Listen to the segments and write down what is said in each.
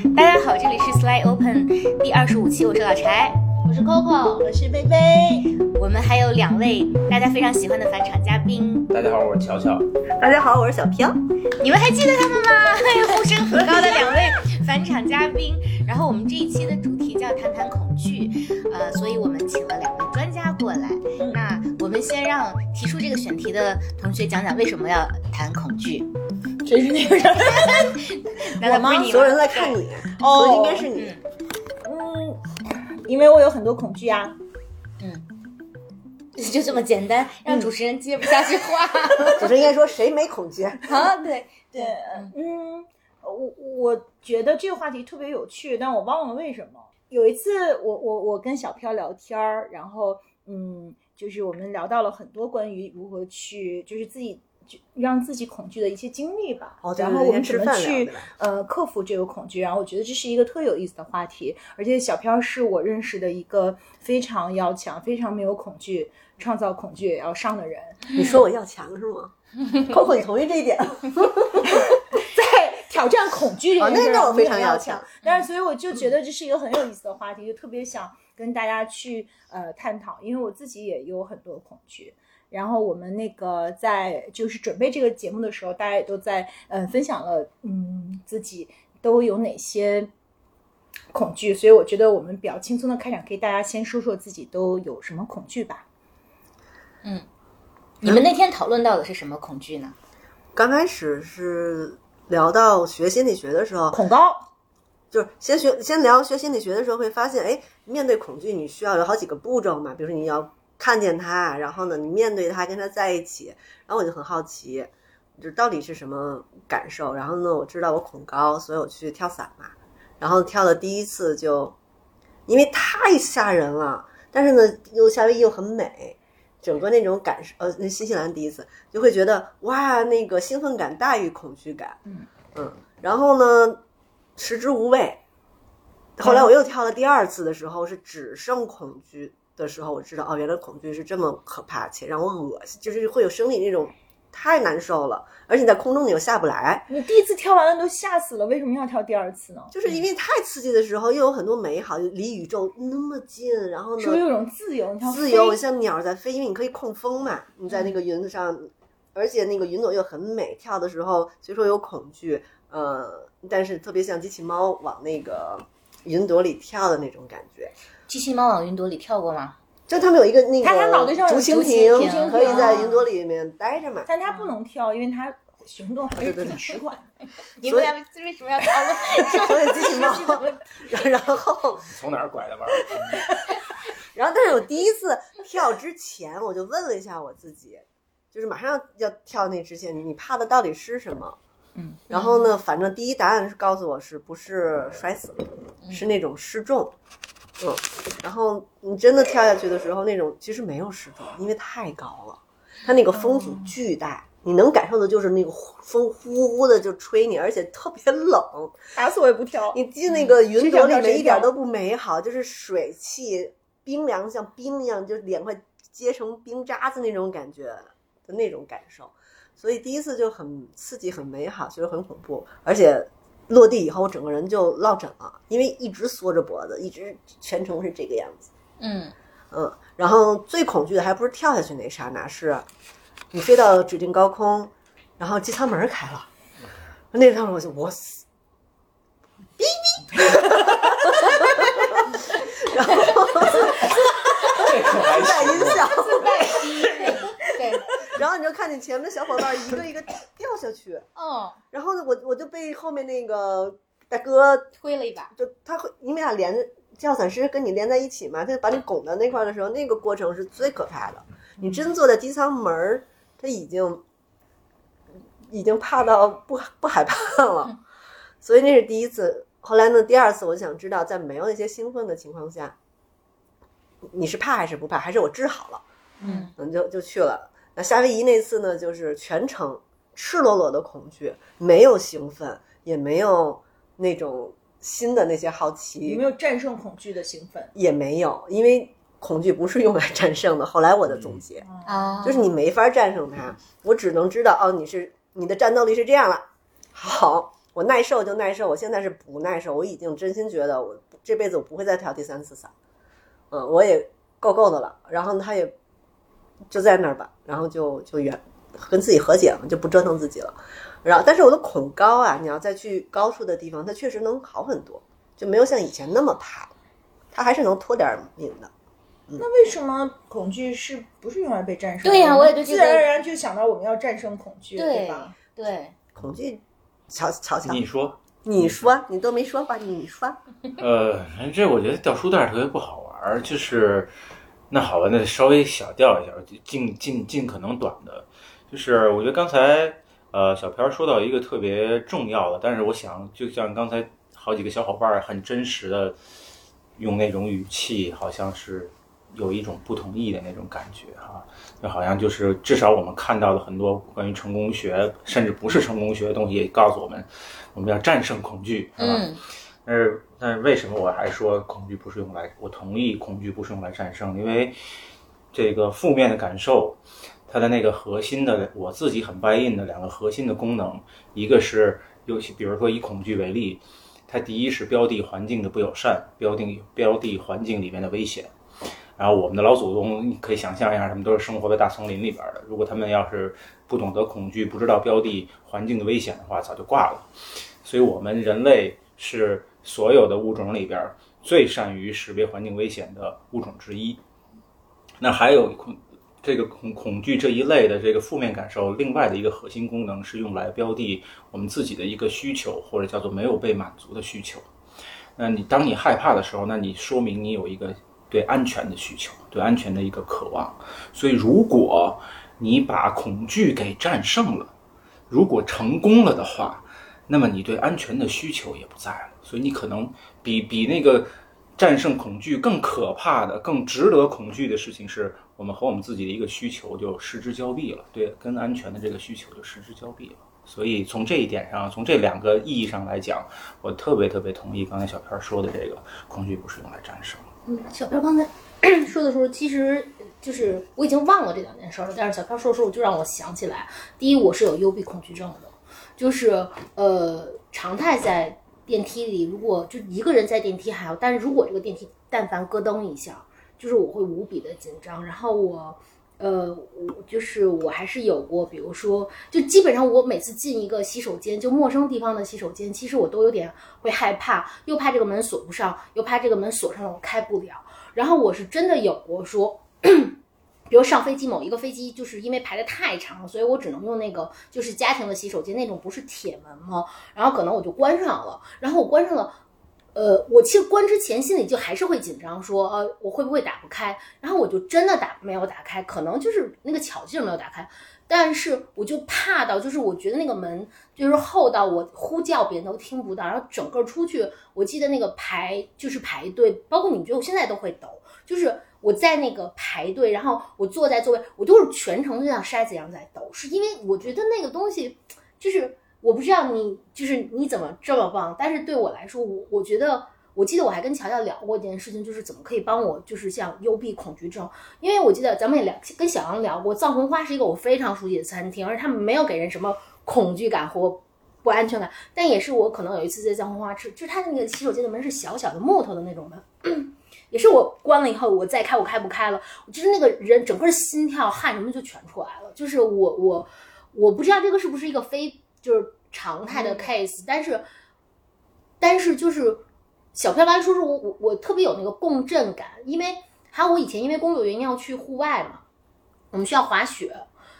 大家好，这里是 Slide Open 第二十五期，我是老柴，我是 Coco，我是菲菲，我们还有两位大家非常喜欢的返场嘉宾。大家好，我是乔乔。大家好，我是小飘。你们还记得他们吗？呼声很高的两位返场嘉宾。然后我们这一期的主题叫谈谈恐惧，呃，所以我们请了两位专家过来。那我们先让提出这个选题的同学讲讲为什么要谈恐惧。谁是那个人？难道不是你吗？所有人都在看你，哦所以应该是你。嗯，因为我有很多恐惧啊。嗯就这么简单，让主持人接不下去话。主持人应该说谁没恐惧？啊，对，对，嗯，我我觉得这个话题特别有趣，但我忘了为什么。有一次我，我我跟小飘聊天儿，然后嗯，就是我们聊到了很多关于如何去，就是自己就让自己恐惧的一些经历吧。哦然后我们怎么去呃克服这个恐惧？然后我觉得这是一个特有意思的话题，而且小飘是我认识的一个非常要强、非常没有恐惧、创造恐惧也要上的人。你说我要强是吗？Coco，你同意这一点？在挑战恐惧这件事上，我非常要要强。但是，所以我就觉得这是一个很有意思的话题，就特别想跟大家去呃探讨，因为我自己也有很多恐惧。然后我们那个在就是准备这个节目的时候，大家也都在嗯、呃分享了嗯自己都有哪些恐惧，所以我觉得我们比较轻松的开场，可以大家先说说自己都有什么恐惧吧。嗯你们那天讨论到的是什么恐惧呢？刚开始是聊到学心理学的时候，恐高，就是先学先聊学心理学的时候，会发现，哎，面对恐惧，你需要有好几个步骤嘛。比如说你要看见他，然后呢，你面对他，跟他在一起。然后我就很好奇，就到底是什么感受。然后呢，我知道我恐高，所以我去跳伞嘛。然后跳的第一次就，因为太吓人了，但是呢，又夏威夷又很美。整个那种感受，呃，那新西兰第一次就会觉得哇，那个兴奋感大于恐惧感，嗯嗯，然后呢，食之无味。后来我又跳了第二次的时候，是只剩恐惧的时候，我知道哦，原来恐惧是这么可怕，且让我恶心，就是会有生理那种太难受了，而且你在空中你又下不来，你第一次跳完了都吓死了，为什么要跳第二次呢？就是因为太刺激的时候，又有很多美好，离宇宙那么近，然后呢，是不是有种自由？你自由，像鸟在飞，因为你可以控风嘛，你在那个云子上，而且那个云朵又很美，跳的时候虽说有恐惧，呃，但是特别像机器猫往那个云朵里跳的那种感觉。机器猫往云朵里跳过吗？就他们有一个那个它它脑袋上有竹蜻蜓蜓，可以在云朵里面待着嘛。但它不能跳，因为它行动还是挺迟缓的。你们俩为什么要讨论？所以机器猫，然 然后从哪儿拐的弯？然后，但是我第一次跳之前，我就问了一下我自己，就是马上要跳那之前，你你怕的到底是什么？嗯，然后呢，反正第一答案是告诉我是不是摔死了，是那种失重。嗯，然后你真的跳下去的时候，那种其实没有失重，因为太高了，它那个风阻巨大，你能感受的就是那个风呼呼的就吹你，而且特别冷。打死我也不跳。你进那个云朵里面一点都不美好，就是水汽冰凉，像冰一样，就是脸快结成冰渣子那种感觉的那种感受。所以第一次就很刺激、很美好，其实很恐怖，而且落地以后，我整个人就落枕了，因为一直缩着脖子，一直全程是这个样子。嗯，嗯，然后最恐惧的还不是跳下去那刹那，是你飞到指定高空，然后机舱门开了，那当时我就我死，哔哔，然后这可还带音行。效，对，然后你就看见前面的小伙伴一个一个掉下去，嗯，然后呢，我我就被后面那个大哥推了一把，就他会你们俩连着跳伞师跟你连在一起嘛，他就把你拱到那块儿的时候，那个过程是最可怕的。你真坐在机舱门儿，他已经已经怕到不不害怕了，所以那是第一次。后来呢，第二次我想知道，在没有那些兴奋的情况下，你是怕还是不怕，还是我治好了？嗯，嗯，就就去了。那夏威夷那次呢，就是全程赤裸裸的恐惧，没有兴奋，也没有那种新的那些好奇，有没有战胜恐惧的兴奋？也没有，因为恐惧不是用来战胜的。后来我的总结、啊，就是你没法战胜它，我只能知道哦，你是你的战斗力是这样了。好，我我耐受就耐受，我现在是不耐受，我已经真心觉得我这辈子我不会再跳第三次伞，嗯，我也够够的了。然后他也就在那儿吧，然后就就远跟自己和解了，就不折腾自己了。然后，但是我的恐高啊，你要再去高处的地方，它确实能好很多，就没有像以前那么怕，它还是能拖点命的。那为什么恐惧是不是用来被战胜的？对呀我也对这个自然而然就想到我们要战胜恐惧，对吧？对，恐惧，瞧瞧瞧，你说，你说，你都没说吧？你说，呃，这我觉得掉书袋儿特别不好玩儿，就是那好吧，那稍微小调一下，尽尽尽可能短的。就是我觉得刚才呃小飘儿说到一个特别重要的，但是我想就像刚才好几个小伙伴很真实的用那种语气，好像是有一种不同意的那种感觉哈、就好像就是至少我们看到的很多关于成功学，甚至不是成功学的东西，也告诉我们我们要战胜恐惧，是吧？嗯但是，但是为什么我还说恐惧不是用来？我同意恐惧不是用来战胜，因为这个负面的感受，它的那个核心的，我自己很 buy in 的两个核心的功能，一个是尤其比如说以恐惧为例，它第一是标的环境的不友善，标定标的环境里面的危险。然后我们的老祖宗，你可以想象一下，他们都是生活在大丛林里边的。如果他们要是不懂得恐惧，不知道标的环境的危险的话，早就挂了。所以，我们人类是所有的物种里边最善于识别环境危险的物种之一。那还有恐这个恐恐惧这一类的这个负面感受，另外的一个核心功能是用来标的我们自己的一个需求，或者叫做没有被满足的需求。那你当你害怕的时候，那你说明你有一个对安全的需求，对安全的一个渴望。所以，如果你把恐惧给战胜了，如果成功了的话，那么你对安全的需求也不在了。所以你可能比比那个战胜恐惧更可怕的、更值得恐惧的事情，是我们和我们自己的一个需求就失之交臂了。对，跟安全的这个需求就失之交臂了。所以从这一点上，从这两个意义上来讲，我特别特别同意刚才小片儿说的这个，恐惧不是用来战胜。嗯，小飘刚才 说的时候，其实就是我已经忘了这两件事了，但是小飘说的时候就让我想起来，第一，我是有幽闭恐惧症的，就是呃，常态在电梯里，如果就一个人在电梯还好，但是如果这个电梯但凡咯噔一下，就是我会无比的紧张，然后我。呃，我就是我还是有过，比如说，就基本上我每次进一个洗手间，就陌生地方的洗手间，其实我都有点会害怕，又怕这个门锁不上，又怕这个门锁上了我开不了。然后我是真的有过说，比如上飞机某一个飞机，就是因为排的太长了，所以我只能用那个就是家庭的洗手间那种不是铁门嘛，然后可能我就关上了，然后我关上了。呃，我其实关之前心里就还是会紧张，说呃我会不会打不开，然后我就真的打没有打开，可能就是那个巧劲没有打开，但是我就怕到，就是我觉得那个门就是厚到我呼叫别人都听不到，然后整个出去，我记得那个排就是排队，包括你觉得我现在都会抖，就是我在那个排队，然后我坐在座位，我都是全程就像筛子一样在抖，是因为我觉得那个东西就是。我不知道你就是你怎么这么棒，但是对我来说，我我觉得，我记得我还跟乔乔聊过一件事情，就是怎么可以帮我，就是像幽闭恐惧症，因为我记得咱们也聊跟小杨聊过，藏红花是一个我非常熟悉的餐厅，而且他们没有给人什么恐惧感或不安全感，但也是我可能有一次在藏红花吃，就是它那个洗手间的门是小小的木头的那种门，也是我关了以后我再开我开不开了，就是那个人整个心跳汗什么就全出来了，就是我我我不知道这个是不是一个非。就是常态的 case，、但是，但是就是小飘刚说是我我我特别有那个共振感，因为还有我以前因为工作原因要去户外嘛，我们需要滑雪，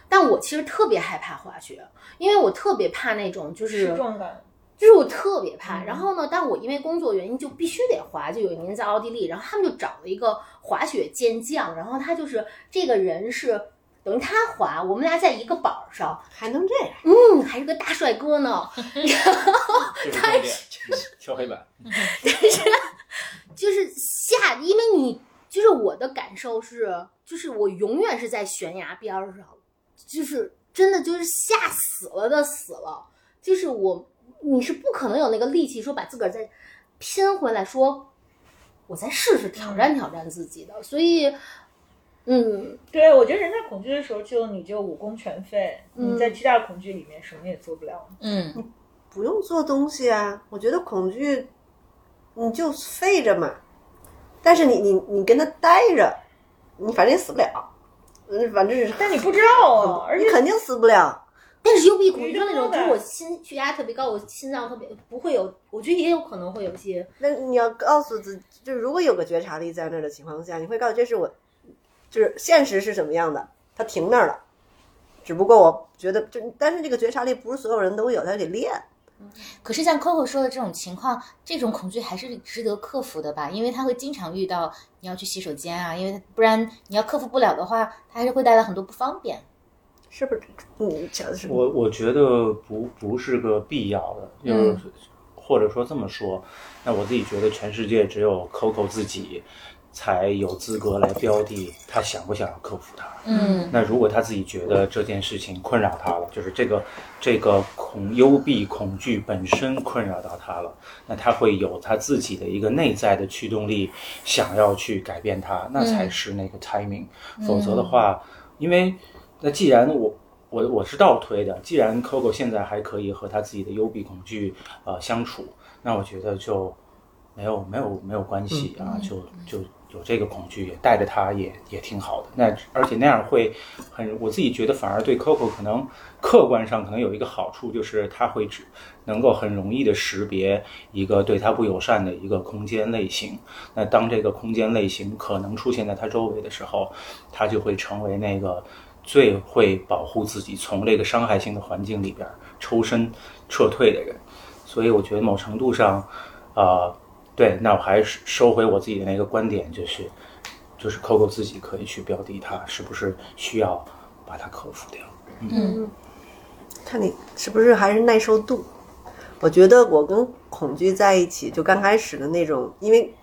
但我其实特别害怕滑雪，因为我特别怕那种就是失重感。就是我特别怕，嗯然后呢，但我因为工作原因就必须得滑。就有一年在奥地利，然后他们就找了一个滑雪健将，然后他就是这个人是等于他滑，我们俩在一个板儿上，还能这样？嗯，还是个大帅哥呢。然后这是重点，敲黑板。但是就是下，因为你就是我的感受是，就是我永远是在悬崖边儿上，就是真的就是吓死了的死了，就是我你是不可能有那个力气说把自个儿再拼回来说，我再试试挑战挑战自己的，所以。嗯，对，我觉得人在恐惧的时候就你就武功全废，嗯你在巨大恐惧里面什么也做不了。嗯，不用做东西啊。我觉得恐惧，你就废着嘛。但是你你你跟他待着，你反正也死不了。嗯，反正是，但你不知道啊，而且你肯定死不了。但是幽闭恐惧症那种，就就是我心血压特别高，我心脏特别不会有，我觉得也有可能会有一些。那你要告诉自己，就是如果有个觉察力在那儿的情况下，你会告诉这是我，就是现实是什么样的，它停那儿了。只不过我觉得，就但是这个觉察力不是所有人都有，他得练。可是像 Coco 说的这种情况，这种恐惧还是值得克服的吧？因为他会经常遇到你要去洗手间啊，因为不然你要克服不了的话，它还是会带来很多不方便。是不是？你觉得是我我觉得不不是个必要的，就是、或者说这么说，那我自己觉得全世界只有 Coco 自己才有资格来标的他想不想要克服它。嗯那如果他自己觉得这件事情困扰他了，就是这个这个恐幽闭恐惧本身困扰到他了，那他会有他自己的一个内在的驱动力，想要去改变它，那才是那个 timing。否则的话，因为那既然我我我是倒推的，既然 Coco 现在还可以和他自己的幽闭恐惧呃相处，那我觉得就没有没有没有关系啊，就就有这个恐惧也带着他也也挺好的。那而且那样会很，我自己觉得反而对 Coco 可能客观上可能有一个好处，就是他会只能够很容易的识别一个对他不友善的一个空间类型。那当这个空间类型可能出现在他周围的时候，他就会成为那个最会保护自己从这个伤害性的环境里边抽身撤退的人。所以我觉得某程度上，呃，对，那我还是收回我自己的那个观点，就是就是 Coco 自己可以去标的它是不是需要把它克服掉。嗯看你是不是还是耐受度。我觉得我跟恐惧在一起，就刚开始的那种，因为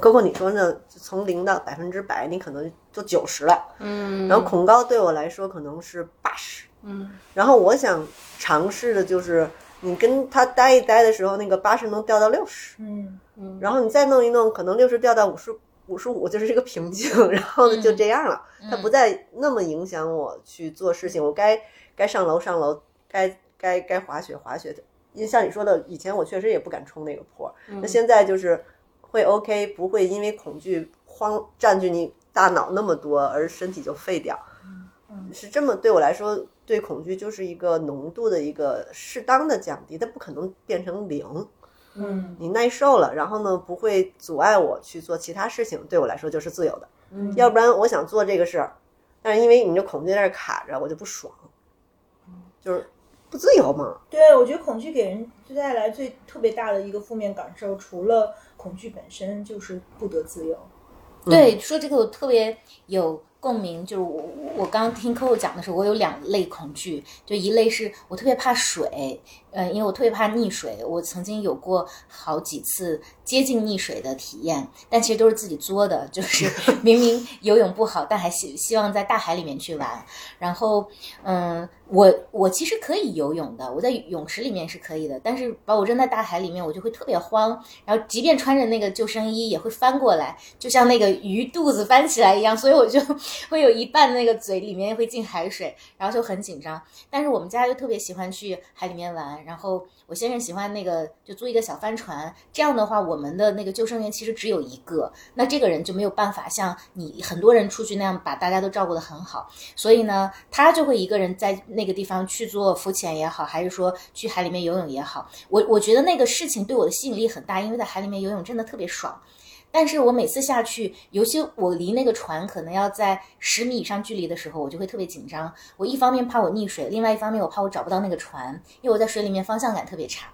Coco 你说呢，从零到百分之百，你可能就九十了。嗯。然后恐高对我来说可能是八十，嗯。然后我想尝试的就是你跟他待一待的时候，那个八十能掉到六十，嗯。嗯。然后你再弄一弄，可能六十掉到五十五十五，就是这个瓶颈，然后呢嗯就这样了，它嗯。不再那么影响我去做事情，我该该上楼上楼，该该该滑雪滑雪。因为像你说的，以前我确实也不敢冲那个坡，嗯。那现在就是会 OK，不会因为恐惧慌占据你大脑那么多，而身体就废掉。是这么对我来说，对恐惧就是一个浓度的一个适当的降低，它不可能变成零。嗯你耐受了，然后呢不会阻碍我去做其他事情，对我来说就是自由的。嗯要不然我想做这个事儿，但是因为你这恐惧在那儿卡着，我就不爽，就是不自由嘛。对，我觉得恐惧给人最带来最特别大的一个负面感受，除了恐惧本身，就是不得自由。对，说这个我特别有共鸣，就是我我刚刚听客户讲的时候，我有两类恐惧，就一类是我特别怕水，呃，因为我特别怕溺水，我曾经有过好几次接近溺水的体验，但其实都是自己作的，就是 明明游泳不好，但还希希望在大海里面去玩。然后，嗯，我我其实可以游泳的，我在泳池里面是可以的，但是把我扔在大海里面，我就会特别慌，然后即便穿着那个救生衣，也会翻过来，就像那个鱼肚子翻起来一样，所以我就会有一半那个嘴里面会进海水，然后就很紧张。但是我们家又特别喜欢去海里面玩，然后我先生喜欢那个就租一个小帆船，这样的话，我们的那个救生员其实只有一个，那这个人就没有办法像你很多人出去那样把大家都照顾得很好，所以呢，他就会一个人在那个地方去做浮潜也好，还是说去海里面游泳也好，我我觉得那个事情对我的吸引力很大，因为在海里面游泳真的特别爽。但是我每次下去，尤其我离那个船可能要在十米以上距离的时候，我就会特别紧张。我一方面怕我溺水，另外一方面我怕我找不到那个船，因为我在水里面方向感特别差。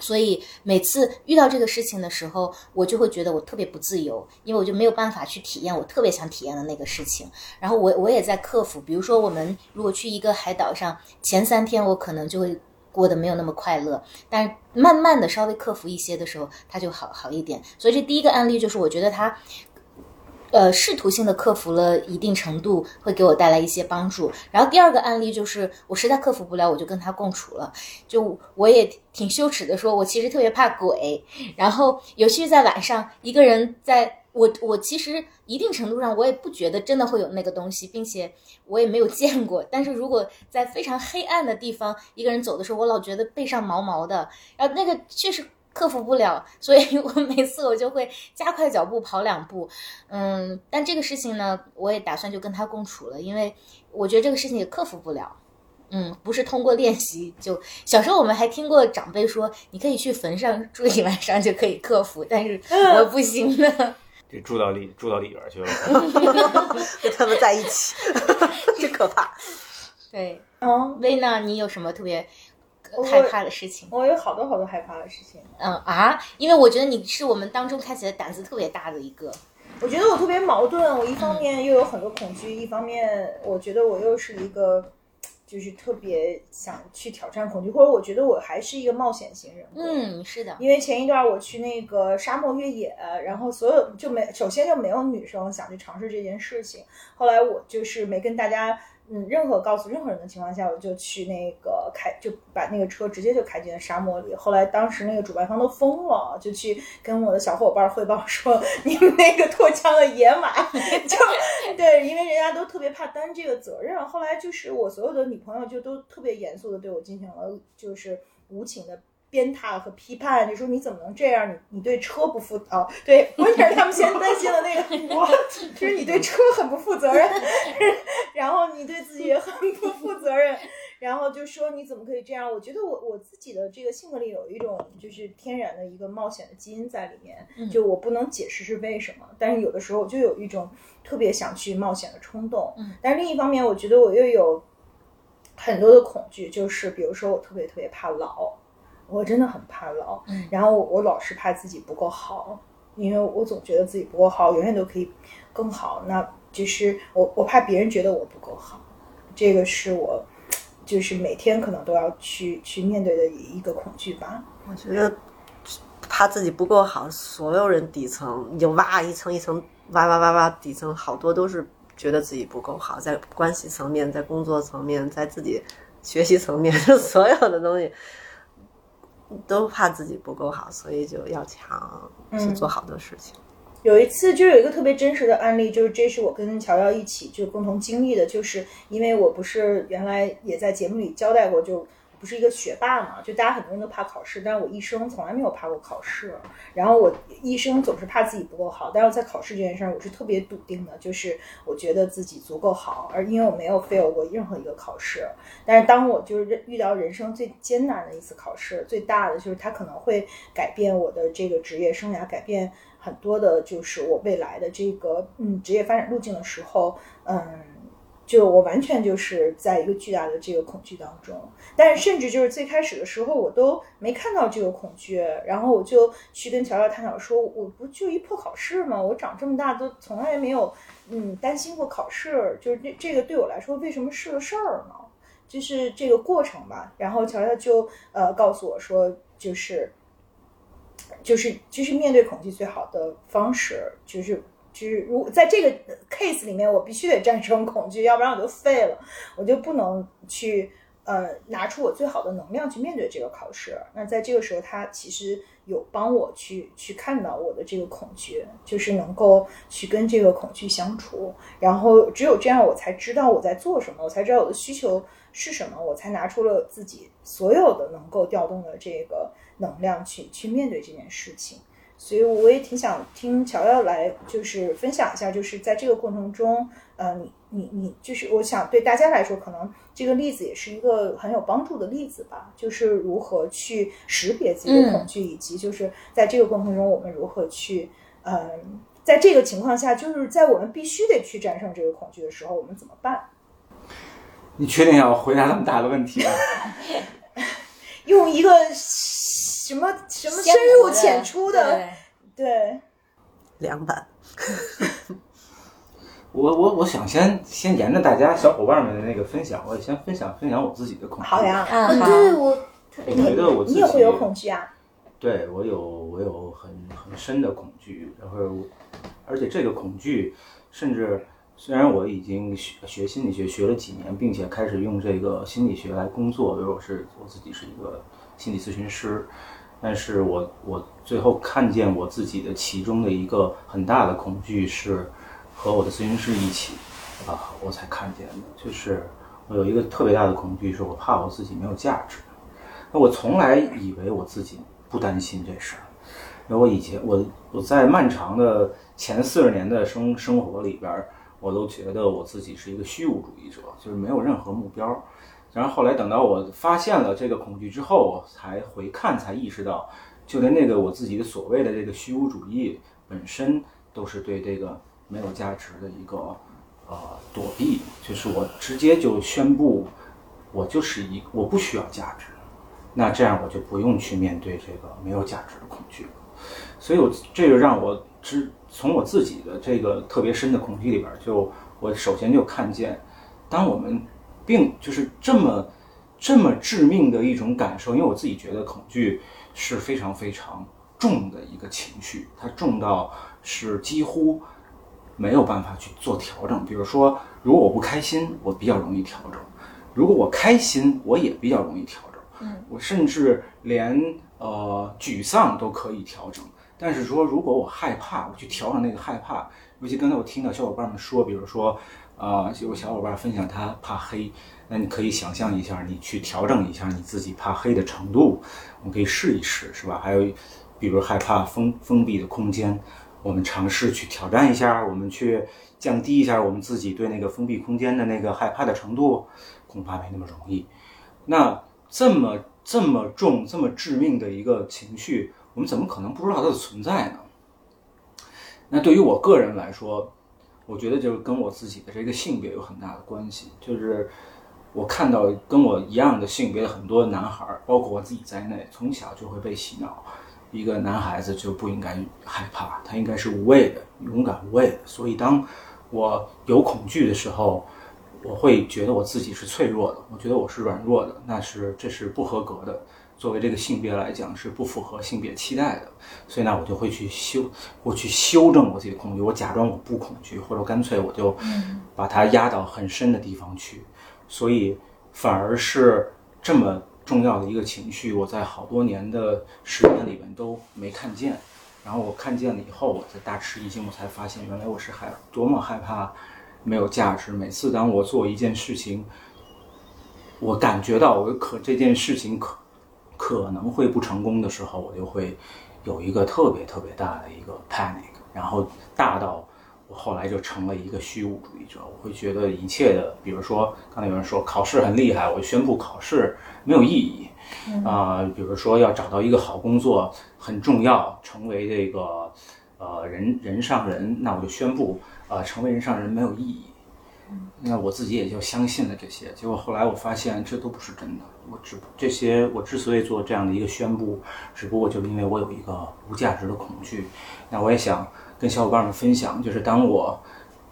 所以每次遇到这个事情的时候，我就会觉得我特别不自由，因为我就没有办法去体验我特别想体验的那个事情。然后我我也在克服，比如说我们如果去一个海岛上，前三天我可能就会过得没有那么快乐，但是慢慢的稍微克服一些的时候，他就好好一点。所以这第一个案例就是我觉得他。呃，试图性的克服了一定程度，会给我带来一些帮助。然后第二个案例就是，我实在克服不了，我就跟他共处了。就我也挺羞耻的说，我其实特别怕鬼。然后尤其是在晚上，一个人在我我其实一定程度上，我也不觉得真的会有那个东西，并且我也没有见过。但是如果在非常黑暗的地方，一个人走的时候，我老觉得背上毛毛的，然后那个确实。克服不了，所以 我每次我就会加快脚步跑两步，嗯，但这个事情呢，我也打算就跟他共处了，因为我觉得这个事情也克服不了，嗯，不是通过练习就。小时候我们还听过长辈说，你可以去坟上住一晚上就可以克服，但是我不行的。这住到里住到里边去了。跟他们在一起，真可怕。对，嗯，薇娜，你有什么特别害怕的事情？我有好多好多害怕的事情。嗯啊，因为我觉得你是我们当中看起来胆子特别大的一个。我觉得我特别矛盾，我一方面又有很多恐惧，一方面我觉得我又是一个，就是特别想去挑战恐惧，或者我觉得我还是一个冒险型人格。嗯，是的，因为前一段我去那个沙漠越野，然后所有就没，首先就没有女生想去尝试这件事情。后来我就是没跟大家，嗯，任何告诉任何人的情况下，我就去那个开，就把那个车直接就开进了沙漠里。后来当时那个主办方都疯了，就去跟我的小伙伴汇报说，你们那个脱缰的野马，就对，因为人家都特别怕担这个责任。后来就是我所有的女朋友就都特别严肃的对我进行了就是无情的。鞭挞和批判，就说你怎么能这样？你你对车不负哦，对，我也是他们先担心的那个 我，就是你对车很不负责任，然后你对自己也很不负责任，然后就说你怎么可以这样？我觉得我我自己的这个性格里有一种就是天然的一个冒险的基因在里面，就我不能解释是为什么，但是有的时候我就有一种特别想去冒险的冲动，但是另一方面，我觉得我又有很多的恐惧，就是比如说我特别特别怕老。我真的很怕老，嗯然后我老是怕自己不够好，因为我总觉得自己不够好，永远都可以更好。那就是我我怕别人觉得我不够好，这个是我就是每天可能都要去去面对的一个恐惧吧。我觉得怕自己不够好，所有人底层你就挖一层一层挖挖挖挖，底层好多都是觉得自己不够好，在关系层面，在工作层面，在自己学习层面，就 所有的东西。都怕自己不够好，所以就要强去做好多事情。有一次就有一个特别真实的案例，就是这是我跟乔乔一起就共同经历的，就是因为我不是原来也在节目里交代过，就不是一个学霸嘛，就大家很多人都怕考试，但是我一生从来没有怕过考试。然后我一生总是怕自己不够好，但是在考试这件事儿，我是特别笃定的，就是我觉得自己足够好，而因为我没有 fail 过任何一个考试。但是当我就是遇到人生最艰难的一次考试，最大的就是它可能会改变我的这个职业生涯，改变很多的，就是我未来的这个嗯职业发展路径的时候，嗯。就我完全就是在一个巨大的这个恐惧当中，但是甚至就是最开始的时候，我都没看到这个恐惧，然后我就去跟乔乔探讨说，我不就一破考试吗？我长这么大都从来没有嗯担心过考试，就是这这个对我来说为什么是个事儿呢？就是这个过程吧。然后乔乔就呃告诉我说，就是就是就是面对恐惧最好的方式就是。就是如在这个 case 里面，我必须得战胜恐惧，要不然我就废了，我就不能去呃拿出我最好的能量去面对这个考试。那在这个时候，他其实有帮我去去看到我的这个恐惧，就是能够去跟这个恐惧相处。然后只有这样，我才知道我在做什么，我才知道我的需求是什么，我才拿出了自己所有的能够调动的这个能量去去面对这件事情。所以我也挺想听乔乔来，就是分享一下，就是在这个过程中，呃，你你你，就是我想对大家来说，可能这个例子也是一个很有帮助的例子吧，就是如何去识别自己的恐惧，以及就是在这个过程中，我们如何去，嗯，在这个情况下，就是在我们必须得去战胜这个恐惧的时候，我们怎么办？你确定要回答那么大的问题吗？用一个。什么什么深入浅出的，对，两版。我我我想先先沿着大家小伙伴们的那个分享，我也先分享分享我自己的恐惧。好呀，嗯，对我，我觉得我自己你也会有恐惧啊？对我有我有很很很深的恐惧，然后而且这个恐惧，甚至虽然我已经学学心理学学了几年，并且开始用这个心理学来工作，比如我是我自己是一个心理咨询师，但是我我最后看见我自己的其中的一个很大的恐惧是和我的咨询师一起啊，我才看见的，就是我有一个特别大的恐惧，是我怕我自己没有价值。那我从来以为我自己不担心这事儿。因为我以前我我在漫长的前四十年的生生活里边，我都觉得我自己是一个虚无主义者，就是没有任何目标。然后后来等到我发现了这个恐惧之后，我才回看，才意识到，就连那个我自己的所谓的这个虚无主义本身，都是对这个没有价值的一个呃躲避。就是我直接就宣布，我就是一我不需要价值，那这样我就不用去面对这个没有价值的恐惧。所以我这个让我知从我自己的这个特别深的恐惧里边，就我首先就看见，当我们并就是这么这么致命的一种感受，因为我自己觉得恐惧是非常非常重的一个情绪，它重到是几乎没有办法去做调整。比如说，如果我不开心，我比较容易调整；如果我开心，我也比较容易调整。嗯，我甚至连呃沮丧都可以调整。但是说，如果我害怕，我去调整那个害怕，尤其刚才我听到小伙伴们说，比如说，啊、有小伙伴分享他怕黑，那你可以想象一下，你去调整一下你自己怕黑的程度，我们可以试一试，是吧？还有，比如害怕封封闭的空间，我们尝试去挑战一下，我们去降低一下我们自己对那个封闭空间的那个害怕的程度，恐怕没那么容易。那这么这么重、这么致命的一个情绪，我们怎么可能不知道它的存在呢？那对于我个人来说，我觉得就是跟我自己的这个性别有很大的关系。就是我看到跟我一样的性别的很多男孩，包括我自己在内，从小就会被洗脑，一个男孩子就不应该害怕，他应该是无畏的、勇敢无畏的。所以当我有恐惧的时候，我会觉得我自己是脆弱的，我觉得我是软弱的，那是这是不合格的。作为这个性别来讲，是不符合性别期待的，所以呢，我就会去修，我去修正我自己的恐惧，我假装我不恐惧，或者干脆我就把它压到很深的地方去，所以反而是这么重要的一个情绪，我在好多年的时间里面都没看见，然后我看见了以后，我才大吃一惊，我才发现原来我是害多么害怕没有价值。每次当我做一件事情，我感觉到我可这件事情可可能会不成功的时候，我就会有一个特别特别大的一个 panic，然后大到我后来就成了一个虚无主义者。我会觉得一切的，比如说刚才有人说考试很厉害，我宣布考试没有意义。啊、比如说要找到一个好工作很重要，成为这个呃人人上人，那我就宣布啊、成为人上人没有意义。那我自己也就相信了这些，结果后来我发现这都不是真的。我只这些我之所以做这样的一个宣布，只不过就是因为我有一个无价值的恐惧。那我也想跟小伙伴们分享，就是当我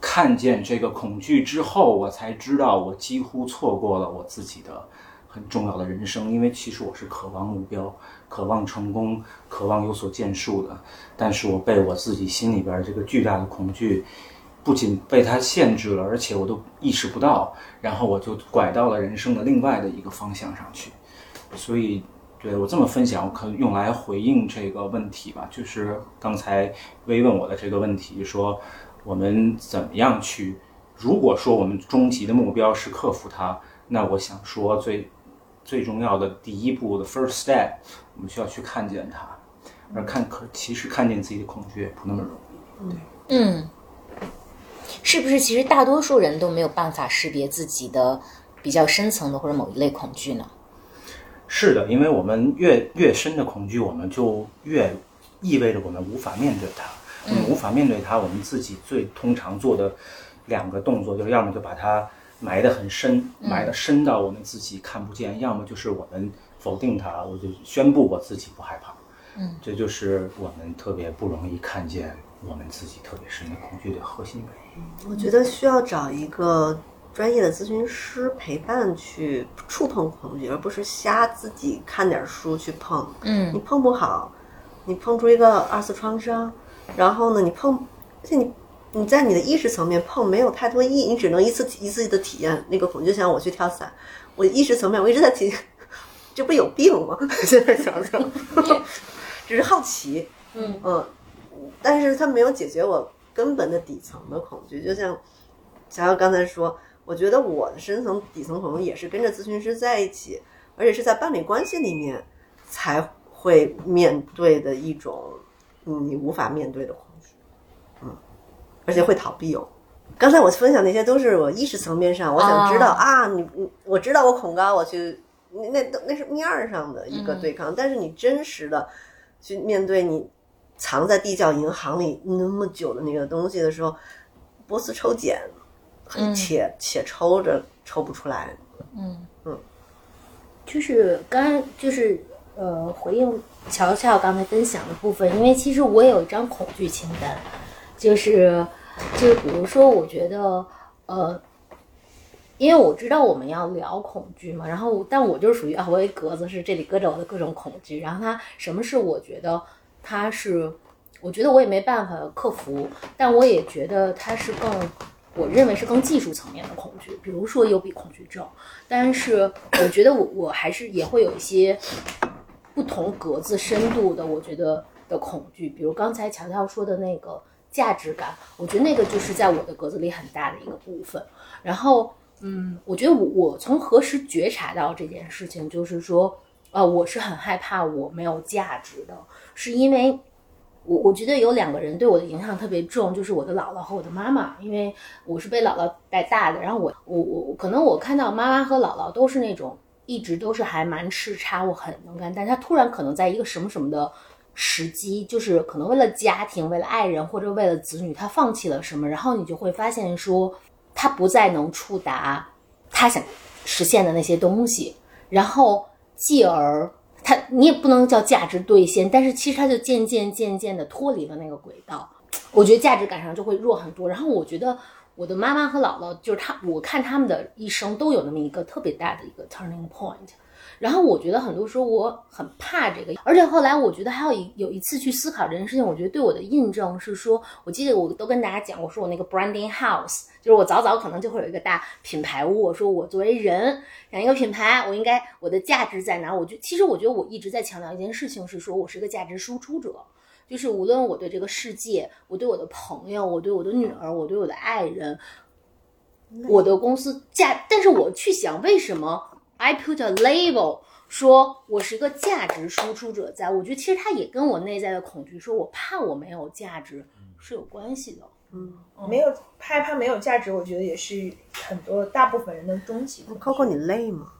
看见这个恐惧之后，我才知道我几乎错过了我自己的很重要的人生。因为其实我是渴望目标、渴望成功、渴望有所建树的，但是我被我自己心里边这个巨大的恐惧。不仅被它限制了，而且我都意识不到，然后我就拐到了人生的另外的一个方向上去。所以，对我这么分享，我可以用来回应这个问题吧，就是刚才微问我的这个问题，说我们怎么样去？如果说我们终极的目标是克服它，那我想说最最重要的第一步的 first step，我们需要去看见它，而看可其实看见自己的恐惧也不那么容易。对嗯，是不是其实大多数人都没有办法识别自己的比较深层的或者某一类恐惧呢？是的，因为我们越越深的恐惧，我们就越意味着我们无法面对它。我们无法面对它，我们自己最通常做的两个动作，就是要么就把它埋得很深，埋得深到我们自己看不见；要么就是我们否定它，我就宣布我自己不害怕。嗯，这就是我们特别不容易看见我们自己特别深的恐惧的核心原因。我觉得需要找一个专业的咨询师陪伴去触碰恐惧，而不是瞎自己看点书去碰。嗯你碰不好，你碰出一个二次创伤，然后呢，你碰，而且你你在你的意识层面碰没有太多意义，你只能一次一次的体验那个恐惧。就像我去跳伞，我意识层面我一直在体，这不有病吗？现在想想，只是好奇，嗯嗯，但是它没有解决我根本的底层的恐惧。就像小姚刚才说，我觉得我的深层底层恐惧也是跟着咨询师在一起，而且是在伴侣关系里面才会面对的一种嗯你无法面对的恐惧，嗯，而且会逃避哦。刚才我分享那些都是我意识层面上，我想知道、哦啊，你你我知道我恐高，我去那那那是面儿上的一个对抗，但是你真实的去面对你藏在地窖银行里那么久的那个东西的时候，波斯抽检，且且抽着抽不出来，嗯嗯，就是刚就是呃回应乔乔刚才分享的部分，因为其实我也有一张恐惧清单，就是就是比如说，我觉得呃。因为我知道我们要聊恐惧嘛，然后但我就是属于啊，我有一格子是这里搁着我的各种恐惧，然后它什么是我觉得它是，我觉得我也没办法克服，但我也觉得它是更，我认为是更技术层面的恐惧，比如说幽闭恐惧症，但是我觉得我我还是也会有一些不同格子深度的，我觉得的恐惧，比如刚才乔乔说的那个价值感，我觉得那个就是在我的格子里很大的一个部分。然后，嗯，我觉得我我从何时觉察到这件事情，就是说，呃，我是很害怕我没有价值的，是因为我我觉得有两个人对我的影响特别重，就是我的姥姥和我的妈妈，因为我是被姥姥带大的，然后我我我可能我看到妈妈和姥姥都是那种一直都是还蛮叱咤，我很能干，但她突然可能在一个什么什么的时机，就是可能为了家庭、为了爱人或者为了子女，她放弃了什么，然后你就会发现说，她不再能触达她想实现的那些东西，然后继而。他你也不能叫价值兑现，但是其实他就渐渐渐渐的脱离了那个轨道，我觉得价值感上就会弱很多。然后我觉得我的妈妈和姥姥，就是他，我看他们的一生都有那么一个特别大的一个 turning point。然后我觉得很多时候我很怕这个，而且后来我觉得还有一有一次去思考这件事情，我觉得对我的印证是说，我记得我都跟大家讲，我说我那个 branding house，就是我早早可能就会有一个大品牌屋，我说我作为人养一个品牌，我应该我的价值在哪？我就其实我觉得我一直在强调一件事情，是说我是一个价值输出者。就是无论我对这个世界，我对我的朋友，我对我的女儿，我对我的爱人，我的公司价，但是我去想，为什么 I put a label 说我是一个价值输出者在，我觉得其实它也跟我内在的恐惧，说我怕我没有价值是有关系的。嗯，没有害怕没有价值，我觉得也是很多大部分人的终极。Coco，你累吗？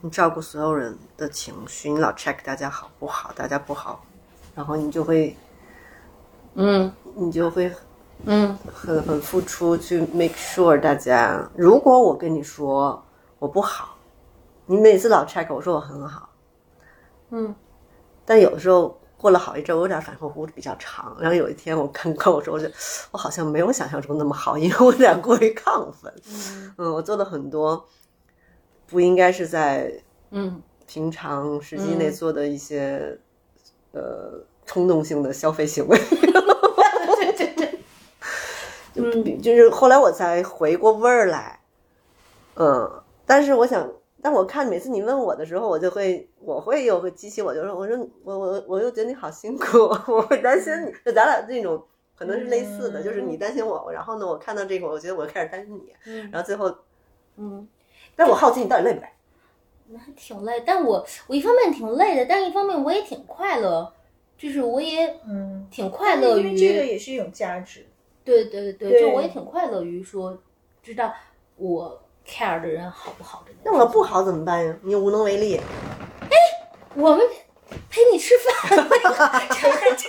你照顾所有人的情绪，你老 check 大家好不好，大家不好，然后你就会，嗯你就会嗯很很付出去 make sure 大家。如果我跟你说我不好，你每次老 check 我说我很好，嗯但有的时候过了好一阵，我有点反复弧比较长。然后有一天我看跟我说，我就我好像没有想象中那么好，因为我有点过于亢奋。嗯嗯，我做了很多不应该是在嗯平常时机内做的一些、呃冲动性的消费行为。对对对，嗯，就是后来我才回过味儿来，嗯，但是我想，但我看每次你问我的时候，我就会，我会有个激起我，就说，我说我我我又觉得你好辛苦，我会担心你，就咱俩这种可能是类似的，就是你担心我，然后呢，我看到这个，我觉得我开始担心你，嗯然后最后，嗯。但我好奇你到底累不累？那还挺累，但我我一方面挺累的，但一方面我也挺快乐，就是我也嗯，挺快乐因为这个，也是一种价值。对对对，对就我也挺快乐于说知道我 care 的人好不好。那我不好怎么办呀？你又无能为力。哎我们陪你吃饭，这 这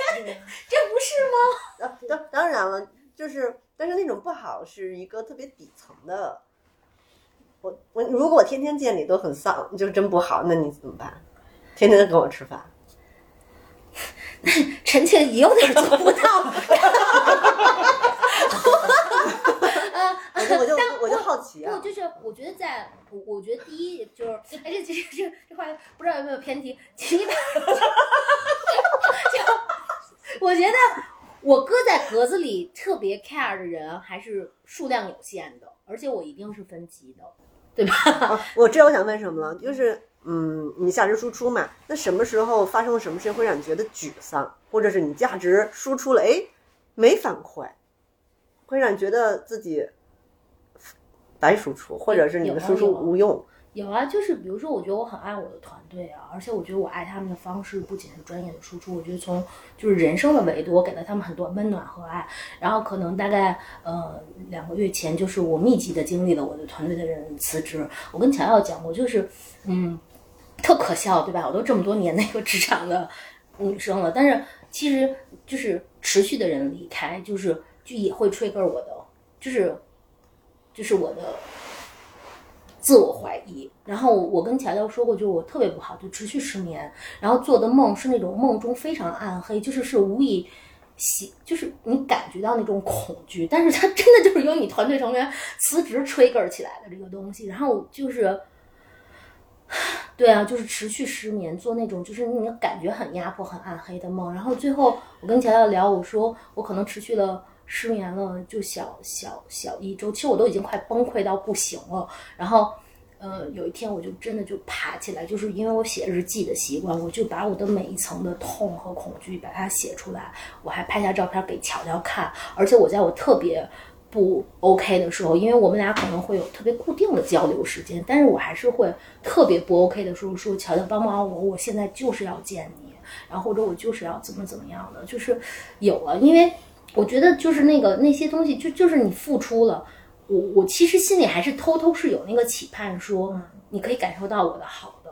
这不是吗？啊，当当然了，就是，但是那种不好是一个特别底层的。我我如果我天天见你都很丧，就真不好，那你怎么办？天天跟我吃饭，臣妾也有点做不到。我就我就我就好奇不，啊，就是我觉得在，我我觉得第一就是，哎，这这这这话不知道有没有偏题。第一把，就我搁在格子里特别 care 的人还是数量有限的，而且我一定是分级的，对吧？啊，我知道我想问什么了，就是嗯，你价值输出嘛，那什么时候发生了什么事情会让你觉得沮丧，或者是你价值输出了，哎，没反馈，会让你觉得自己白输出，或者是你的输出无用？有啊，就是比如说，我觉得我很爱我的团队啊，而且我觉得我爱他们的方式不仅是专业的输出，我觉得从就是人生的维度，我给了他们很多温暖和爱。然后可能大概呃两个月前，就是我密集的经历了我的团队的人辞职。我跟乔乔讲过，就是嗯，特可笑，对吧？我都这么多年 那个职场的女生了，但是其实就是持续的人离开，就是就也会 trigger 我的，就是就是我的自我怀疑。然后我跟乔乔说过，就是我特别不好，就持续失眠，然后做的梦是那种梦中非常暗黑，就是是无以，就是你感觉到那种恐惧，但是它真的就是由你团队成员辞职 trigger 起来的这个东西，然后就是。对啊，就是持续失眠，做那种就是你感觉很压迫、很暗黑的梦。然后最后我跟乔乔聊，我说我可能持续了失眠了，就小小小一周，其实我都已经快崩溃到不行了。然后，呃，有一天我就真的就爬起来，就是因为我写日记的习惯，我就把我的每一层的痛和恐惧把它写出来，我还拍下照片给乔乔看，而且我在我特别。不 OK 的时候，因为我们俩可能会有特别固定的交流时间，但是我还是会特别不 OK 的时候说：“乔乔，帮帮我，我现在就是要见你，然后或者我就是要怎么怎么样的，就是有了。”因为我觉得就是那个那些东西，就就是你付出了，我我其实心里还是偷偷是有那个期盼，说你可以感受到我的好的，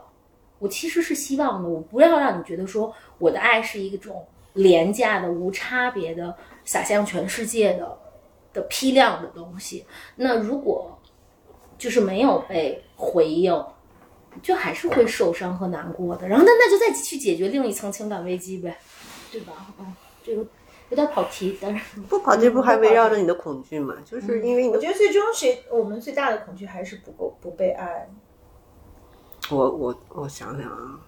我其实是希望的，我不要让你觉得说我的爱是一种廉价的、无差别的洒向全世界的。的批量的东西，那如果就是没有被回应，就还是会受伤和难过的。然后那那就再去解决另一层情感危机呗，对吧？嗯，这个有点跑题，但是不跑题不还围绕着你的恐惧嘛？就是因为我觉得最终谁我们最大的恐惧还是不够不被爱。我我我想想啊，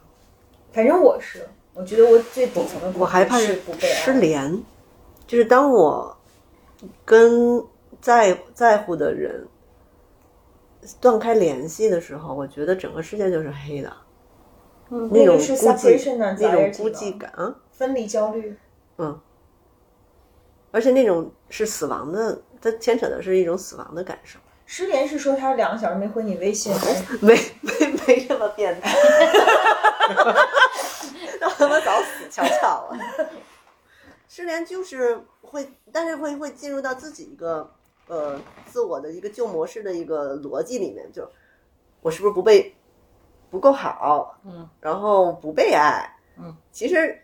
反正我是，我觉得我最底层的恐惧我害怕是不被爱。失联，就是当我跟在在乎的人断开联系的时候，我觉得整个世界就是黑的，嗯那种孤寂那种孤寂感啊，分离焦虑。而且那种是死亡的，它牵扯的是一种死亡的感受，失联是说他两个小时没回你微信，没没 没这么变态，那他妈早死翘翘了。失联就是会，但是会会进入到自己一个呃自我的一个旧模式的一个逻辑里面，就我是不是不被不够好，嗯，然后不被爱，嗯，其实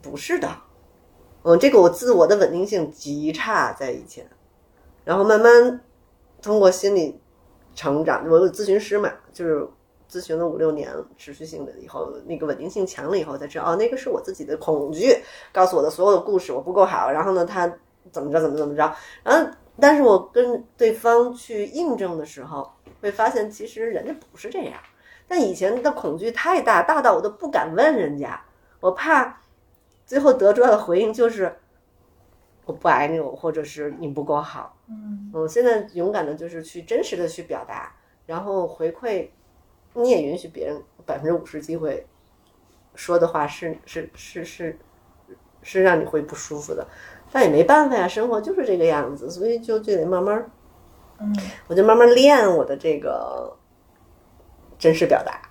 不是的，嗯，这个我自我的稳定性极差，在以前，然后慢慢通过心理成长，我有咨询师嘛，就是咨询了五六年，持续性的以后，那个稳定性强了以后，才知道哦，那个是我自己的恐惧告诉我的所有的故事，我不够好，然后呢，他怎么着怎么怎么着，然后但是我跟对方去印证的时候，会发现其实人家不是这样，但以前的恐惧太大，大到我都不敢问人家，我怕最后得出来的回应就是我不爱你，或者是你不够好。嗯，我现在勇敢的就是去真实的去表达，然后回馈，你也允许别人百分之五十机会说的话是是是是是让你会不舒服的，但也没办法呀，生活就是这个样子，所以就就得慢慢，嗯，我就慢慢练我的这个真实表达，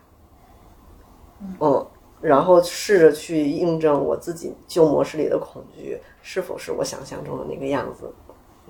嗯，然后试着去印证我自己旧模式里的恐惧是否是我想象中的那个样子，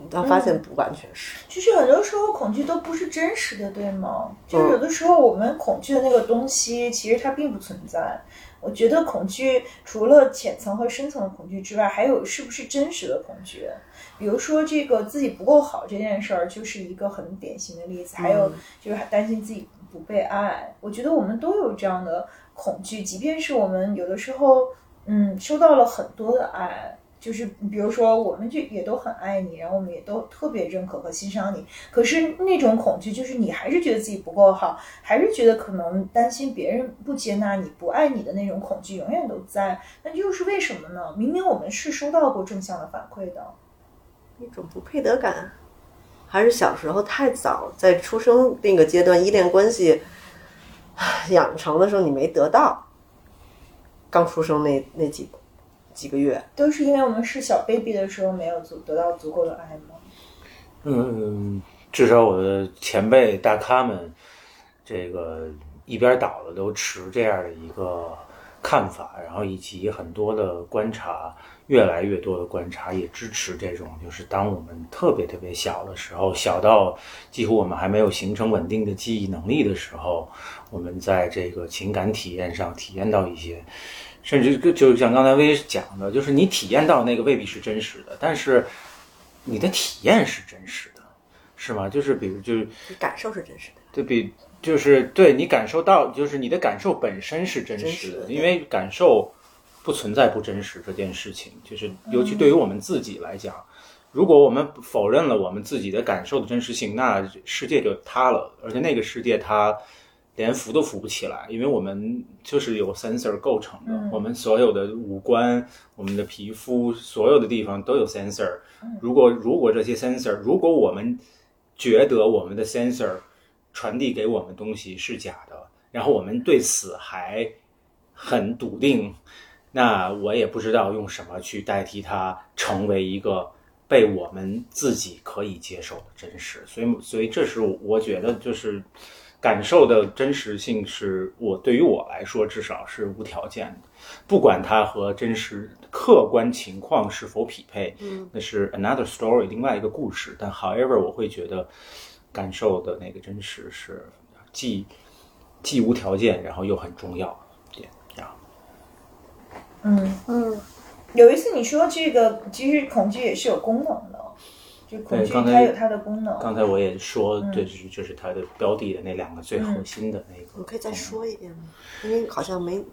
但发现不完全是。就是很多时候恐惧都不是真实的，对吗？就是有的时候我们恐惧的那个东西，其实它并不存在。我觉得恐惧除了浅层和深层的恐惧之外，还有是不是真实的恐惧？比如说这个自己不够好这件事儿，就是一个很典型的例子。还有就是担心自己不被爱，我觉得我们都有这样的恐惧，即便是我们有的时候，嗯，收到了很多的爱，就是比如说，我们就也都很爱你，然后我们也都特别认可和欣赏你。可是那种恐惧，就是你还是觉得自己不够好，还是觉得可能担心别人不接纳你、不爱你的那种恐惧，永远都在。那又是为什么呢？明明我们是收到过正向的反馈的。一种不配得感，还是小时候太早，在出生那个阶段依恋关系 养成的时候，你没得到。刚出生那那几几个月，都是因为我们是小 baby 的时候没有足得到足够的爱吗？嗯，至少我的前辈大咖们，这个一边倒的都持这样的一个看法，然后以及很多的观察，越来越多的观察也支持这种，就是当我们特别特别小的时候，小到几乎我们还没有形成稳定的记忆能力的时候，我们在这个情感体验上体验到一些。甚至就像刚才薇讲的，就是你体验到那个未必是真实的，但是你的体验是真实的，是吗？就是比如就是你感受是真实的，对比就是对你感受到，就是你的感受本身是真真实的，实的因为感受不存在不真实这件事情，就是尤其对于我们自己来讲，如果我们否认了我们自己的感受的真实性，那世界就塌了，而且那个世界它。连扶都扶不起来，因为我们就是由 sensor 构成的，嗯我们所有的五官、我们的皮肤，所有的地方都有 sensor。如果如果这些 sensor，如果我们觉得我们的 sensor 传递给我们东西是假的，然后我们对此还很笃定，那我也不知道用什么去代替它成为一个被我们自己可以接受的真实。所以，所以这是我觉得就是。感受的真实性是我对于我来说至少是无条件的，不管它和真实客观情况是否匹配，嗯，那是 another story，另外一个故事。但 however，我会觉得感受的那个真实是既既无条件，然后又很重要嗯，嗯，有一次你说这个，其实恐惧也是有功能的，就恐惧刚才它有它的功能。刚才我也说，嗯对，就是就是它的标的的那两个最核心的那个。你可以再说一遍吗？因为好像没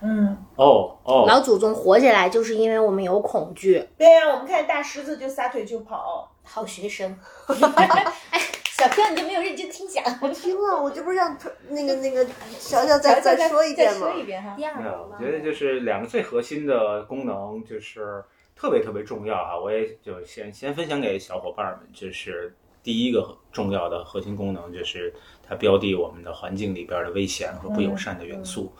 嗯，哦哦，老祖宗活下来就是因为我们有恐惧。对呀、我们看大狮子就撒腿就跑。好学生，哎，小票你就没有认真听讲。我听了，我这不是让那个那个 小小再再再说一遍吗再说？一遍哈。第二，个我觉得就是两个最核心的功能，就是特别特别重要啊！我也就先先分享给小伙伴们，就是第一个重要的核心功能，就是它标的我们的环境里边的危险和不友善的元素。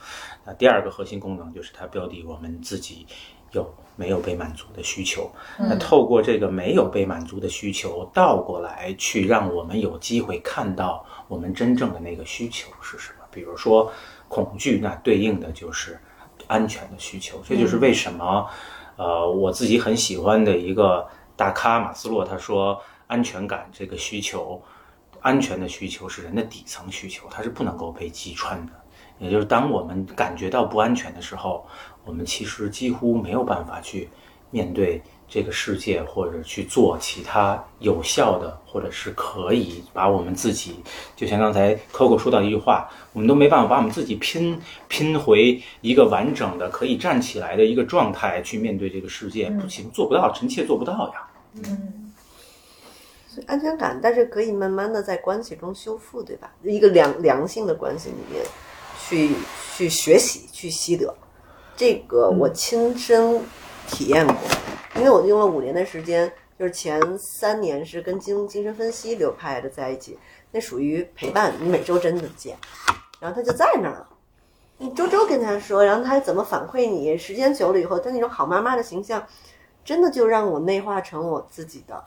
那第二个核心功能就是它标的我们自己有没有被满足的需求。那透过这个没有被满足的需求，倒过来去让我们有机会看到我们真正的那个需求是什么。比如说恐惧，那对应的就是安全的需求。这就是为什么，呃，我自己很喜欢的一个大咖马斯洛他说，安全感这个需求，安全的需求是人的底层需求，它是不能够被击穿的。也就是当我们感觉到不安全的时候，我们其实几乎没有办法去面对这个世界，或者去做其他有效的，或者是可以把我们自己，就像刚才 Coco 说到一句话，我们都没办法把我们自己拼 拼回一个完整的、可以站起来的一个状态去面对这个世界，不行，做不到，臣妾做不到呀。嗯所以安全感，但是可以慢慢的在关系中修复，对吧？一个良良性的关系里面，去去学习，去习得。这个我亲身体验过，因为我用了五年的时间，就是前三年是跟精精神分析流派的在一起，那属于陪伴，你每周真的见，然后他就在那儿了。你周周跟他说，然后他怎么反馈你？时间久了以后，他那种好妈妈的形象，真的就让我内化成我自己的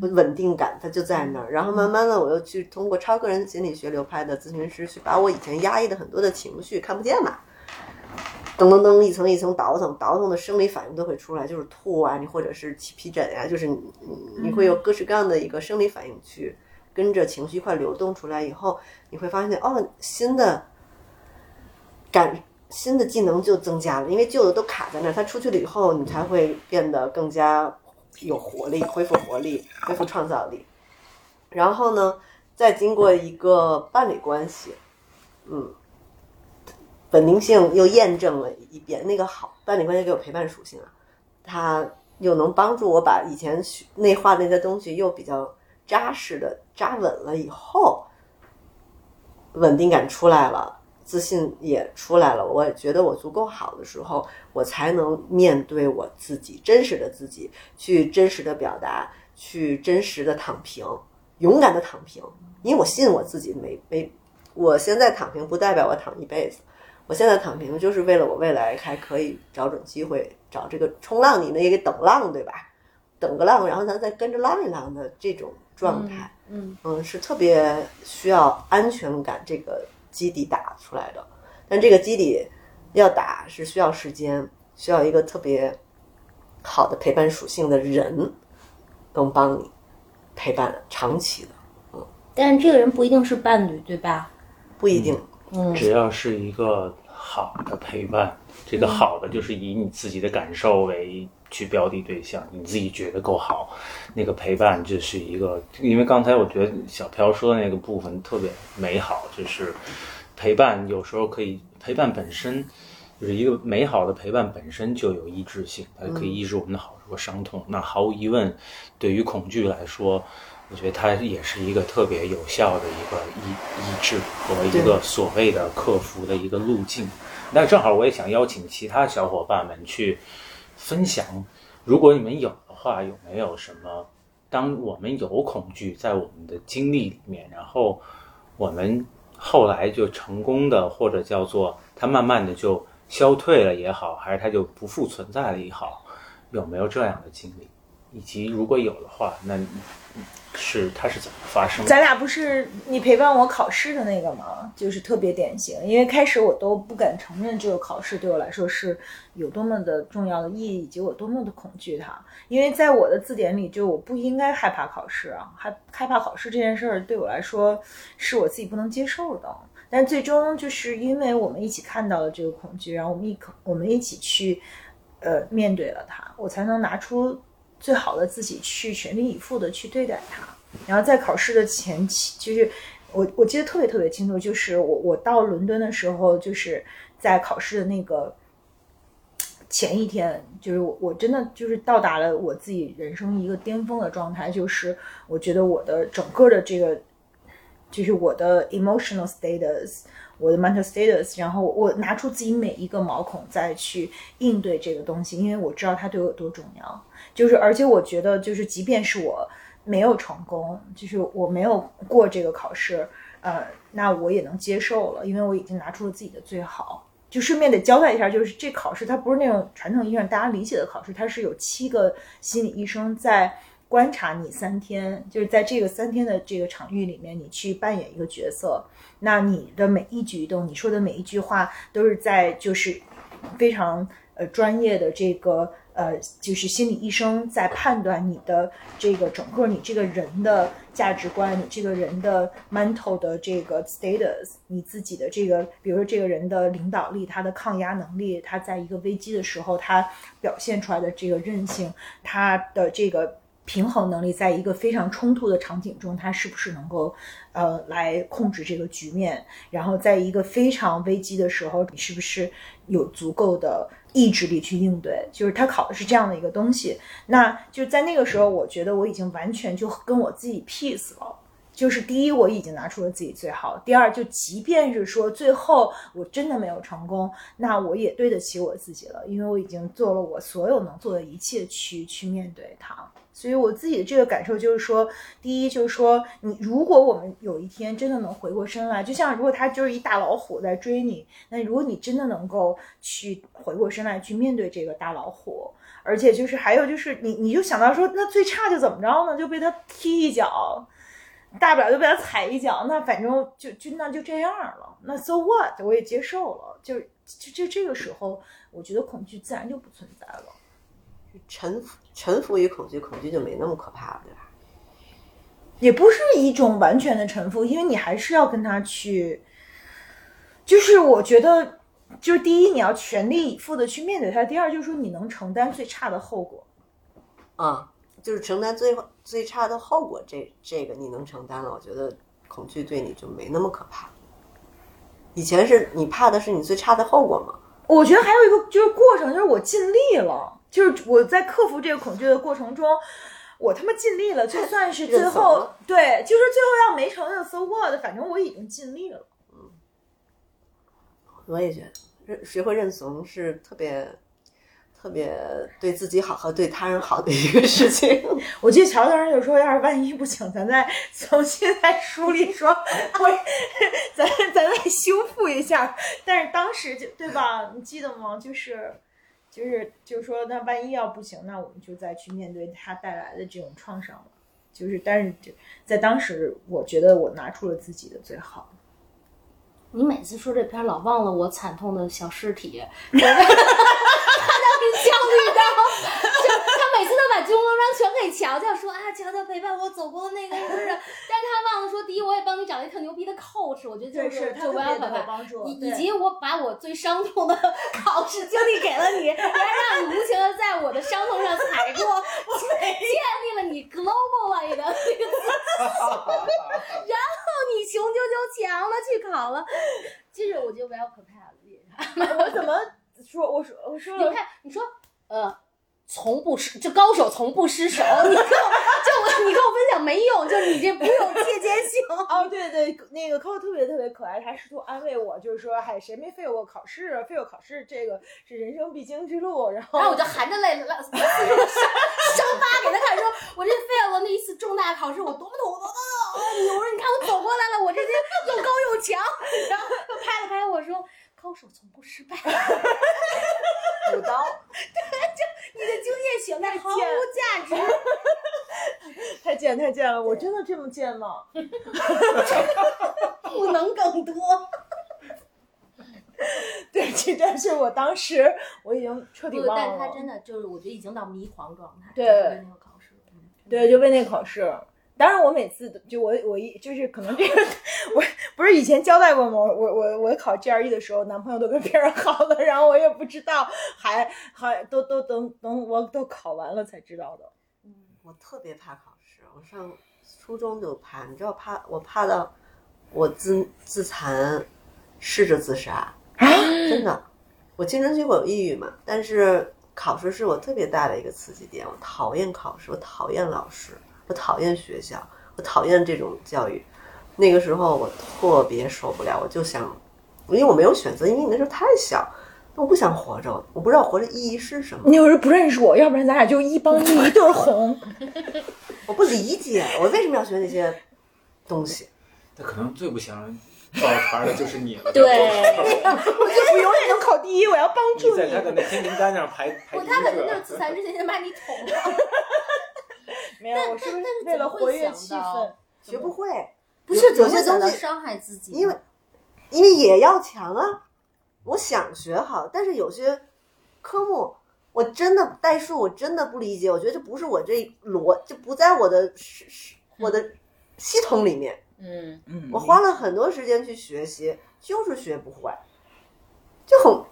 稳定感，它就在那儿。然后慢慢的，我又去通过超个人心理学流派的咨询师，去把我以前压抑的很多的情绪看不见嘛，噔噔噔一层一层倒腾，倒腾的生理反应都会出来，就是吐啊，你或者是起皮疹呀、就是你会有各式各样的一个生理反应去跟着情绪一块流动出来以后，你会发现哦，新的感。新的技能就增加了，因为旧的都卡在那儿，它出去了以后，你才会变得更加有活力，恢复活力，恢复创造力。然后呢，再经过一个伴侣关系，嗯，稳定性又验证了一遍，那个好伴侣关系给我陪伴属性啊，它又能帮助我把以前内化那些东西又比较扎实的扎稳了以后，稳定感出来了，自信也出来了，我也觉得我足够好的时候，我才能面对我自己真实的自己，去真实的表达，去真实的躺平，勇敢的躺平，因为我信我自己没没，我现在躺平不代表我躺一辈子。我现在躺平，就是为了我未来还可以找准机会，找这个冲浪，你那个等浪对吧？等个浪，然后咱再跟着浪一浪的这种状态，嗯嗯，是特别需要安全感这个基底打出来的。但这个基底要打是需要时间，需要一个特别好的陪伴属性的人能帮你陪伴长期的，嗯但是这个人不一定是伴侣，对吧？不一定。嗯只要是一个好的陪伴，这个好的就是以你自己的感受为去标的对象，你自己觉得够好，那个陪伴就是一个。因为刚才我觉得小飘说的那个部分特别美好，就是陪伴有时候可以陪伴本身。就是一个美好的陪伴本身就有医治性，它可以抑制我们的好处和伤痛。那毫无疑问，对于恐惧来说，我觉得它也是一个特别有效的一个医医治和一个所谓的克服的一个路径。那正好我也想邀请其他小伙伴们去分享，如果你们有的话，有没有什么？当我们有恐惧在我们的经历里面，然后我们后来就成功的，或者叫做它慢慢的就消退了也好，还是它就不复存在了也好，有没有这样的经历？以及如果有的话，那是它是怎么发生的？咱俩不是你陪伴我考试的那个吗？就是特别典型，因为开始我都不敢承认这个考试对我来说是有多么的重要的意义，以及我多么的恐惧它。因为在我的字典里，就我不应该害怕考试啊，害害怕考试这件事儿对我来说是我自己不能接受的。但最终就是因为我们一起看到了这个恐惧，然后我们一我们一起去呃面对了它，我才能拿出最好的自己去全力以赴的去对待它。然后在考试的前期，就是我我记得特别特别清楚，就是我我到伦敦的时候，就是在考试的那个前一天，就是我我真的就是到达了我自己人生一个巅峰的状态，就是我觉得我的整个的这个，就是我的 emotional status。我的 mental status，然后我拿出自己每一个毛孔再去应对这个东西，因为我知道它对我有多重要。就是而且我觉得，就是即便是我没有成功，就是我没有过这个考试，呃，那我也能接受了，因为我已经拿出了自己的最好。就顺便得交代一下，就是这考试它不是那种传统意义上大家理解的考试，它是有七个心理医生在观察你三天，就是在这个三天的这个场域里面，你去扮演一个角色。那你的每一举一动，你说的每一句话，都是在就是非常呃专业的这个呃，就是心理医生在判断你的这个整个你这个人的价值观，你这个人的 mental 的这个 status，你自己的这个，比如说这个人的领导力，他的抗压能力，他在一个危机的时候，他表现出来的这个韧性，他的这个。平衡能力，在一个非常冲突的场景中，他是不是能够，呃，来控制这个局面？然后，在一个非常危机的时候，你是不是有足够的意志力去应对？就是他考的是这样的一个东西。那就在那个时候，我觉得我已经完全就跟我自己 peace 了。就是第一，我已经拿出了自己最好；第二，就即便是说最后我真的没有成功，那我也对得起我自己了，因为我已经做了我所有能做的一切去去面对它。所以我自己的这个感受就是说，第一就是说，你如果我们有一天真的能回过身来，就像如果他就是一大老虎在追你，那如果你真的能够去回过身来去面对这个大老虎，而且就是还有就是你你就想到说，那最差就怎么着呢？就被他踢一脚。大不了就被他踩一脚，那反正就就那就这样了，那 so what 我也接受了，就就就这个时候，我觉得恐惧自然就不存在了。臣服臣服于恐惧，恐惧就没那么可怕了，对吧？也不是一种完全的臣服，因为你还是要跟他去，就是我觉得，就是第一你要全力以赴的去面对他，第二就是说你能承担最差的后果。啊、就是承担最最差的后果，这这个你能承担了，我觉得恐惧对你就没那么可怕。以前是你怕的是你最差的后果吗？我觉得还有一个就是过程，就是我尽力了，就是我在克服这个恐惧的过程中，我他妈尽力了，就算是最后对，就是最后要没成就 so what，反正我已经尽力了。我也觉得认学会认怂是特别特别对自己好和对他人好的一个事情。我记得乔当时就说，要是万一不行，咱再重新再梳理说，我 咱咱再修复一下。但是当时就对吧？你记得吗？就是就是就是说，那万一要不行，那我们就再去面对它带来的这种创伤了。就是，但是就在当时，我觉得我拿出了自己的最好。你每次说这片儿老忘了我惨痛的小尸体，他让你焦虑到，就他每次都把军功章全给乔乔说啊，乔乔陪伴我走过那个日子，但是他忘了说，第一我也帮你找了一特牛逼的 coach，我觉得，就是就不要把特别的有他。帮助。以以及我把我最伤痛的考试经历给了你，然后让你无情的在我的伤痛上踩过，建立了你 global 类的那个自信，然后你雄赳赳强的去考了，就是我觉得 well prepared。我怎么说？我说我说了你看，你说呃。从不失，就高手从不失手。你跟我，就我，你跟我分享没用，就你这不用借鉴性。哦，对对，那个 Coco 特别特别可爱，他试图安慰我，就是说，嗨，谁没 fail 过考试啊？fail 考试这个是人生必经之路。然后，然后我就含着泪，伤伤疤给他看，说我这 fail 了那一次重大考试，我多么多么多么牛！我说你看我走过来了，我这些又高又强。然后又拍了拍我说，高手从不失败。补刀，对，就你的经验显得毫无价值。太贱太贱了，我真的这么贱吗？不能更多。对，这但是我当时我已经彻底不，忘了。但是他真的就是，我觉得已经到迷狂状态。对就为那个考试。嗯对，就为那考试。当然，我每次都就我我一就是可能这个我不是以前交代过吗？我我我考 GRE 的时候，男朋友都跟别人好了，然后我也不知道，还还都都等等我都考完了才知道的。我特别怕考试，我上初中就怕，你知道怕我怕到我自自残，试着自杀，真的。我青春期我有抑郁嘛，但是考试是我特别大的一个刺激点，我讨厌考试，我讨厌老师，我讨厌学校，我讨厌这种教育。那个时候我特别受不了，我就想，因为我没有选择，因为你那时候太小，我不想活着，我不知道活着意义是什么。你有时不认识我，要不然咱俩就一帮一一对儿红。我不理解我为什么要学那些东西。那可能最不想抱团的就是你了。对，我永远能考第一，我要帮助你在他的那黑名单上排排不，第一他可能就是个。自残之前先把你捅了。没有，我是不是但是为了活跃气氛？学不会，不是，有些东西伤害自己？因为因为也要强啊。我想学好，但是有些科目我真的代数我真的不理解，我觉得这不是我这逻，这不在我的是是我的系统里面。嗯，嗯我花了很多时间去学习，就是学不会，就很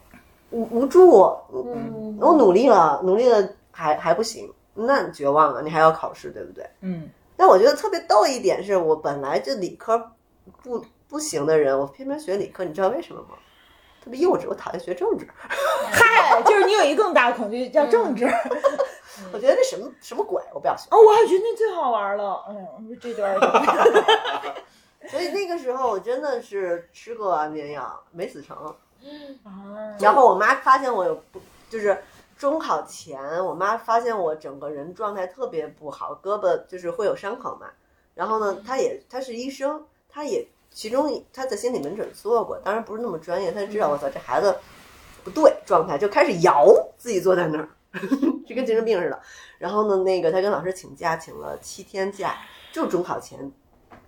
无无助。嗯我努力了，努力了还还不行，那你绝望了，你还要考试，对不对？嗯，但我觉得特别逗一点是我本来就理科不不行的人，我偏偏学理科，你知道为什么吗？特别幼稚，我讨厌学政治，嗨，就是你有一个更大的恐惧叫政治。我觉得那什么什么鬼，我不要学。哦，我还觉得那最好玩了。哎呀，这段儿 所以那个时候我真的是吃过安眠药没死成，啊，然后我妈发现我有不就是中考前，我妈发现我整个人状态特别不好，胳膊就是会有伤口嘛。然后呢，她也她是医生，她也其中她在心理门诊做过，当然不是那么专业，她就知道我操这孩子不对状态，就开始摇自己坐在那儿，就跟精神病似的。然后呢，那个她跟老师请假，请了七天假，就中考前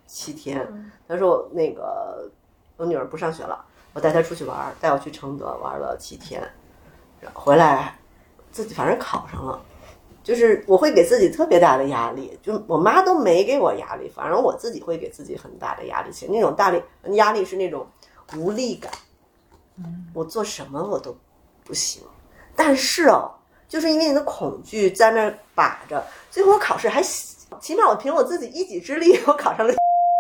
七天。她说我那个我女儿不上学了。我带她出去玩儿，带我去承德玩了七天，回来自己反正考上了，就是我会给自己特别大的压力，就我妈都没给我压力，反正我自己会给自己很大的压力，其实那种大力压力是那种无力感，我做什么我都不行，但是哦，就是因为你的恐惧在那儿把着，最后我考试还起码我凭我自己一己之力，我考上了，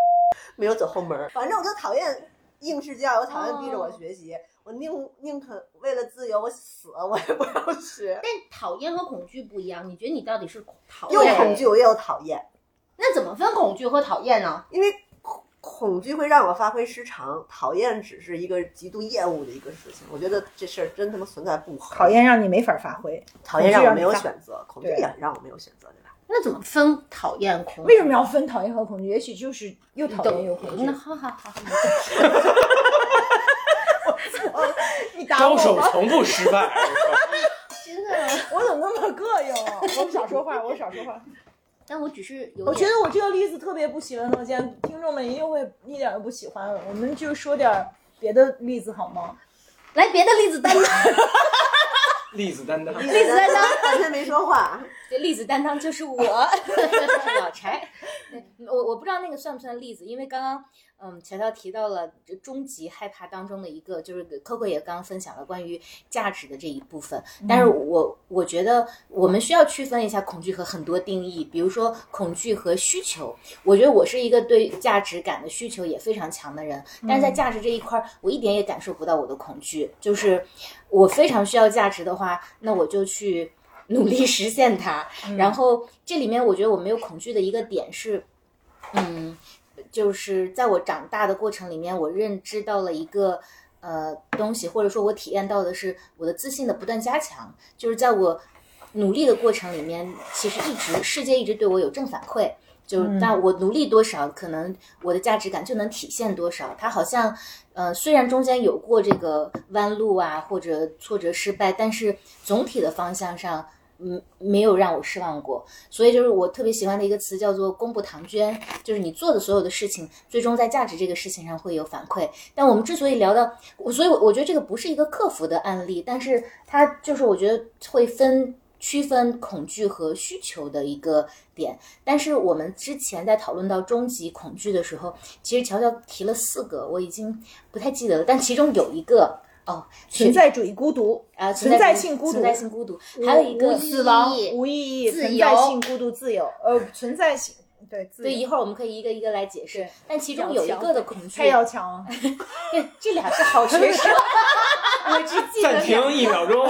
没有走后门儿，反正我就讨厌。应试教育，我讨厌逼着我学习，我宁宁可为了自由我死，我也不要学。但讨厌和恐惧不一样，你觉得你到底是讨又厌？恐惧我又讨厌，那怎么分恐惧和讨厌呢？因为恐恐惧会让我发挥失常，讨厌只是一个极度厌恶的一个事情。我觉得这事儿真他妈存在不好。讨厌让你没法发挥，讨厌让我没有选择，恐惧也让我没有选择，对吧？那怎么分讨厌恐惧？为什么要分讨厌和恐惧？也许就是又讨厌又恐惧那。好好好，你打高手从不失败。真的。我怎么那么膈应啊？我少说话，我少说话。但我只是有，我觉得我这个例子特别不喜闻乐见，听众们一定会一点都不喜欢。我们就说点别的例子好吗？来别的例子担当，例子担当，例子担当半天没说话，这栗子担当就是我，就是老柴。我我不知道那个算不算例子，因为刚刚嗯，乔乔提到了终极害怕当中的一个，就是 Coco 也刚刚分享了关于价值的这一部分。但是我我觉得我们需要区分一下恐惧和很多定义，比如说恐惧和需求。我觉得我是一个对价值感的需求也非常强的人，但是在价值这一块儿，我一点也感受不到我的恐惧。就是我非常需要价值的话，那我就去努力实现它。然后这里面我觉得我没有恐惧的一个点是，嗯，就是在我长大的过程里面，我认知到了一个呃东西，或者说我体验到的是我的自信的不断加强，就是在我努力的过程里面，其实一直世界一直对我有正反馈。就是那我努力多少，可能我的价值感就能体现多少。它好像，呃，虽然中间有过这个弯路啊，或者挫折失败，但是总体的方向上，嗯，没有让我失望过。所以就是我特别喜欢的一个词叫做“功不唐捐”，就是你做的所有的事情，最终在价值这个事情上会有反馈。但我们之所以聊到，所以我我觉得这个不是一个克服的案例，但是它就是我觉得会分。区分恐惧和需求的一个点，但是我们之前在讨论到终极恐惧的时候，其实乔乔提了四个，我已经不太记得了，但其中有一个哦，存在主义孤独啊，存在性孤独。存在性孤独，还有一个无死亡无意义，自存在性孤独自由，呃，存在性对自对，由。一会儿我们可以一个一个来解释。但其中有一个的恐惧，太要强了。对，这俩是好学生，我只记得暂停两一秒钟，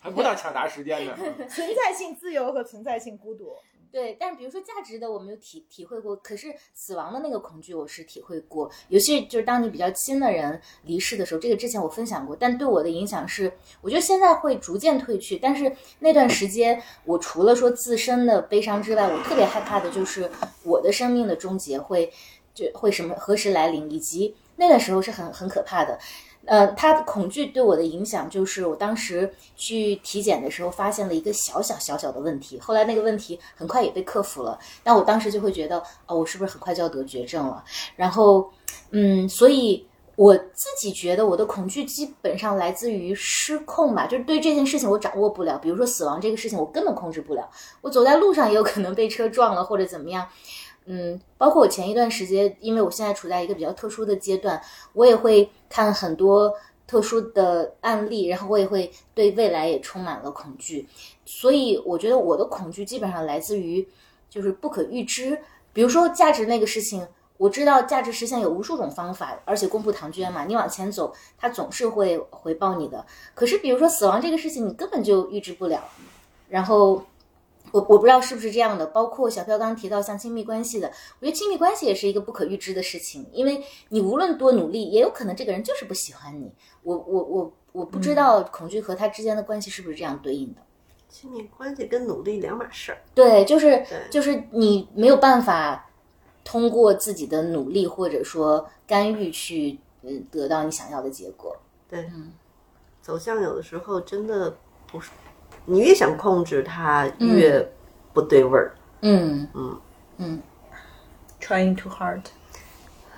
还不到抢答时间呢。存在性自由和存在性孤独，对，但比如说价值的我没有体体会过，可是死亡的那个恐惧我是体会过。尤其就是当你比较亲的人离世的时候，这个之前我分享过，但对我的影响是，我觉得现在会逐渐褪去。但是那段时间，我除了说自身的悲伤之外，我特别害怕的就是我的生命的终结会就会什么何时来临，以及那段时候是很很可怕的。呃，他的恐惧对我的影响就是，我当时去体检的时候发现了一个小小小小的问题，后来那个问题很快也被克服了，但我当时就会觉得，哦，我是不是很快就要得绝症了？然后，嗯，所以我自己觉得我的恐惧基本上来自于失控吧，就是对这件事情我掌握不了，比如说死亡这个事情，我根本控制不了，我走在路上也有可能被车撞了或者怎么样。嗯，包括我前一段时间，因为我现在处在一个比较特殊的阶段，我也会看很多特殊的案例，然后我也会对未来也充满了恐惧，所以我觉得我的恐惧基本上来自于就是不可预知，比如说价值那个事情。我知道价值实现有无数种方法，而且功不唐捐嘛，你往前走，它总是会回报你的。可是，比如说死亡这个事情，你根本就预知不了。然后，我我不知道是不是这样的，包括小飘刚提到像亲密关系的，我觉得亲密关系也是一个不可预知的事情，因为你无论多努力，也有可能这个人就是不喜欢你。我我我我不知道恐惧和他之间的关系是不是这样对应的。亲密关系跟努力两码事儿。对，就是就是你没有办法通过自己的努力或者说干预去嗯得到你想要的结果。对，走向有的时候真的不是，你越想控制它，越不对味儿。嗯嗯嗯 trying too hard。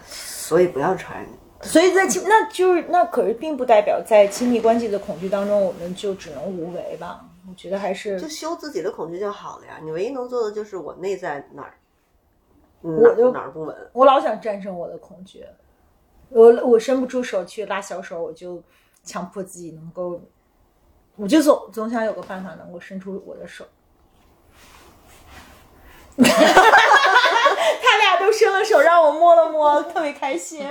所以不要穿。所以在亲，那就是那可是并不代表在亲密关系的恐惧当中，我们就只能无为吧？我觉得还是就修自己的恐惧就好了呀。你唯一能做的就是我内在哪儿哪我就儿哪儿不稳。我老想战胜我的恐惧，我我伸不出手去拉小手，我就强迫自己能够，我就总总想有个办法能够伸出我的手。他俩都伸了手让我摸了摸，特别开心。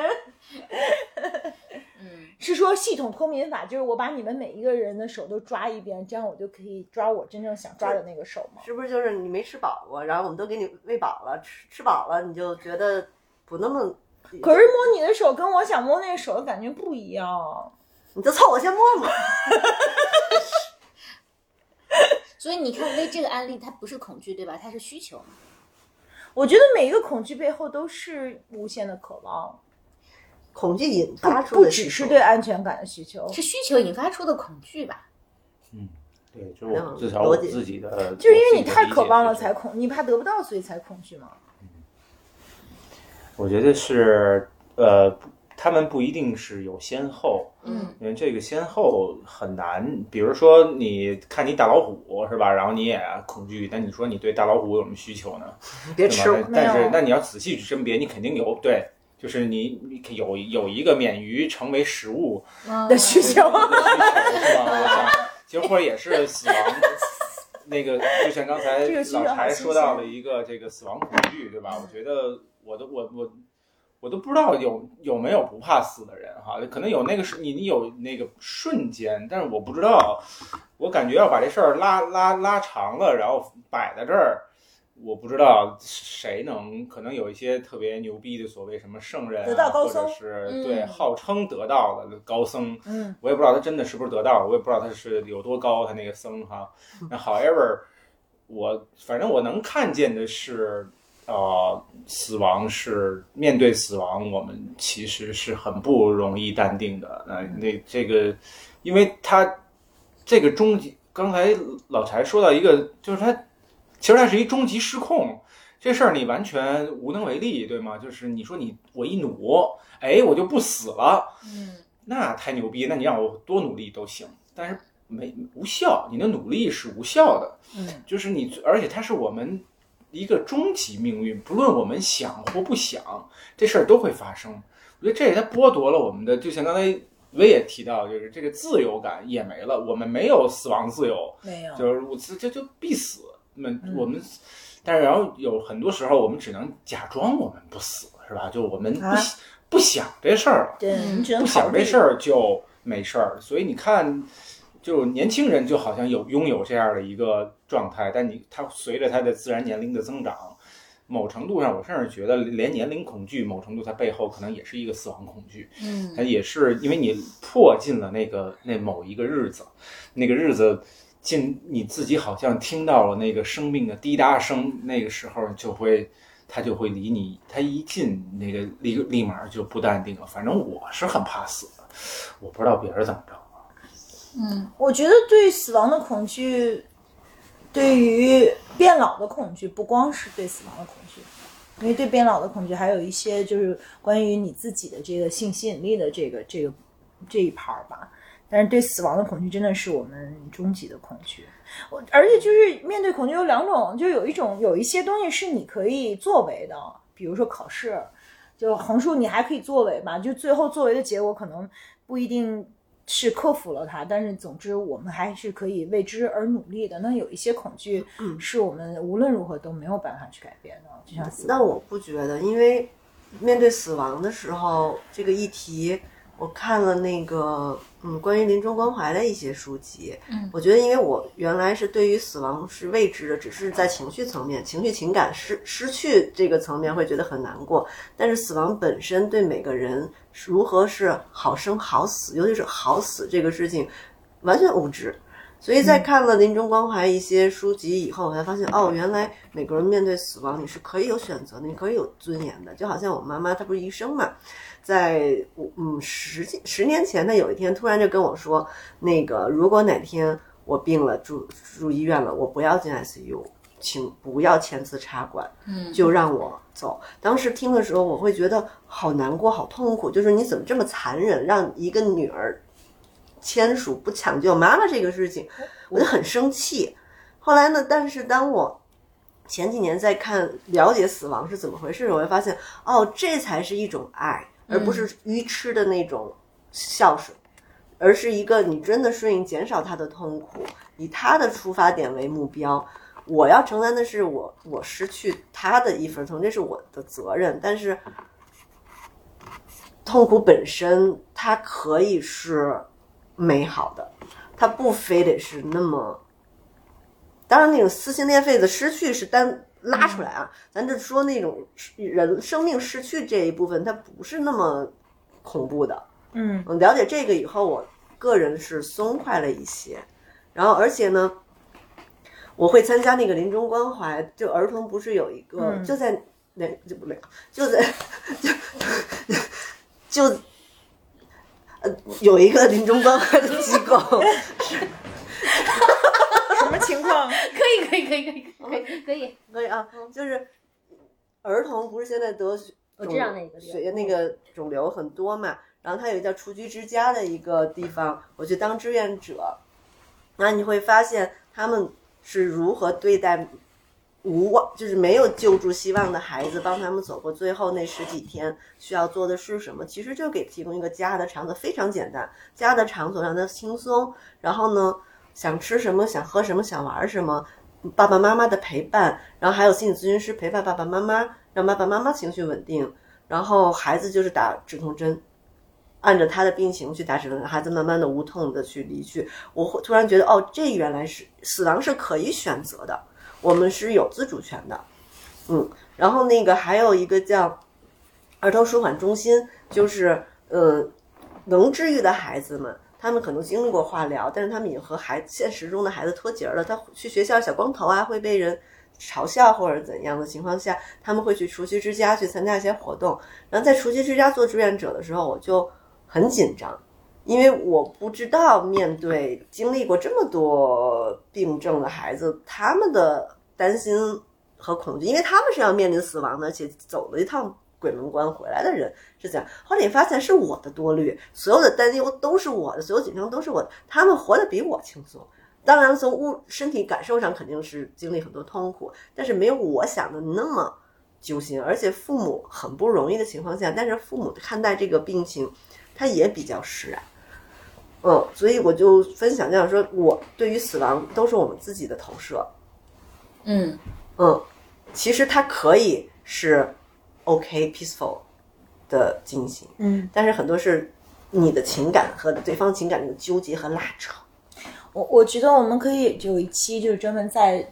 是说系统脱敏法，就是我把你们每一个人的手都抓一遍，这样我就可以抓我真正想抓的那个手吗？是不是就是你没吃饱过，然后我们都给你喂饱了，吃吃饱了，你就觉得不那么，可是摸你的手跟我想摸那个手的感觉不一样。你就凑合先摸摸。所以你看，为这个案例，它不是恐惧，对吧？它是需求。我觉得每一个恐惧背后都是无限的渴望，恐惧引发出不的需求只是对安全感的需求，是需求引发出的恐惧吧？嗯对，就是我嗯至少我自己的，就是因为你太渴望了才恐，你怕得不到所以才恐惧嘛。我觉得是呃，不他们不一定是有先后，嗯，因为这个先后很难。比如说，你看你大老虎是吧？然后你也恐惧，但你说你对大老虎有什么需求呢？别？吃我。但是那你要仔细去甄别，你肯定有对，就是你你有有一个免于成为食物的需求，的需求是吧？我想，其实或者也是死亡。那个，就像刚才老柴说到了一个这个死亡恐惧，对吧？我觉得我的我我我都不知道有有没有不怕死的人哈，可能有那个是你你有那个瞬间，但是我不知道，我感觉要把这事儿拉拉拉长了，然后摆在这儿，我不知道谁能，可能有一些特别牛逼的所谓什么圣人、啊，得道高或者僧是嗯对号称得道的高僧，嗯，我也不知道他真的是不是得道，我也不知道他是有多高，他那个僧哈。那 however，我反正我能看见的是，呃，死亡是面对死亡，我们其实是很不容易淡定的。那那这个，因为他这个终极，刚才老柴说到一个，就是他其实他是一终极失控。这事儿你完全无能为力，对吗？就是你说你我一努，哎，我就不死了，嗯，那太牛逼，那你让我多努力都行，但是没无效，你的努力是无效的。嗯，就是你，而且它是我们一个终极命运，不论我们想或不想，这事儿都会发生。我觉得这也它剥夺了我们的，就像刚才薇也提到，就是这个自由感也没了，我们没有死亡自由，没有，就是我这这就必死。那我们，但是然后有很多时候我们只能假装我们不死，是吧？就我们不、啊不想这事儿了。对嗯你只能不想这事儿就没事儿。所以你看，就年轻人就好像有拥有这样的一个状态，但你他随着他的自然年龄的增长，某程度上，我甚至觉得连年龄恐惧，某程度它背后可能也是一个死亡恐惧。嗯它也是因为你迫近了那个那某一个日子，那个日子近你自己好像听到了那个生命的滴答声，那个时候就会。他就会离你，他一近那个立立马就不淡定了。反正我是很怕死的，我不知道别人怎么着。嗯我觉得对死亡的恐惧，对于变老的恐惧，不光是对死亡的恐惧，因为对变老的恐惧还有一些就是关于你自己的这个性吸引力的这个这个这一盘儿吧。但是对死亡的恐惧真的是我们终极的恐惧。我而且就是面对恐惧有两种，就有一种有一些东西是你可以作为的，比如说考试，就横竖你还可以作为吧，就最后作为的结果可能不一定是克服了它，但是总之我们还是可以为之而努力的。那有一些恐惧是我们无论如何都没有办法去改变的，就像死亡。那我不觉得，因为面对死亡的时候，这个议题，我看了那个嗯关于临终关怀的一些书籍，嗯，我觉得因为我原来是对于死亡是未知的，只是在情绪层面、情绪情感失失去这个层面会觉得很难过，但是死亡本身对每个人如何是好生好死，尤其是好死这个事情，完全无知。所以在看了临终关怀一些书籍以后，我才发现，哦，原来每个人面对死亡，你是可以有选择的，你可以有尊严的。就好像我妈妈，她不是医生嘛，在嗯十几十年前，她有一天突然就跟我说，那个如果哪天我病了住住医院了，我不要进 ICU，请不要签字插管，嗯就让我走。当时听的时候，我会觉得好难过、好痛苦，就是你怎么这么残忍，让一个女儿签署不抢救妈妈这个事情，我就很生气。后来呢，但是当我前几年在看了解死亡是怎么回事，我会发现，哦，这才是一种爱，而不是愚痴的那种孝顺，而是一个你真的顺应减少他的痛苦，以他的出发点为目标。我要承担的是我我失去他的一份痛，这是我的责任。但是痛苦本身，它可以是美好的，它不非得是那么。当然，那种撕心裂肺的失去是单拉出来啊，咱就说那种人生命失去这一部分，它不是那么恐怖的。嗯嗯，了解这个以后，我个人是松快了一些。然后，而且呢，我会参加那个临终关怀，就儿童不是有一个、嗯就在那就不了，就在 就 就呃有一个临终关怀的机构，什么情况？可以可以可以可以可以可以，可以啊，就是儿童不是现在得血我知道那个血液那个肿瘤很多嘛，然后它有一个叫雏菊之家的一个地方，我去当志愿者，那你会发现他们是如何对待无望，就是没有救助希望的孩子，帮他们走过最后那十几天需要做的是什么？其实就给提供一个家的场所，非常简单，家的场所让他轻松，然后呢，想吃什么，想喝什么，想玩什么，爸爸妈妈的陪伴，然后还有心理咨询师陪伴爸爸妈妈，让爸爸妈妈情绪稳定，然后孩子就是打止痛针。按照他的病情去打止痛针，孩子慢慢的无痛的去离去。我会突然觉得，哦，这原来是死亡是可以选择的，我们是有自主权的。嗯，然后那个还有一个叫儿童舒缓中心，就是呃，能治愈的孩子们，他们可能经历过化疗，但是他们已经和孩现实中的孩子脱节了。他去学校小光头啊，会被人嘲笑或者怎样的情况下，他们会去雏菊之家去参加一些活动。然后在雏菊之家做志愿者的时候，我就很紧张，因为我不知道面对经历过这么多病症的孩子，他们的担心和恐惧，因为他们是要面临死亡的，且走了一趟鬼门关回来的人是这样。后来你发现是我的多虑，所有的担忧都是我的，所有紧张都是我的，他们活得比我轻松。当然，从物身体感受上肯定是经历很多痛苦，但是没有我想的那么揪心。而且父母很不容易的情况下，但是父母看待这个病情，他也比较释然。嗯，所以我就分享这样说，我对于死亡都是我们自己的投射。嗯嗯，其实它可以是 OK peaceful 的进行，嗯，但是很多是你的情感和对方情感的纠结和拉扯。我我觉得我们可以有一期就是专门在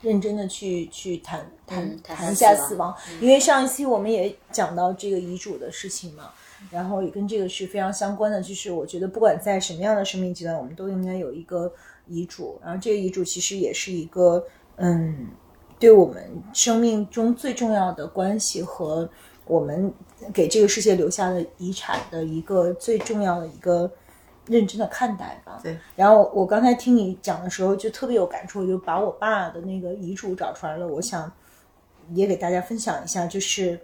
认真的去去谈谈、嗯谈谈一下死死亡，因为上一期我们也讲到这个遗嘱的事情嘛，然后也跟这个是非常相关的。就是我觉得不管在什么样的生命阶段，我们都应该有一个遗嘱，然后这个遗嘱其实也是一个嗯，对我们生命中最重要的关系和我们给这个世界留下的遗产的一个最重要的一个认真的看待吧。对。然后我刚才听你讲的时候，就特别有感触，我就把我爸的那个遗嘱找出来了，我想也给大家分享一下，就是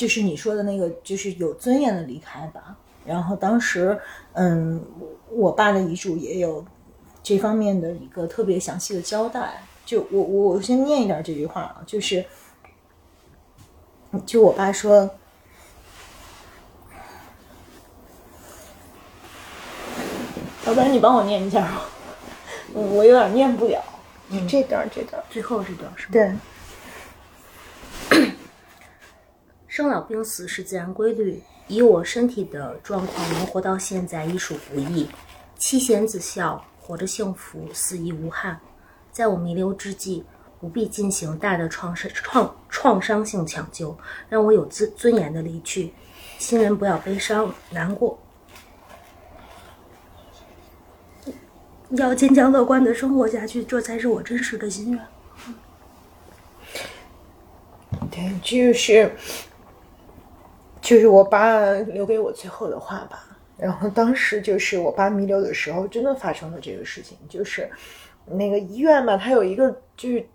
就是你说的那个，就是有尊严的离开吧。然后当时，嗯，我爸的遗嘱也有这方面的一个特别详细的交代。就我我我先念一点这句话啊，就是，就我爸说，要不然你帮我念一下吧，我有点念不了。这段这段，最后这段是吗？对，生老病死是自然规律，以我身体的状况能活到现在已属不易。妻贤子孝，活着幸福，死亦无憾。在我弥留之际，不必进行大的创伤创创伤性抢救，让我有尊尊严的离去。亲人不要悲伤难过，要坚强乐观的生活下去，这才是我真实的心愿。对，就是就是我爸留给我最后的话吧。然后当时就是我爸弥留的时候，真的发生了这个事情，就是那个医院嘛，它有一个就是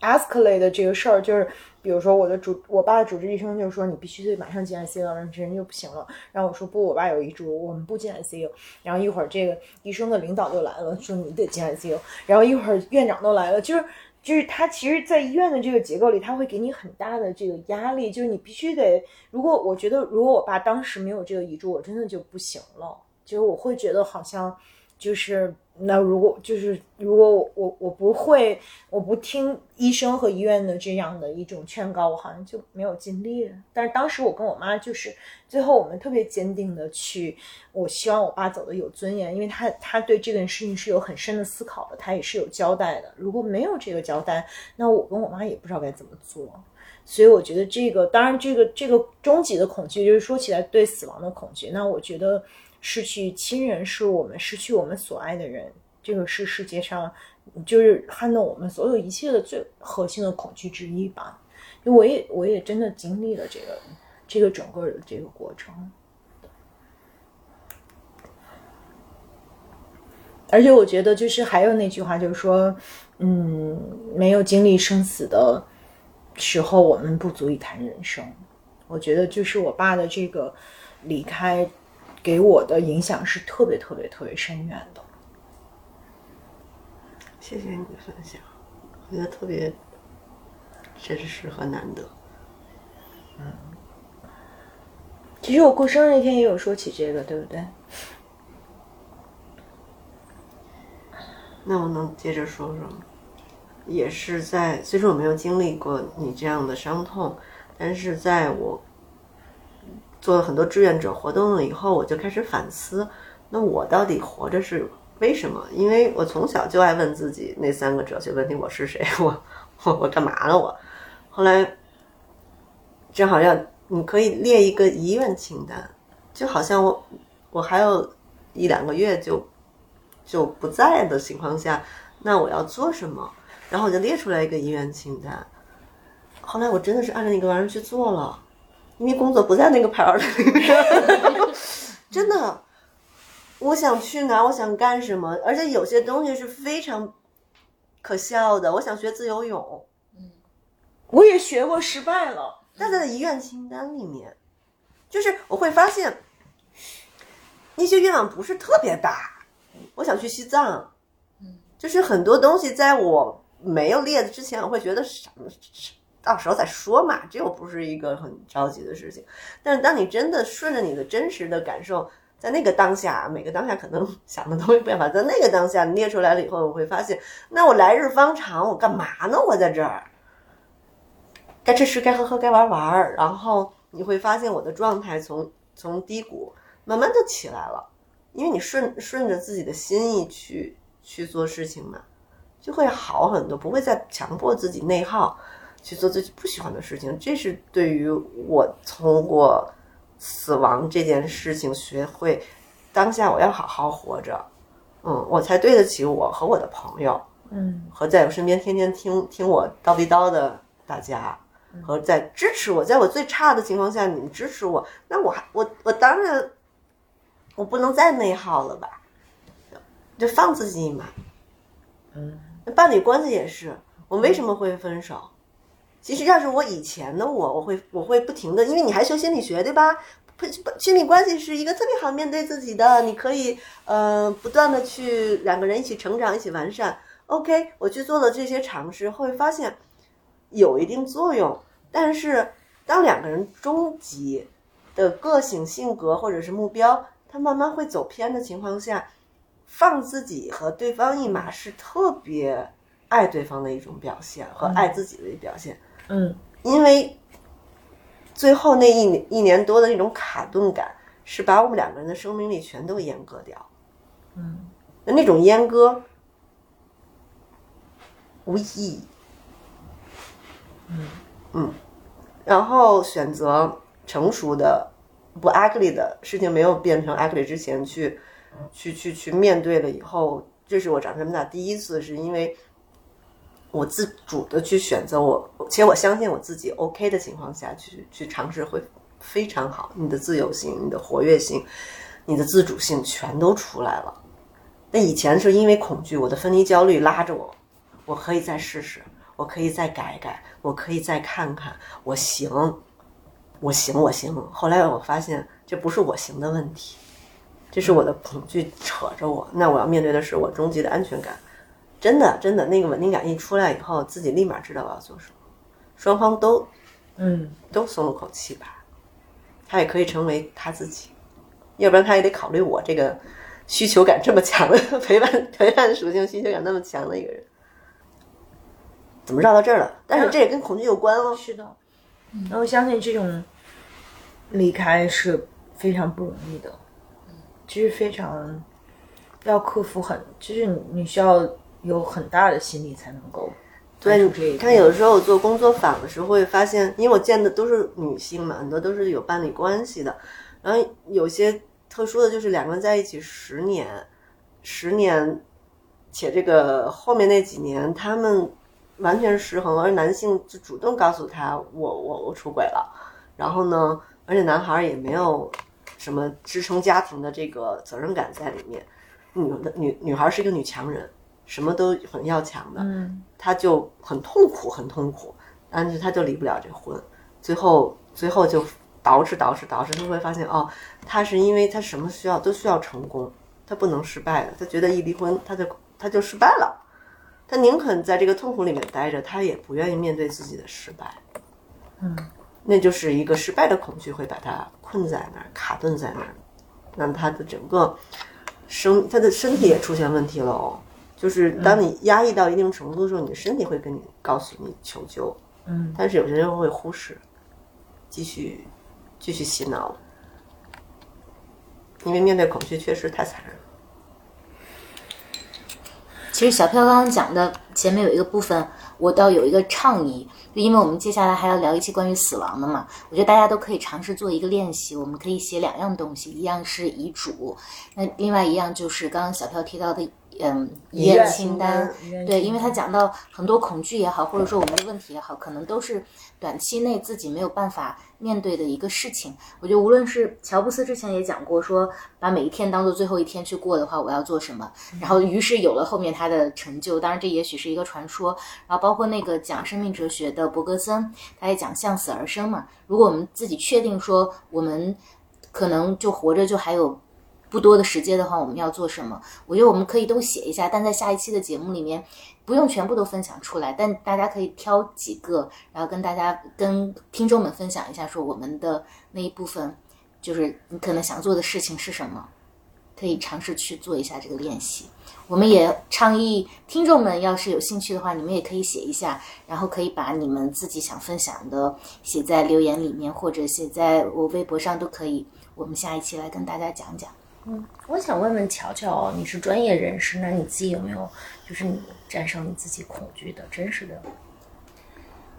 escalate 的这个事儿，就是比如说我的主我爸的主治医生就说你必须得马上进 ICU，然后这人就不行了。然后我说不，我爸有遗嘱，我们不进 ICU。然后一会儿这个医生的领导就来了，说你得进 ICU。然后一会儿院长都来了，就是。就是他其实，在医院的这个结构里，他会给你很大的这个压力，就是你必须得。如果我觉得，如果我爸当时没有这个遗嘱，我真的就不行了。就是我会觉得好像就是那如果就是如果我我我不会，我不听医生和医院的这样的一种劝告，我好像就没有尽力了。但是当时我跟我妈就是最后我们特别坚定的去，我希望我爸走的有尊严，因为他他对这件事情是有很深的思考的，他也是有交代的。如果没有这个交代，那我跟我妈也不知道该怎么做。所以我觉得这个，当然这个这个终极的恐惧，就是说起来对死亡的恐惧。那我觉得失去亲人是我们失去我们所爱的人，这个是世界上就是撼动我们所有一切的最核心的恐惧之一吧。因为我也我也真的经历了这个这个整个的这个过程，而且我觉得就是还有那句话，就是说，嗯，没有经历生死的。时候，我们不足以谈人生。我觉得，就是我爸的这个离开，给我的影响是特别特别特别深远的。谢谢你的分享，我觉得特别真实和难得。其实我过生日那天也有说起这个，对不对？那我能接着说说吗？也是在，虽说我没有经历过你这样的伤痛，但是在我做了很多志愿者活动了以后，我就开始反思，那我到底活着是为什么？因为我从小就爱问自己那三个哲学问题：我是谁？我我我干嘛呢？我后来正好要你可以列一个遗愿清单，就好像我我还有一两个月就就不在的情况下，那我要做什么？然后我就列出来一个遗愿清单，后来我真的是按照那个玩意儿去做了，因为工作不在那个牌儿里面，真的，我想去哪，我想干什么，而且有些东西是非常可笑的。我想学自由泳，嗯我也学过，失败了。但在遗愿清单里面，就是我会发现那些愿望不是特别大。我想去西藏，嗯就是很多东西在我。没有列的之前，我会觉得什么，到时候再说嘛，这又不是一个很着急的事情。但是当你真的顺着你的真实的感受，在那个当下，每个当下可能 想的都会变化，在那个当下你列出来了以后，我会发现，那我来日方长，我干嘛呢？我在这儿，该吃吃，该喝喝，该玩玩。然后你会发现，我的状态从从低谷慢慢就起来了，因为你顺顺着自己的心意去去做事情嘛。就会好很多，不会再强迫自己内耗去做自己不喜欢的事情。这是对于我通过死亡这件事情学会当下我要好好活着，嗯，我才对得起我和我的朋友，嗯，和在我身边天天听听我叨逼叨的大家，和在支持我，在我最差的情况下你们支持我，那我还我我当然我不能再内耗了吧，就放自己一马，嗯。伴侣关系也是，我为什么会分手？其实要是我以前的我，我会我会不停的，因为你还学心理学对吧？不不亲密关系是一个特别好面对自己的，你可以呃不断的去两个人一起成长，一起完善。OK，我去做了这些尝试，会发现有一定作用。但是当两个人终极的个性、性格或者是目标，他慢慢会走偏的情况下。放自己和对方一马是特别爱对方的一种表现和爱自己的一表现。因为最后那一年一年多的那种卡顿感，是把我们两个人的生命力全都阉割掉。嗯，那那种阉割无意义。嗯嗯，然后选择成熟的不 ugly 的事情没有变成 ugly 之前去。去去去面对了以后，这是我长这么大第一次，是因为我自主的去选择我，且我相信我自己 OK 的情况下去去尝试会非常好。你的自由性、你的活跃性、你的自主性全都出来了。那以前是因为恐惧，我的分离焦虑拉着我，我可以再试试，我可以再改改，我可以再看看，我行，我行，我行。后来我发现这不是我行的问题。这是我的恐惧扯着我，那我要面对的是我终极的安全感。真的，真的，那个稳定感一出来以后，自己立马知道我要做什么，双方都，嗯，都松了口气吧。他也可以成为他自己，要不然他也得考虑我这个需求感这么强的 陪伴陪伴属性需求感那么强的一个人。怎么绕到这儿了？但是这也跟恐惧有关哦。是的，然后我相信这种离开是非常不容易的，就是非常要克服很，就是你你需要有很大的心理才能够对，你看，有的时候我做工作坊的时候会发现，因为我见的都是女性嘛，很多都是有伴侣关系的，然后有些特殊的就是两个人在一起十年，十年，且这个后面那几年他们完全失衡，而男性就主动告诉他我我我出轨了，然后呢，而且男孩也没有什么支撑家庭的这个责任感在里面，女的女女孩是一个女强人，什么都很要强的，嗯。他就很痛苦，很痛苦，但是他就离不了这婚，最后最后就捯饬捯饬捯饬，他会发现哦，他是因为他什么需要都需要成功，他不能失败的，他觉得一离婚他就他就失败了，他宁肯在这个痛苦里面待着，他也不愿意面对自己的失败，嗯，那就是一个失败的恐惧会把他困在那儿，卡顿在那儿，让他的整个生他的身体也出现问题了哦。就是当你压抑到一定程度的时候，你的身体会跟你告诉你求救，嗯，但是有些人会忽视，继续继续洗脑，因为面对恐惧确实太残忍了。其实小飘刚刚讲的前面有一个部分，我倒有一个倡议，就因为我们接下来还要聊一期关于死亡的嘛，我觉得大家都可以尝试做一个练习，我们可以写两样东西，一样是遗嘱，那另外一样就是刚刚小飘提到的，嗯，遗愿清单。对，因为他讲到很多恐惧也好，或者说我们的问题也好，可能都是短期内自己没有办法面对的一个事情。我觉得无论是乔布斯之前也讲过，说把每一天当做最后一天去过的话，我要做什么？然后于是有了后面他的成就。当然这也许是一个传说。然后包括那个讲生命哲学的伯格森，他也讲向死而生嘛。如果我们自己确定说我们可能就活着就还有。不多的时间的话，我们要做什么？我觉得我们可以都写一下，但在下一期的节目里面，不用全部都分享出来，但大家可以挑几个，然后跟大家、跟听众们分享一下，说我们的那一部分，就是你可能想做的事情是什么，可以尝试去做一下这个练习。我们也倡议听众们，要是有兴趣的话，你们也可以写一下，然后可以把你们自己想分享的写在留言里面，或者写在我微博上都可以。我们下一期来跟大家讲讲。我想问问乔乔，你是专业人士，那你自己有没有就是你战胜你自己恐惧的真实的？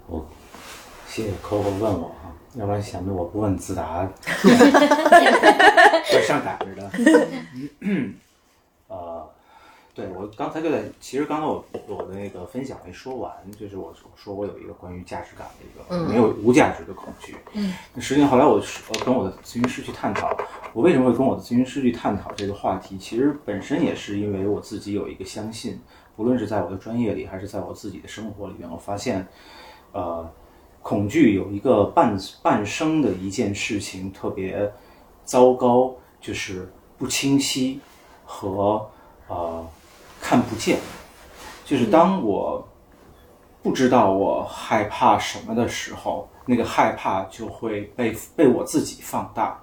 我谢谢 Coco 问我啊，要不然显得我不问自答，我上赶着的。呃，对我刚才就在，其实刚才我我的那个分享没说完，就是我我说我有一个关于价值感的一个没有无价值的恐惧。嗯，那实际上后来我我跟我的咨询师去探讨，我为什么会跟我的咨询师去探讨这个话题，其实本身也是因为我自己有一个相信，不论是在我的专业里，还是在我自己的生活里面，我发现，呃，恐惧有一个半半生的一件事情特别糟糕，就是不清晰和呃看不见。就是当我不知道我害怕什么的时候，那个害怕就会被被我自己放大，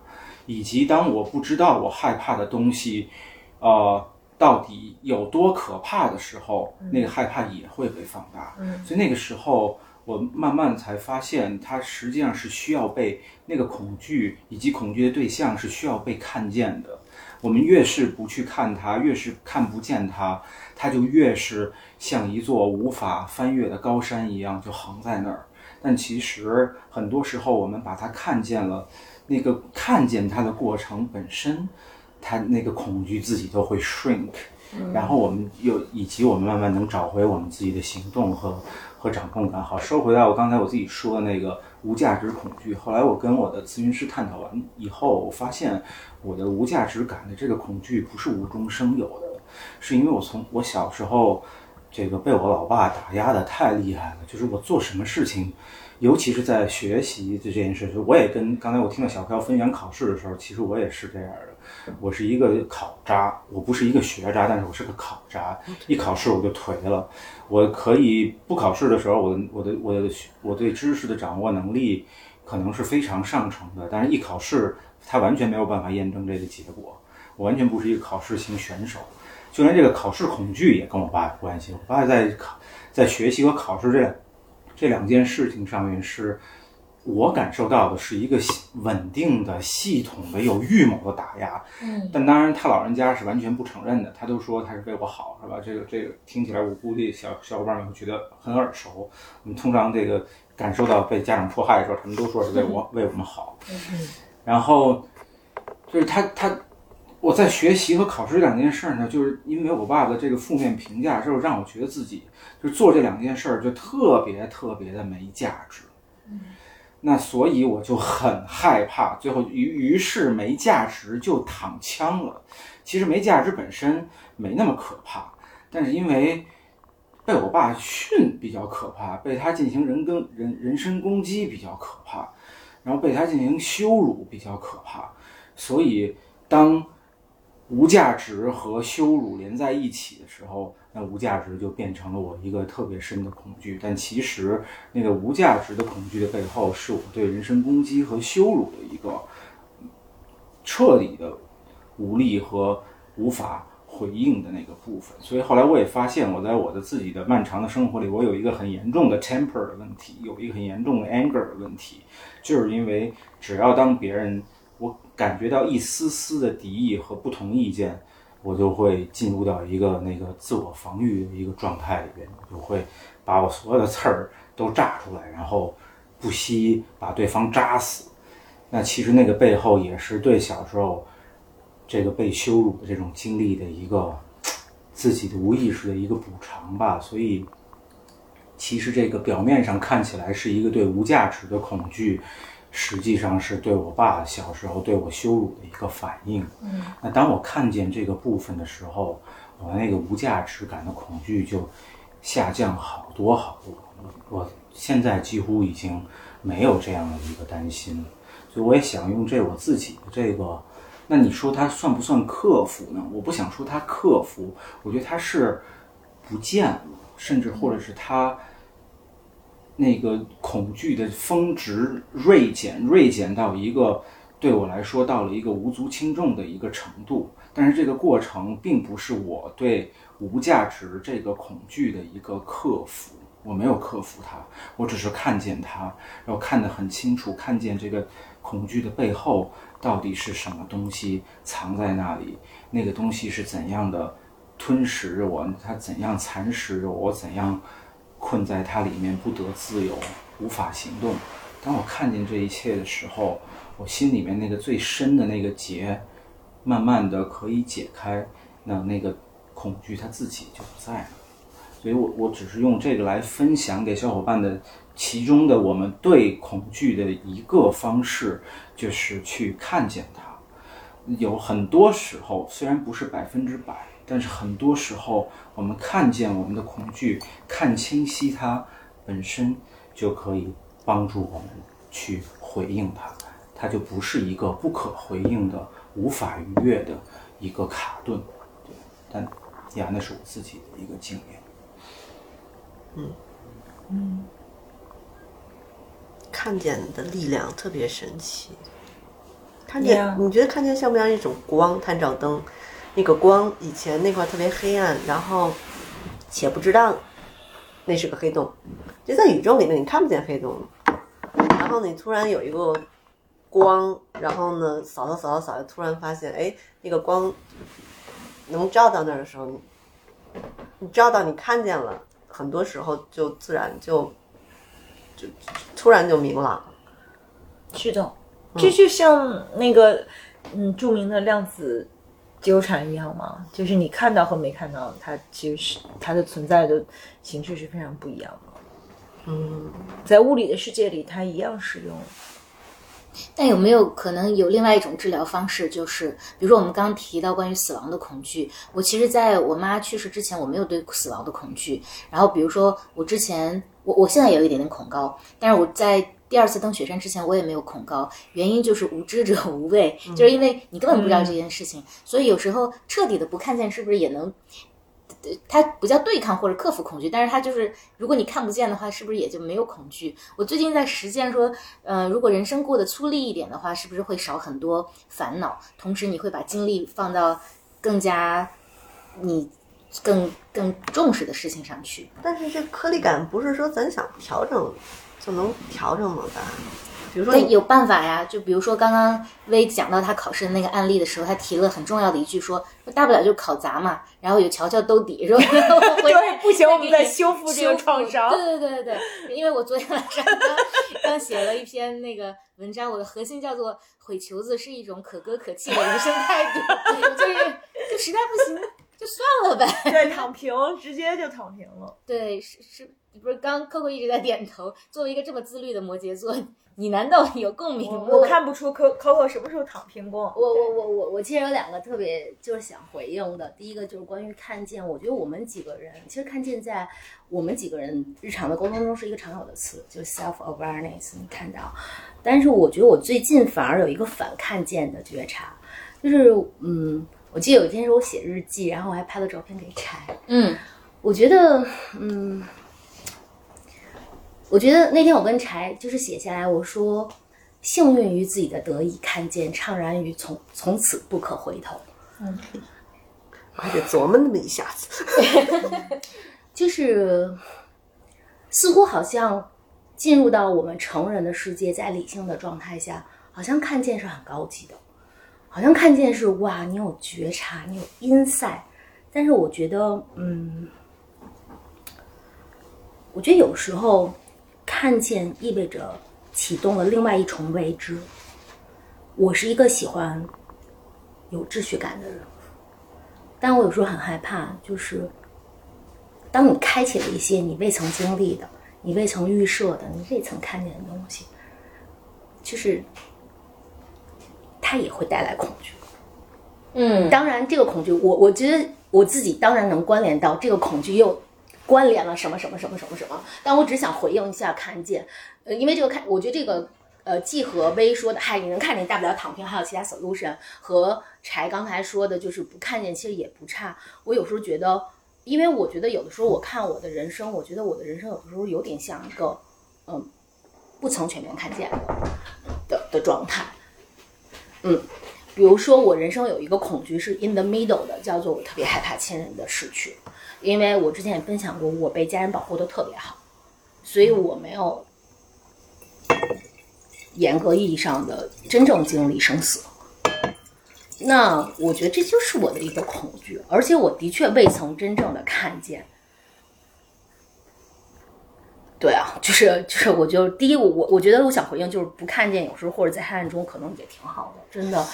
以及当我不知道我害怕的东西，呃，到底有多可怕的时候，那个害怕也会被放大。嗯所以那个时候，我慢慢才发现，它实际上是需要被那个恐惧以及恐惧的对象是需要被看见的。我们越是不去看它，越是看不见它，它就越是像一座无法翻越的高山一样，就横在那儿。但其实很多时候，我们把它看见了，那个看见它的过程本身，它那个恐惧自己都会 shrink，然后我们又以及我们慢慢能找回我们自己的行动和和掌控感。好，收回到我刚才我自己说的那个无价值恐惧。后来我跟我的咨询师探讨完以后，我发现我的无价值感的这个恐惧不是无中生有的，是因为我从我小时候这个被我老爸打压的太厉害了，就是我做什么事情。尤其是在学习这件事，我也跟刚才我听到小飘分享考试的时候，其实我也是这样的。我是一个考渣，我不是一个学渣，但是我是个考渣。一考试我就颓了。我可以不考试的时候，我的我的我的我对知识的掌握能力可能是非常上乘的，但是一考试，他完全没有办法验证这个结果。我完全不是一个考试型选手，就连这个考试恐惧也跟我爸有关系。我爸在考在学习和考试这两这两件事情上面是。我感受到的是一个系稳定的、系统的、有预谋的打压，嗯，但当然他老人家是完全不承认的，他都说他是为我好，是吧？这个这个听起来，我估计小小伙伴们会觉得很耳熟。我们通常这个感受到被家长迫害的时候，他们都说是为我 为我们好。然后就是他他我在学习和考试这两件事儿呢，就是因为我爸的这个负面评价之后，让我觉得自己就做这两件事儿就特别特别的没价值。那所以我就很害怕，最后于于是没价值就躺枪了。其实没价值本身没那么可怕，但是因为被我爸训比较可怕，被他进行人跟人人身攻击比较可怕，然后被他进行羞辱比较可怕，所以当无价值和羞辱连在一起的时候。那无价值就变成了我一个特别深的恐惧，但其实那个无价值的恐惧的背后，是我对人身攻击和羞辱的一个彻底的无力和无法回应的那个部分。所以后来我也发现，我在我的自己的漫长的生活里，我有一个很严重的 temper 的问题，有一个很严重的 anger 的问题，就是因为只要当别人感觉到一丝丝的敌意和不同意见。我就会进入到一个那个自我防御的一个状态里边，就会把我所有的刺儿都炸出来，然后不惜把对方扎死。那其实那个背后也是对小时候这个被羞辱的这种经历的一个自己的无意识的一个补偿吧。所以，其实这个表面上看起来是一个对无价值的恐惧。实际上是对我爸小时候对我羞辱的一个反应。嗯，那当我看见这个部分的时候，我那个无价值感的恐惧就下降好多好多。我现在几乎已经没有这样的一个担心了。所以我也想用这我自己的这个，那你说它算不算克服呢？我不想说它克服，我觉得它是不见了，甚至或者是它。那个恐惧的峰值锐减，锐减到一个对我来说到了一个无足轻重的一个程度。但是这个过程并不是我对无价值这个恐惧的一个克服，我没有克服它，我只是看见它，然后看得很清楚，看见这个恐惧的背后到底是什么东西藏在那里，那个东西是怎样的吞噬着我，它怎样蚕食着我，怎样。困在它里面不得自由，无法行动。当我看见这一切的时候，我心里面那个最深的那个结，慢慢的可以解开，那那个恐惧它自己就不在了。所以我我只是用这个来分享给小伙伴的其中的我们对恐惧的一个方式，就是去看见它。有很多时候，虽然不是百分之百。但是很多时候，我们看见我们的恐惧，看清晰它本身，就可以帮助我们去回应它，它就不是一个不可回应的、无法逾越的一个卡顿。对，但呀，那是我自己的一个经验。嗯嗯，看见的力量特别神奇。看见，你觉得看见像不像一种光？探照灯。那个光以前那块特别黑暗，然后且不知道那是个黑洞，就在宇宙里面你看不见黑洞，然后你突然有一个光，然后呢扫扫扫扫扫，突然发现哎那个光能照到那儿的时候，你你照到你看见了，很多时候就自然就就突然就明朗。是的，这就像那个嗯著名的量子。纠缠一样吗？就是你看到和没看到，它其实是它的存在的形式是非常不一样的。嗯，在物理的世界里，它一样适用。但有没有可能有另外一种治疗方式？就是比如说我们刚刚提到关于死亡的恐惧，我其实在我妈去世之前，我没有对死亡的恐惧。然后比如说我之前，我我现在也有一点点恐高，但是我在。第二次登雪山之前，我也没有恐高，原因就是无知者 无畏，就是因为你根本不知道这件事情，所以有时候彻底的不看见，是不是也能它不叫对抗或者克服恐惧，但是它就是，如果你看不见的话，是不是也就没有恐惧？我最近在实践说，呃，如果人生过得粗粝一点的话，是不是会少很多烦恼？同时，你会把精力放到更加你更更重视的事情上去。但是这颗粒感不是说咱想调整就能调整了吧比如说有办法呀，就比如说刚刚薇讲到他考试的那个案例的时候，他提了很重要的一句说，大不了就考砸嘛，然后有乔乔兜底，说 回 对，不行，我们再修复这个创伤。对对对对对，因为我昨天晚上刚刚写了一篇那个文章，我的核心叫做“毁球子是一种可歌可泣的人生态度”，就是就实在不行就算了呗。对，躺平，直接就躺平了。对，是是，不是刚 Coco 一直在点头。作为一个这么自律的摩羯座，你难道有共鸣吗？我看不出 Co Coco 什么时候躺平过。我我我我我其实有两个特别就是想回应的，第一个就是关于看见，我觉得我们几个人其实看见在我们几个人日常的沟通中是一个常有的词，就是 self awareness，你看到，但是我觉得我最近反而有一个反看见的觉察，就是嗯，我记得有一天是我写日记，然后我还拍了照片给柴，嗯我觉得，嗯，我觉得那天我跟柴就是写下来，我说幸运于自己的得以看见，怅然于从从此不可回头。我还得琢磨那么一下子。就是似乎好像进入到我们成人的世界，在理性的状态下，好像看见是很高级的，好像看见是哇，你有觉察，你有 insight。但是我觉得，嗯，我觉得有时候看见意味着启动了另外一重未知。我是一个喜欢有秩序感的人，但我有时候很害怕，就是当你开启了一些你未曾经历的、你未曾预设的、你未曾看见的东西，就是它也会带来恐惧。嗯，当然，这个恐惧，我我觉得我自己当然能关联到这个恐惧又关联了什么什么什么什么什么，但我只想回应一下看见，呃，因为这个看，我觉得这个呃，既和薇说的，嗨，你能看见大不了躺平，还有其他 solution，和柴刚才说的，就是不看见其实也不差。我有时候觉得，因为我觉得有的时候我看我的人生，我觉得我的人生有的时候有点像一个嗯，不曾全面看见的的的状态，嗯。比如说，我人生有一个恐惧是 in the middle 的，叫做我特别害怕亲人的逝去，因为我之前也分享过，我被家人保护的特别好，所以我没有严格意义上的真正经历生死。那我觉得这就是我的一个恐惧，而且我的确未曾真正的看见。对啊，就是就是，我就第一，我我我觉得我想回应就是不看见，有时候或者在黑暗中可能也挺好的，真的。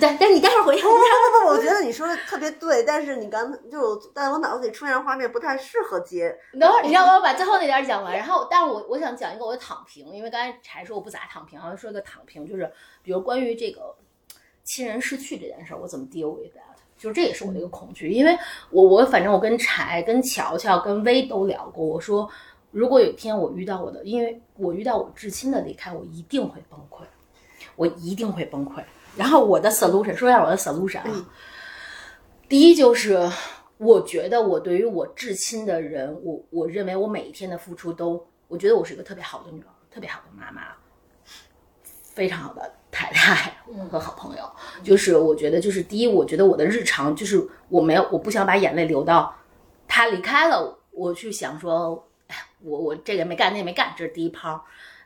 但但你待会儿回应。不不不，我觉得你说的特别对，但是你刚就是在我脑子里出现的画面不太适合接。等会儿，你让我把最后那点讲完。然后，但是我我想讲一个我的躺平，因为刚才柴说我不咋躺平，好像说一个躺平，就是比如关于这个亲人逝去这件事儿，我怎么 deal with that？就是这也是我的一个恐惧，因为我我反正我跟柴、跟乔乔、跟薇都聊过，我说如果有一天我遇到我的，因为我遇到我至亲的离开，我一定会崩溃，我一定会崩溃。然后我的 solution 说一下我的 solution 啊，第一就是我觉得我对于我至亲的人，我我认为我每一天的付出都，我觉得我是一个特别好的女儿，特别好的妈妈，非常好的太太和好朋友。就是我觉得就是第一，我觉得我的日常就是我没有，我不想把眼泪流到他离开了，我去想说，哎，我我这个没干，那个没干，这是第一抛。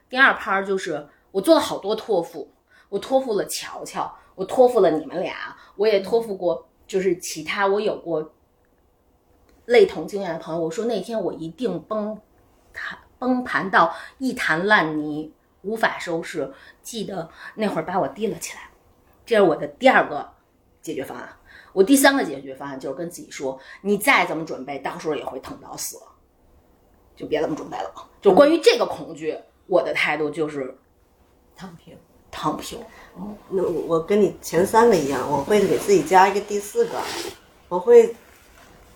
第二趴就是我做了好多托付。我托付了乔乔，我托付了你们俩，我也托付过，就是其他我有过类同经验的朋友。我说那天我一定崩盘，崩盘到一滩烂泥，无法收拾。记得那会儿把我提了起来，这是我的第二个解决方案。我第三个解决方案就是跟自己说，你再怎么准备，到时候也会疼到死，就别这么准备了。就关于这个恐惧，我的态度就是躺平。躺平，那我我跟你前三个一样，我会给自己加一个第四个，我会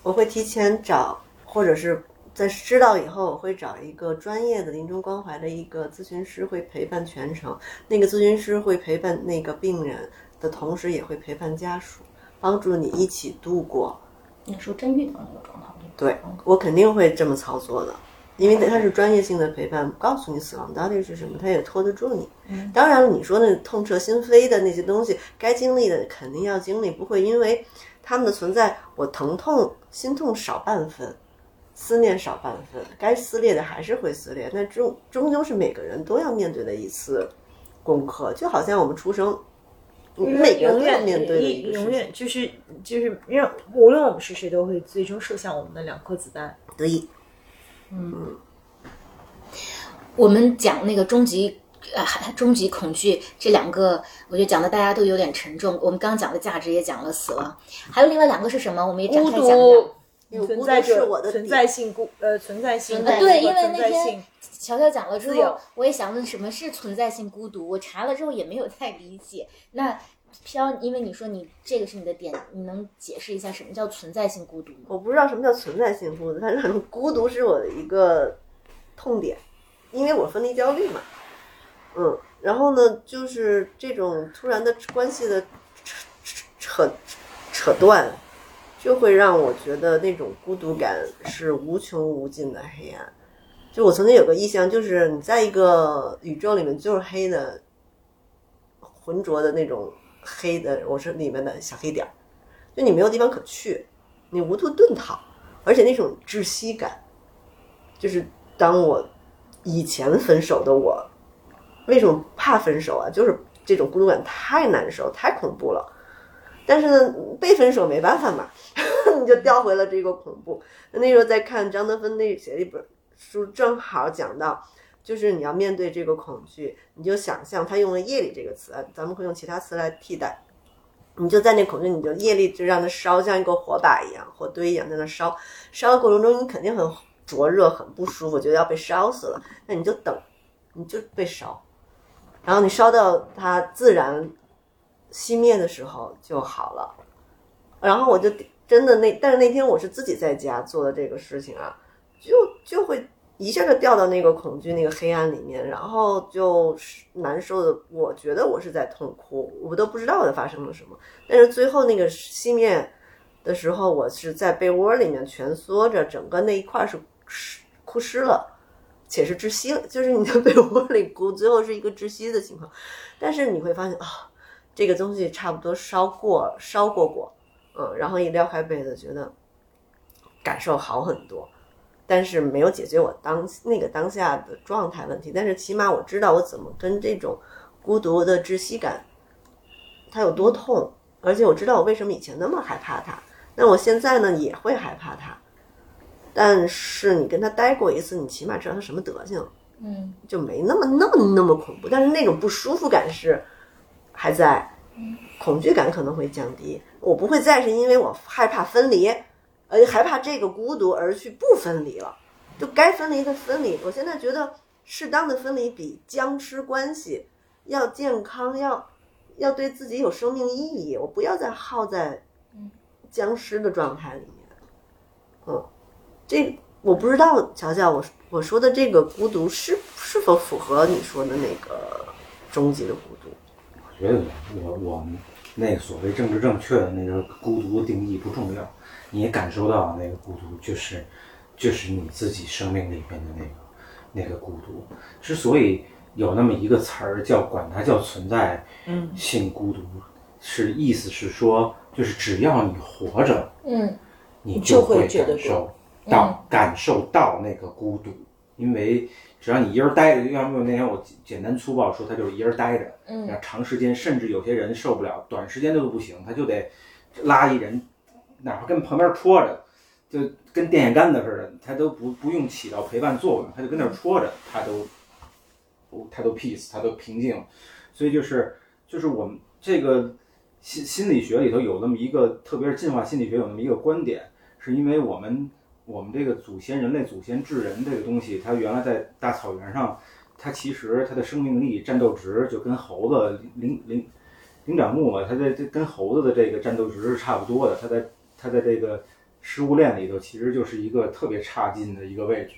我会提前找，或者是在知道以后，我会找一个专业的临终关怀的一个咨询师，会陪伴全程。那个咨询师会陪伴那个病人的同时，也会陪伴家属，帮助你一起度过。那时候真遇到那个状态，对我肯定会这么操作的，因为它是专业性的陪伴，告诉你死亡到底是什么，它也拖得住你。当然了，你说那痛彻心扉的那些东西，该经历的肯定要经历，不会因为他们的存在，我疼痛、心痛少半分，思念少半分，该撕裂的还是会撕裂。那终终究是每个人都要面对的一次功课，就好像我们出生，每个人都要永远面对的一个事永。远就是就是让无论我们是谁，都会最终射向我们的两颗子弹。对，我们讲那个终极。呃，终极恐惧这两个，我觉得讲的大家都有点沉重。我们刚刚讲的价值也讲了死亡，还有另外两个是什么？我们也展开讲讲。独因为孤存在着独是我的存在性孤呃存在性呃，对，因为存在那天性乔乔讲了之后，我也想问什么是存在性孤独。我查了之后也没有太理解。那飘，因为你说你这个是你的点，你能解释一下什么叫存在性孤独？我不知道什么叫存在性孤独，但是孤独是我的一个痛点，因为我分离焦虑嘛，嗯，然后呢，就是这种突然的关系的扯扯扯扯断，就会让我觉得那种孤独感是无穷无尽的黑暗。就我曾经有个意向，就是你在一个宇宙里面就是黑的，浑浊的那种黑的，我是里面的小黑点儿，就你没有地方可去，你无处遁逃，而且那种窒息感，就是当我以前分手的我，为什么怕分手啊？就是这种孤独感太难受，太恐怖了。但是呢，被分手没办法嘛，你就调回了这个恐怖。那时候在看张德芬那写的一本书，正好讲到，就是你要面对这个恐惧，你就想象他用了业力这个词，咱们会用其他词来替代。你就在那恐惧，你就业力就让它烧，像一个火把一样、火堆一样在那烧。烧的过程中，你肯定很灼热、很不舒服，觉得要被烧死了。那你就等，你就被烧，然后你烧到它自然熄灭的时候就好了。然后我就真的那，但是那天我是自己在家做的这个事情啊，就就会一下就掉到那个恐惧、那个黑暗里面，然后就是难受的。我觉得我是在痛哭，我都不知道我发生了什么。但是最后那个熄灭的时候，我是在被窝里面蜷缩着，整个那一块是湿哭湿了，且是窒息，就是你在被窝里哭，最后是一个窒息的情况。但是你会发现啊，这个东西差不多烧过烧过过，嗯，然后一撩开被子，觉得感受好很多。但是没有解决我当那个当下的状态问题，但是起码我知道我怎么跟这种孤独的窒息感，它有多痛，而且我知道我为什么以前那么害怕它，那我现在呢也会害怕它，但是你跟他待过一次，你起码知道他什么德行，嗯，就没那么那么那么恐怖，但是那种不舒服感是还在，恐惧感可能会降低，我不会再是因为我害怕分离。呃，害怕这个孤独而去不分离了，就该分离的分离。我现在觉得适当的分离比僵持关系要健康，要要对自己有生命意义。我不要再耗在僵尸的状态里面。嗯，这我不知道，乔乔，我我说的这个孤独是是否符合你说的那个终极的孤独？我觉得我我那所谓政治正确的那个孤独定义不重要，你也感受到那个孤独就是就是你自己生命里边的那个那个孤独。之所以有那么一个词儿叫管它叫存在性孤独，是意思是说，就是只要你活着，嗯，你就会感受到感受到那个孤独，因为只要你一人待着，就像那天我简单粗暴说，他就是一人待着，嗯，长时间，甚至有些人受不了，短时间都不行，他就得拉一人，哪怕跟旁边戳着，就跟电线杆子似的，他都不不用起到陪伴作用，他就跟那儿戳着，他都不，他都 peace，他都平静，所以就是就是我们这个心心理学里头有那么一个，特别是进化心理学有那么一个观点，是因为我们我们这个祖先人类祖先智人这个东西，它原来在大草原上，它其实它的生命力、战斗值就跟猴子灵灵灵长目嘛，它在这跟猴子的这个战斗值是差不多的，它在它在这个食物链里头其实就是一个特别差劲的一个位置，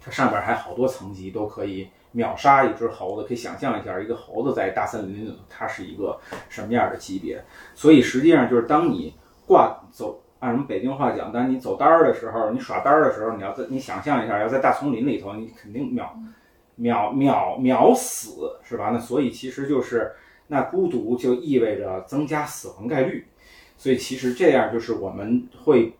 它上边还好多层级都可以秒杀一只猴子，可以想象一下，一个猴子在大森林里头，它是一个什么样的级别。所以实际上就是当你挂走按什么北京话讲，当你走单儿的时候，你耍单儿的时候，你要在你想象一下，要在大丛林里头，你肯定秒秒秒秒死，是吧？那所以其实就是那孤独就意味着增加死亡概率，所以其实这样就是我们会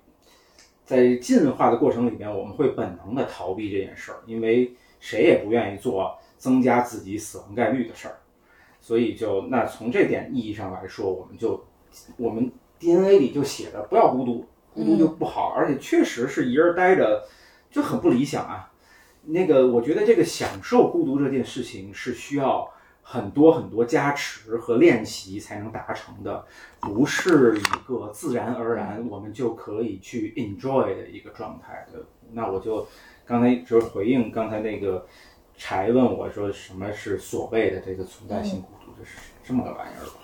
在进化的过程里面，我们会本能的逃避这件事儿，因为谁也不愿意做增加自己死亡概率的事儿，所以就那从这点意义上来说，我们就我们 DNA 里就写的不要孤独，孤独就不好，而且确实是一人待着就很不理想啊。那个，我觉得这个享受孤独这件事情是需要很多很多加持和练习才能达成的，不是一个自然而然我们就可以去 enjoy 的一个状态的。那我就刚才就是回应刚才那个柴问我说什么是所谓的这个存在性孤独，就是这么个玩意儿吧。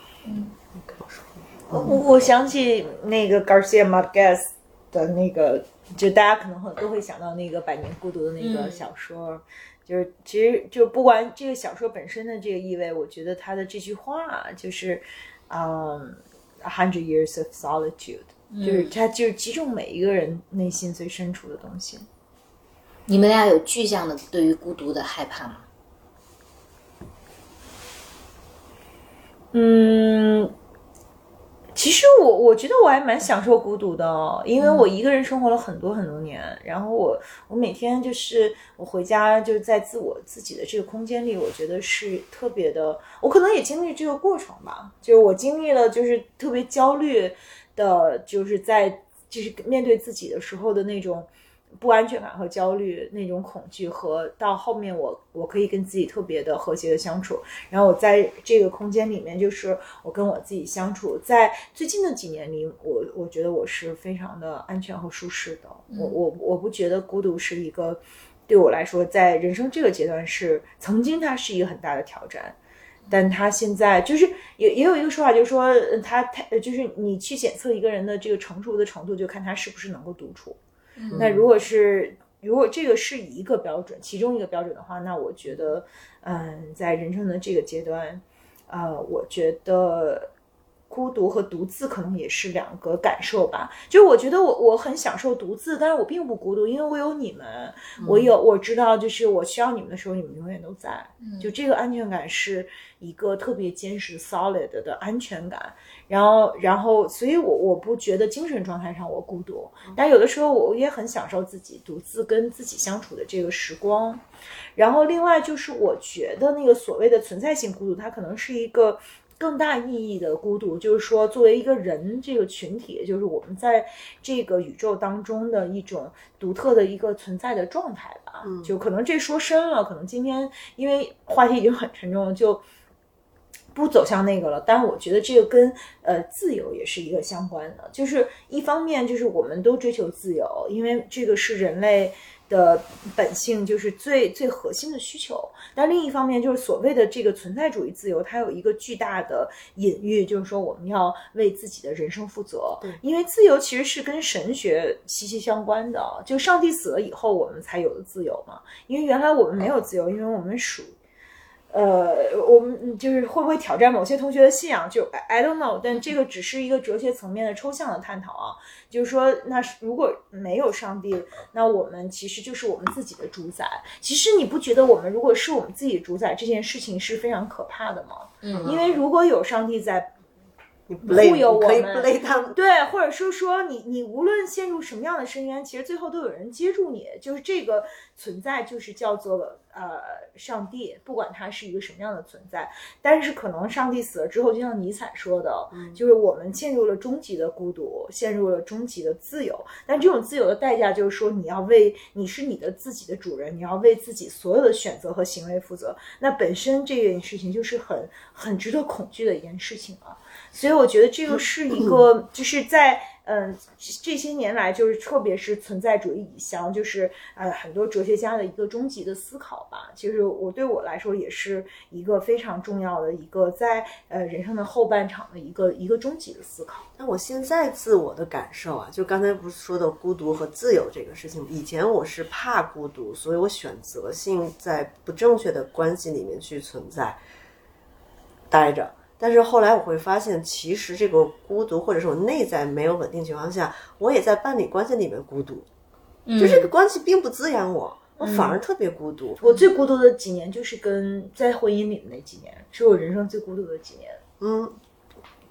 我我想起那个 Garcia Marquez 的那个，就大家可能会都会想到那个《百年孤独》的那个小说，就是其实就不管这个小说本身的这个意味，我觉得他的这句话就是，嗯，a hundred years of solitude，、就是他就是击中每一个人内心最深处的东西。你们俩有具象的对于孤独的害怕吗？嗯，其实我我觉得我还蛮享受孤独的哦，因为我一个人生活了很多很多年，然后我我每天就是我回家就是在自我自己的这个空间里，我觉得是特别的，我可能也经历这个过程吧，就是我经历了就是特别焦虑的，就是在就是面对自己的时候的那种。不安全感和焦虑那种恐惧，和到后面我我可以跟自己特别的和谐的相处，然后我在这个空间里面，就是我跟我自己相处，在最近的几年里，我我觉得我是非常的安全和舒适的。我我我不觉得孤独是一个对我来说，在人生这个阶段是曾经它是一个很大的挑战。但他现在就是也也有一个说法，就是说呃他他呃就是你去检测一个人的这个成熟的程度，就看他是不是能够独处。那如果是如果这个是一个标准，其中一个标准的话，那我觉得，嗯，在人生的这个阶段，呃，我觉得孤独和独自可能也是两个感受吧。就是我觉得我我很享受独自，但是我并不孤独，因为我有你们，我有我知道，就是我需要你们的时候，你们永远都在。就这个安全感是一个特别坚实、solid 的安全感。然后，然后，所以我我不觉得精神状态上我孤独，但有的时候我也很享受自己独自跟自己相处的这个时光。然后，另外就是我觉得那个所谓的存在性孤独，它可能是一个更大意义的孤独，就是说作为一个人这个群体，就是我们在这个宇宙当中的一种独特的一个存在的状态吧。就可能这说深了，可能今天因为话题已经很沉重了，就。不走向那个了，但是我觉得这个跟呃自由也是一个相关的，就是一方面就是我们都追求自由，因为这个是人类的本性，就是最最核心的需求。但另一方面就是所谓的这个存在主义自由，它有一个巨大的隐喻，就是说我们要为自己的人生负责。因为自由其实是跟神学息息相关的，就上帝死了以后，我们才有了自由嘛。因为原来我们没有自由，因为我们属。呃，我们就是会不会挑战某些同学的信仰？就 I don't know，但这个只是一个哲学层面的抽象的探讨啊。就是说，那如果没有上帝，那我们其实就是我们自己的主宰。其实你不觉得我们如果是我们自己主宰这件事情是非常可怕的吗？嗯因为如果有上帝在。你 blame 忽悠我们。对，或者说说你你无论陷入什么样的深渊，其实最后都有人接住你，就是这个存在就是叫做呃上帝，不管他是一个什么样的存在。但是可能上帝死了之后，就像尼采说的，就是我们陷入了终极的孤独，陷入了终极的自由。但这种自由的代价就是说，你要为你是你的自己的主人，你要为自己所有的选择和行为负责。那本身这件事情就是很很值得恐惧的一件事情啊。所以我觉得这个是一个，就是在嗯这些年来，就是特别是存在主义以降，就是呃很多哲学家的一个终极的思考吧。其实我对我来说，也是一个非常重要的一个在呃人生的后半场的一个一个终极的思考。那我现在自我的感受啊，就刚才不是说的孤独和自由这个事情，以前我是怕孤独，所以我选择性在不正确的关系里面去存在，待着。但是后来我会发现，其实这个孤独，或者是我内在没有稳定情况下，我也在伴侣关系里面孤独，就这个关系并不滋养我，我反而特别孤独。我最孤独的几年就是跟在婚姻里的那几年，是我人生最孤独的几年。嗯，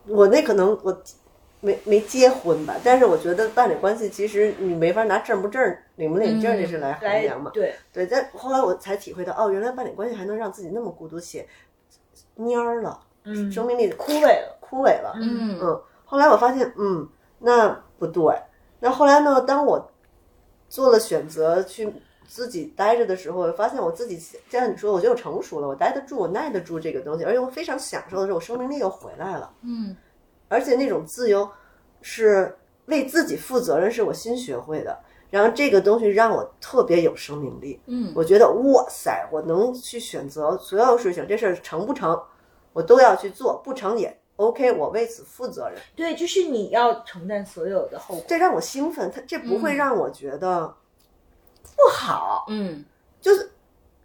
我那可能我没没结婚吧，但是我觉得伴侣关系其实你没法拿证不证、领不领证这是来衡量嘛。对，对，但后来我才体会到，哦，原来伴侣关系还能让自己那么孤独且蔫儿了，嗯，生命力枯萎了。枯萎了。嗯嗯，后来我发现，嗯，那不对。那后来呢？当我做了选择去自己待着的时候，发现我自己，就像你说，我觉得我成熟了，我待得住，我耐得住这个东西，而且我非常享受的是，我生命力又回来了。嗯而且那种自由是为自己负责任，是我新学会的。然后这个东西让我特别有生命力。嗯我觉得哇塞，我能去选择所有事情，这事儿成不成，我都要去做，不成也 OK，我为此负责任。对，就是你要承担所有的后果。这让我兴奋，他这不会嗯让我觉得不好。嗯就是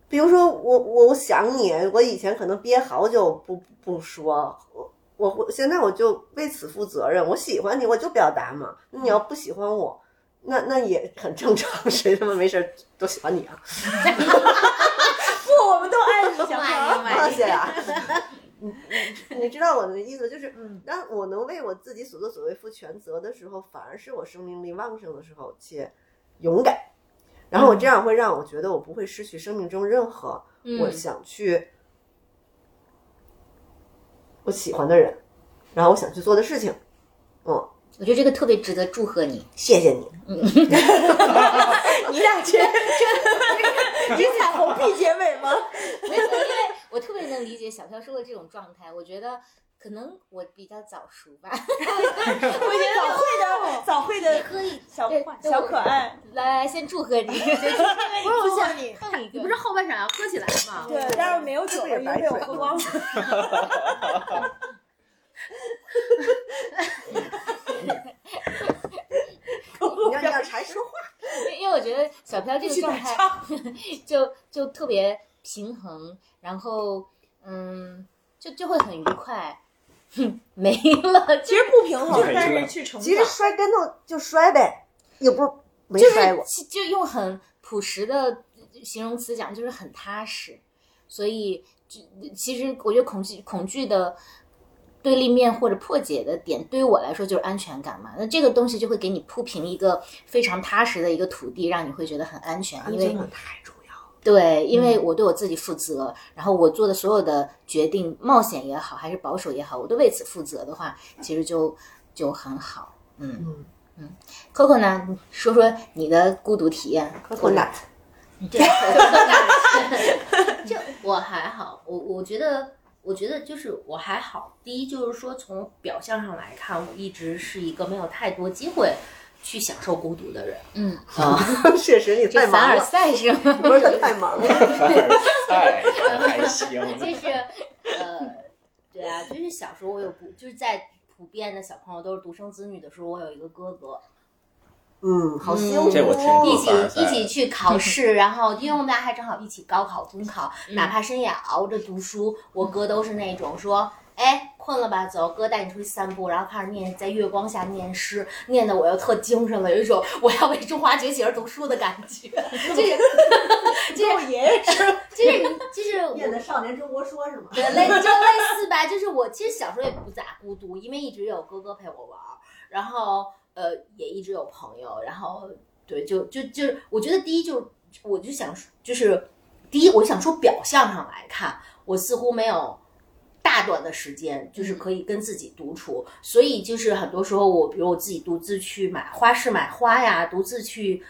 比如说我我我想你，我以前可能憋好久不不说，我我我现在我就为此负责任。我喜欢你，我就表达嘛。你要不喜欢我，那那也很正常，谁他妈没事儿都喜欢你啊？不，我们都爱你，小妈朋呀妈谢谢啊。你你 你知道我的意思，就是嗯，当我能为我自己所作所为负全责的时候，反而是我生命力旺盛的时候，且勇敢。然后我这样会让我觉得我不会失去生命中任何我嗯想去我喜欢的人，然后我想去做的事情。嗯，我觉得这个特别值得祝贺你。谢谢你。嗯 你俩这这这彩虹屁结尾吗？没有，因为我特别能理解小飘说的这种状态。我觉得可能我比较早熟吧。我觉得 早会的早会的可以小可爱，来来，先祝贺你，不是我谢谢你。不是后半场要喝起来吗？对，但是没有酒了，因为被我喝光了。你要让柴说话。因为我觉得小飘这个状态就就特别平衡，然后嗯，就就会很愉快。哼，没了，其实不平衡，但是去成长。其实摔跟头就摔呗，也不是没就是摔过。其就用很朴实的形容词讲，就是很踏实。所以，就其实我觉得恐惧恐惧的对立面或者破解的点，对于我来说就是安全感嘛。那这个东西就会给你铺平一个非常踏实的一个土地，让你会觉得很安全，因为安全感太重要了。对，因为我对我自己负责，然后我做的所有的决定，冒险也好，还是保守也好，我都为此负责的话，其实就就很好。嗯嗯，Coco 呢，说说你的孤独体验。，coconut，对，就我还好，我我觉得，我觉得就是我还好。第一就是说，从表象上来看，我一直是一个没有太多机会去享受孤独的人嗯，啊。确实你这凡尔 太忙了，赛是吗？不是他太忙了。凡尔赛，还行。就是呃，对啊，就是小时候我有不就是在普遍的小朋友都是独生子女的时候，我有一个哥哥，嗯，好辛嗯苦。这我听过一起一起去考试，然后因为我们俩还正好一起高考、中考，哪怕深夜熬着读书，我哥都是那种说。哎，困了吧？走，哥带你出去散步，然后开始念，在月光下念诗，念的我又特精神了，有一种我要为中华崛起而读书的感觉。这 是，就是我爷爷是就是你，就是念的《少年中国说》是吗？对，类就类似吧，就是我其实小时候也不咋孤独，因为一直有哥哥陪我玩儿，然后呃也一直有朋友，然后对，就就就是我觉得第一就是我就想就是第一，我想说表象上来看，我似乎没有。大段的时间就是可以跟自己独处，所以就是很多时候我，比如我自己独自去买花市买花呀，独自去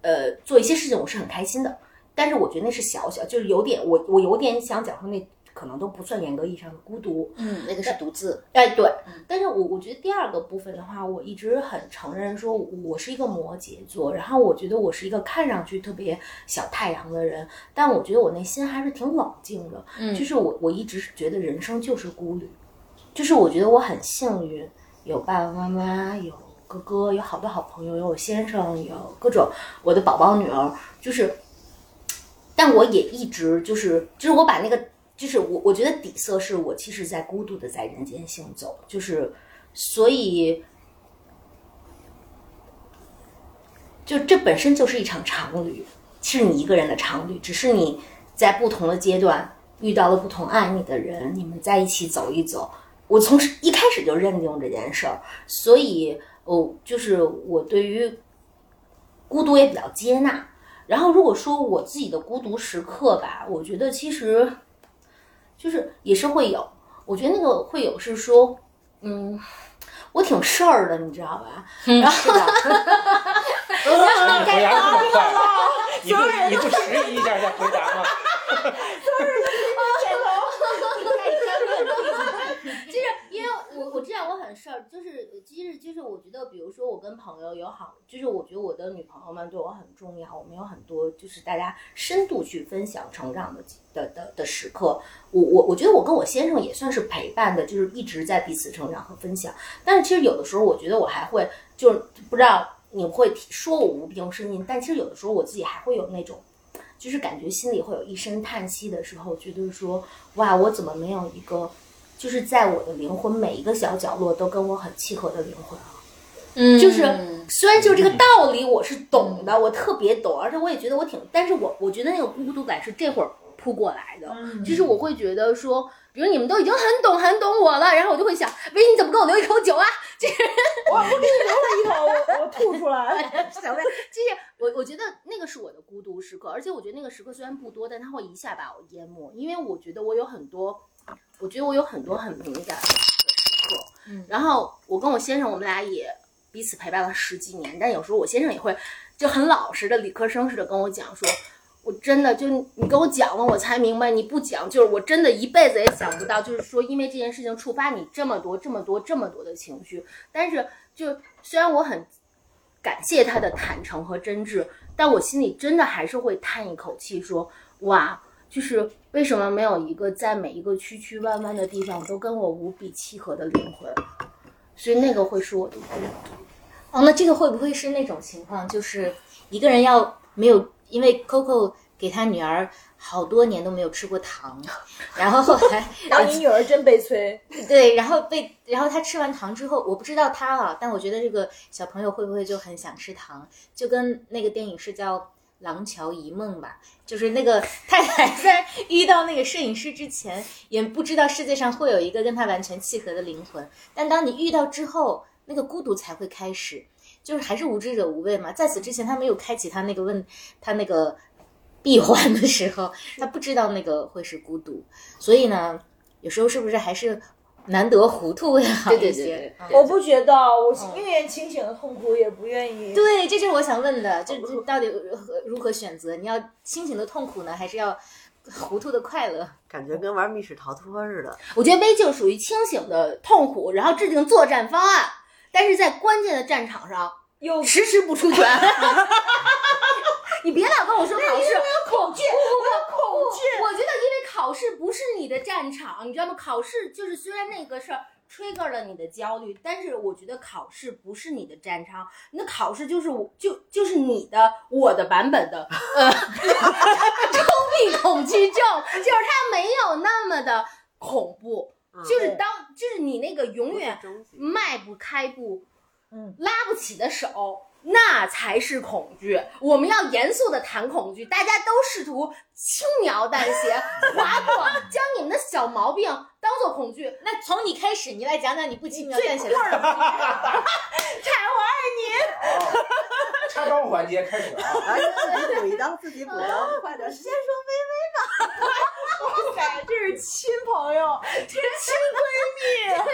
呃做一些事情，我是很开心的。但是我觉得那是小小，就是有点我我有点想讲说那可能都不算严格意义上的孤独。嗯，那个是独自。哎，对，但是我我觉得第二个部分的话，我一直很承认说我是一个摩羯座，然后我觉得我是一个看上去特别小太阳的人，但我觉得我内心还是挺冷静的。嗯就是我我一直是觉得人生就是孤旅，就是我觉得我很幸运，有爸爸妈妈，有哥哥，有好多好朋友，有我先生，有各种我的宝宝女儿，就是，但我也一直就是就是我把那个就是我我觉得底色是我其实在孤独的在人间行走，就是所以。就这本身就是一场长旅，是你一个人的长旅，只是你在不同的阶段遇到了不同爱你的人，你们在一起走一走。我从一开始就认定这件事儿，所以哦，就是我对于孤独也比较接纳。然后如果说我自己的孤独时刻吧，我觉得其实就是也是会有。我觉得那个会有是说，嗯，我挺事儿的，你知道吧？然后。你回答这么快，你不你不迟疑一下再回答吗？就是因为我我知道我很事儿，就是其实就是我觉得，比如说我跟朋友有好，就是我觉得我的女朋友们对我很重要，我们有很多就是大家深度去分享成长的的的的时刻。我我我觉得我跟我先生也算是陪伴的，就是一直在彼此成长和分享。但是其实有的时候，我觉得我还会就是不知道。你会说我无病呻吟，但其实有的时候我自己还会有那种，就是感觉心里会有一声叹息的时候，觉得说哇，我怎么没有一个，就是在我的灵魂每一个小角落都跟我很契合的灵魂啊？嗯，就是虽然就这个道理我是懂的，我特别懂，而且我也觉得我挺，但是我我觉得那个孤独感是这会儿扑过来的，就是我会觉得说。比如你们都已经很懂很懂我了，然后我就会想，喂，你怎么给我留一口酒啊？这我我给你留了一口，我我吐出来。小魏，就是我我觉得那个是我的孤独时刻，而且我觉得那个时刻虽然不多，但它会一下把我淹没，因为我觉得我有很多，我觉得我有很多很敏感的时刻。嗯，然后我跟我先生，我们俩也彼此陪伴了十几年，但有时候我先生也会就很老实的理科生似的跟我讲说。我真的就你跟我讲了，我才明白。你不讲，就是我真的一辈子也想不到，就是说因为这件事情触发你这么多、这么多、这么多的情绪。但是，就虽然我很感谢他的坦诚和真挚，但我心里真的还是会叹一口气，说哇，就是为什么没有一个在每一个曲曲弯弯的地方都跟我无比契合的灵魂？所以那个会是我的孤独。哦，那这个会不会是那种情况，就是一个人要没有？因为 Coco 给他女儿好多年都没有吃过糖，然后后来，然后你女儿真悲催。对，然后被，然后他吃完糖之后，我不知道他啊，但我觉得这个小朋友会不会就很想吃糖，就跟那个电影是叫《廊桥遗梦》吧，就是那个 太太在遇到那个摄影师之前，也不知道世界上会有一个跟他完全契合的灵魂，但当你遇到之后，那个孤独才会开始。就是还是无知者无畏嘛，在此之前他没有开启他那个问他那个闭环的时候，他不知道那个会是孤独，所以呢，有时候是不是还是难得糊涂会好一些？我不觉得，我宁愿清醒的痛苦，也不愿意。对，这就是我想问的，这这到底如何选择？你要清醒的痛苦呢，还是要糊涂的快乐？感觉跟玩密室逃脱似的。我觉得危就属于清醒的痛苦，然后制定作战方案。但是在关键的战场上又迟迟不出拳，你别老跟我说考试恐惧，我有恐惧。我觉得考试不是你的战场，你知道吗？考试就是虽然那个事儿 trigger 了你的焦虑，但是我觉得考试不是你的战场，你的考试就是我就就是你的我的版本的 呃 周密恐惧症，就是它没有那么的恐怖。就是当，就是你那个永远迈不开步，嗯，拉不起的手，那才是恐惧。我们要严肃的谈恐惧，大家都试图轻描淡写 划过，将你们的小毛病当做恐惧。那从你开始，你来讲讲你不轻描淡写的。柴，我爱你。插刀环节开始啊！来，自己补一刀，自己补刀，快点，先说微微吧。哇塞，这是亲朋友，这是亲闺蜜，咱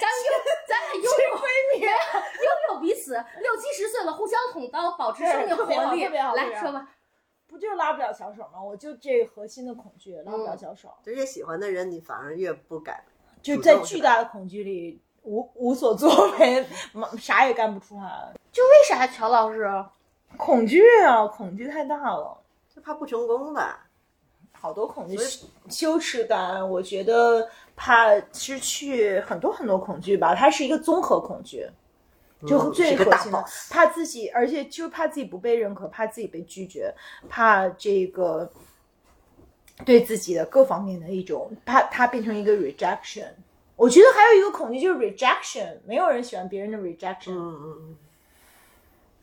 咱拥咱俩拥有闺蜜，拥有彼此，六七十岁了，互相捅刀，保持生命活力。特别好，来说吧，不就拉不了小手吗？我就这核心的恐惧，拉不了小手。就越喜欢的人，你反而越不敢。就在巨大的恐惧里，无无所作为，啥也干不出来。就为啥乔老师？恐惧啊，恐惧太大了，就怕不成功吧。好多恐惧，羞耻感，我觉得怕失去很多很多恐惧吧。它是一个综合恐惧，就最核心的，怕自己，而且就怕自己不被认可，怕自己被拒绝，怕这个对自己的各方面的一种，怕它变成一个 rejection。我觉得还有一个恐惧就是 rejection，没有人喜欢别人的 rejection。嗯嗯嗯。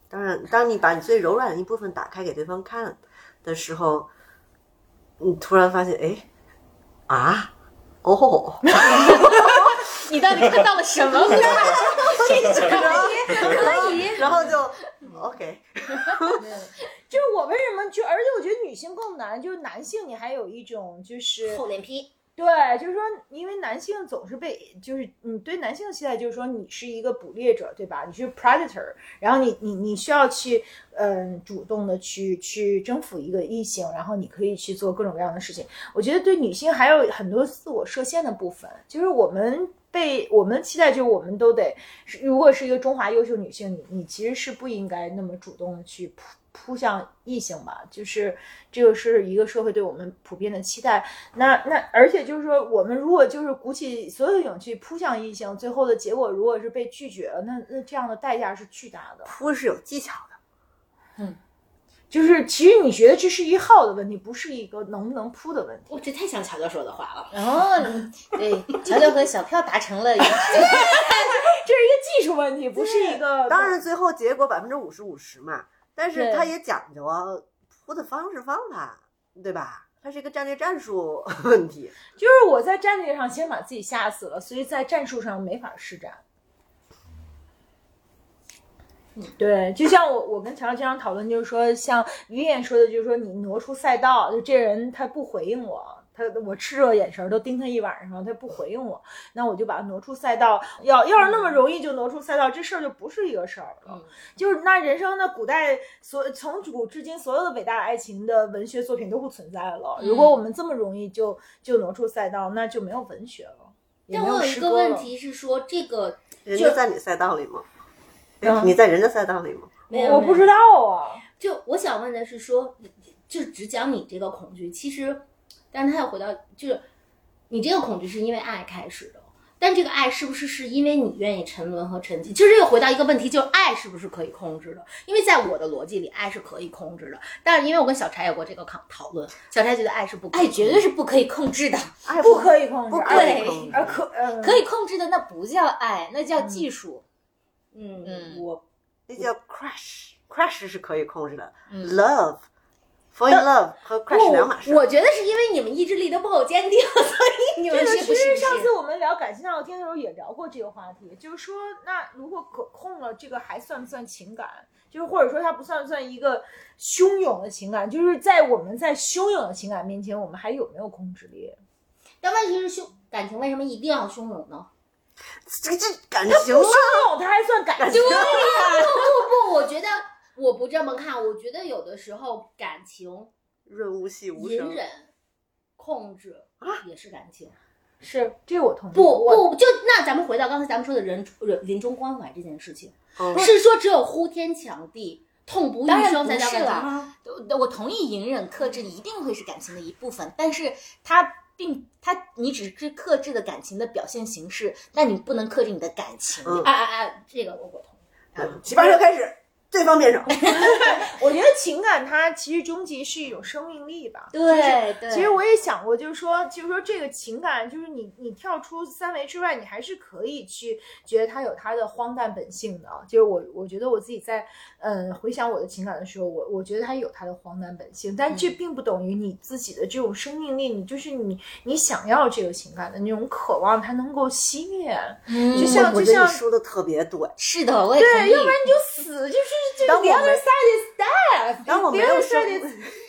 当然，当你把你最柔软的一部分打开给对方看的时候，你突然发现，哎，啊，哦，你到底看到了什么？这可以，然后就 OK。就是我为什么就，而且我觉得女性更难，就是男性你还有一种就是厚脸皮。对，就是说，因为男性总是被，就是你对男性的期待，就是说你是一个捕猎者，对吧？你是 predator，然后你你你需要去，嗯，主动的去去征服一个异性，然后你可以去做各种各样的事情。我觉得对女性还有很多自我设限的部分，就是我们被我们期待，就是我们都得，如果是一个中华优秀女性，你你其实是不应该那么主动的去扑扑向异性吧，就是这个是一个社会对我们普遍的期待。那那而且就是说，我们如果就是鼓起所有的勇气扑向异性，最后的结果如果是被拒绝了，那那这样的代价是巨大的。扑是有技巧的，嗯就是其实你觉得这是一号的问题，不是一个能不能扑的问题。我这太像乔乔说的话了。然后对乔乔和小票达成了一个，这是一个技术问题，不是一个。当然最后结果百分之五十五十嘛，但是对它也讲究啊，扑的方式方法，对吧？它是一个战略战术 问题。就是我在战略上先把自己吓死了，所以在战术上没法施展。对，就像我我跟乔乔经常讨论，就是说，像于燕说的，就是说你挪出赛道，就这人他不回应我，他我炽热眼神都盯他一晚上，他不回应我，那我就把他挪出赛道。要要是那么容易就挪出赛道，这事儿就不是一个事儿了。就是那人生的古代所从古至今所有的伟大爱情的文学作品都不存在了。如果我们这么容易就就挪出赛道，那就没有文学了，也没但我有一。个问题是说，这个人家在你赛道里吗？你在人家赛道里吗？没有我不知道啊。就我想问的是说，就只讲你这个恐惧，其实，但是他又回到，就是你这个恐惧是因为爱开始的，但这个爱是不是是因为你愿意沉沦和沉寂？其实又回到一个问题，就是爱是不是可以控制的？因为在我的逻辑里，爱是可以控制的，但是因为我跟小柴有过这个讨讨论，小柴觉得爱是不可以爱控制的，绝对是不可以控制的，爱不可以控制，不可以控制而可呃可以控制的那不叫爱，那叫技术。嗯嗯我那叫 crash，crash 是可以控制的。嗯 love fall in love 和 crash 两码事。我觉得是因为你们意志力都不够坚定，所以你们这个其是不是实上次我们聊感情大聊天的时候也聊过这个话题，就是说，那如果可控了，这个还算不算情感？就是或者说它不算不算一个汹涌的情感？就是在我们在汹涌的情感面前，我们还有没有控制力？但问题是汹感情为什么一定要汹涌呢？这这感情啊，汹涌，它还算感情？不不不，我觉得我不这么看，我觉得有的时候感情润物细无声。隐忍、控制也是感情。是这个我同意。不不，就那咱们回到刚才咱们说的人人临终关怀这件事情，嗯是说只有呼天抢地、痛不欲生当然不才叫感情是啦吗？我我同意隐忍克制一定会是感情的一部分，但是它并它你只是克制的感情的表现形式，但你不能克制你的感情。嗯啊啊啊！这个我我同意。嗯奇葩说开始，对方辩手。我觉得情感它其实终极是一种生命力吧。对对，其实我也想过，就是说，就是说这个情感，就是你你跳出三维之外，你还是可以去觉得它有它的荒诞本性的。就是我我觉得我自己在嗯回想我的情感的时候，我我觉得它有它的荒诞本性，但这并不等于你自己的这种生命力，你就是你你想要这个情感的那种渴望，它能够熄灭。嗯就像就像说的特别对。是的，我也对，要不然你就死，就是这个当我 the other 没 side is death，当我 the 没有 other side is